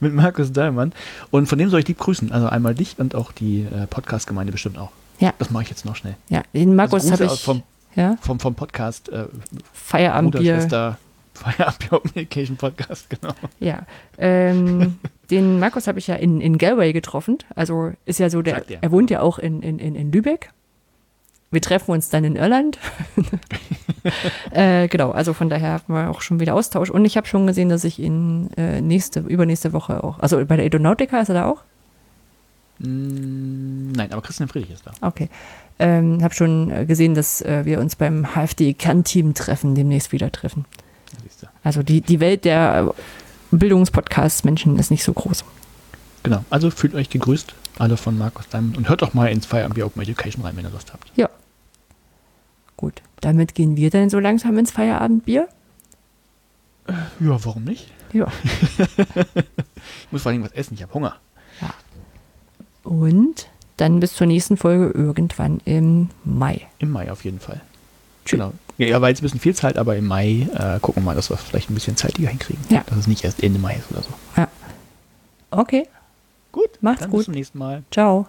[SPEAKER 3] mit Markus Daimann und von dem soll ich lieb grüßen. Also einmal dich und auch die äh, Podcast-Gemeinde bestimmt auch.
[SPEAKER 1] Ja.
[SPEAKER 3] Das mache ich jetzt noch schnell.
[SPEAKER 1] Ja, den Markus
[SPEAKER 3] Also
[SPEAKER 1] habe ich.
[SPEAKER 3] vom,
[SPEAKER 1] ja,
[SPEAKER 3] vom, vom Podcast äh,
[SPEAKER 1] Feierabendbier.
[SPEAKER 3] Schwester, Feierabend Pure Medication Podcast, genau.
[SPEAKER 1] Ja, ähm, den Markus habe ich ja in, in Galway getroffen. Also ist ja so, der,
[SPEAKER 3] er.
[SPEAKER 1] er wohnt ja auch in, in, in Lübeck. Wir treffen uns dann in Irland. äh, genau, also von daher haben wir auch schon wieder Austausch. Und ich habe schon gesehen, dass ich ihn äh, nächste, übernächste Woche auch, also bei der Edonautica ist er da auch?
[SPEAKER 3] Mm, nein, aber Christian Friedrich ist da.
[SPEAKER 1] Okay. Ähm, habe schon äh, gesehen, dass äh, wir uns beim HFD-Kernteam treffen, demnächst wieder treffen. Also die, die Welt der Bildungspodcasts Menschen ist nicht so groß.
[SPEAKER 3] Genau, also fühlt euch gegrüßt, alle von Markus Daimann und hört doch mal ins Feierabend Open Education rein, wenn ihr Lust habt.
[SPEAKER 1] Ja. Gut, damit gehen wir dann so langsam ins Feierabendbier.
[SPEAKER 3] Ja, warum nicht?
[SPEAKER 1] Ja.
[SPEAKER 3] Ich muss vor allem was essen, ich habe Hunger.
[SPEAKER 1] Und dann bis zur nächsten Folge irgendwann im Mai.
[SPEAKER 3] Im Mai auf jeden Fall.
[SPEAKER 1] Tschüss.
[SPEAKER 3] Genau. Ja, ja, war jetzt ein bisschen viel Zeit, aber im Mai äh, gucken wir mal, dass wir es vielleicht ein bisschen zeitiger hinkriegen.
[SPEAKER 1] Ja.
[SPEAKER 3] Dass es nicht erst Ende Mai ist oder so.
[SPEAKER 1] Okay,
[SPEAKER 3] Gut,
[SPEAKER 1] Macht's
[SPEAKER 3] dann
[SPEAKER 1] gut.
[SPEAKER 3] bis zum nächsten Mal.
[SPEAKER 1] ciao.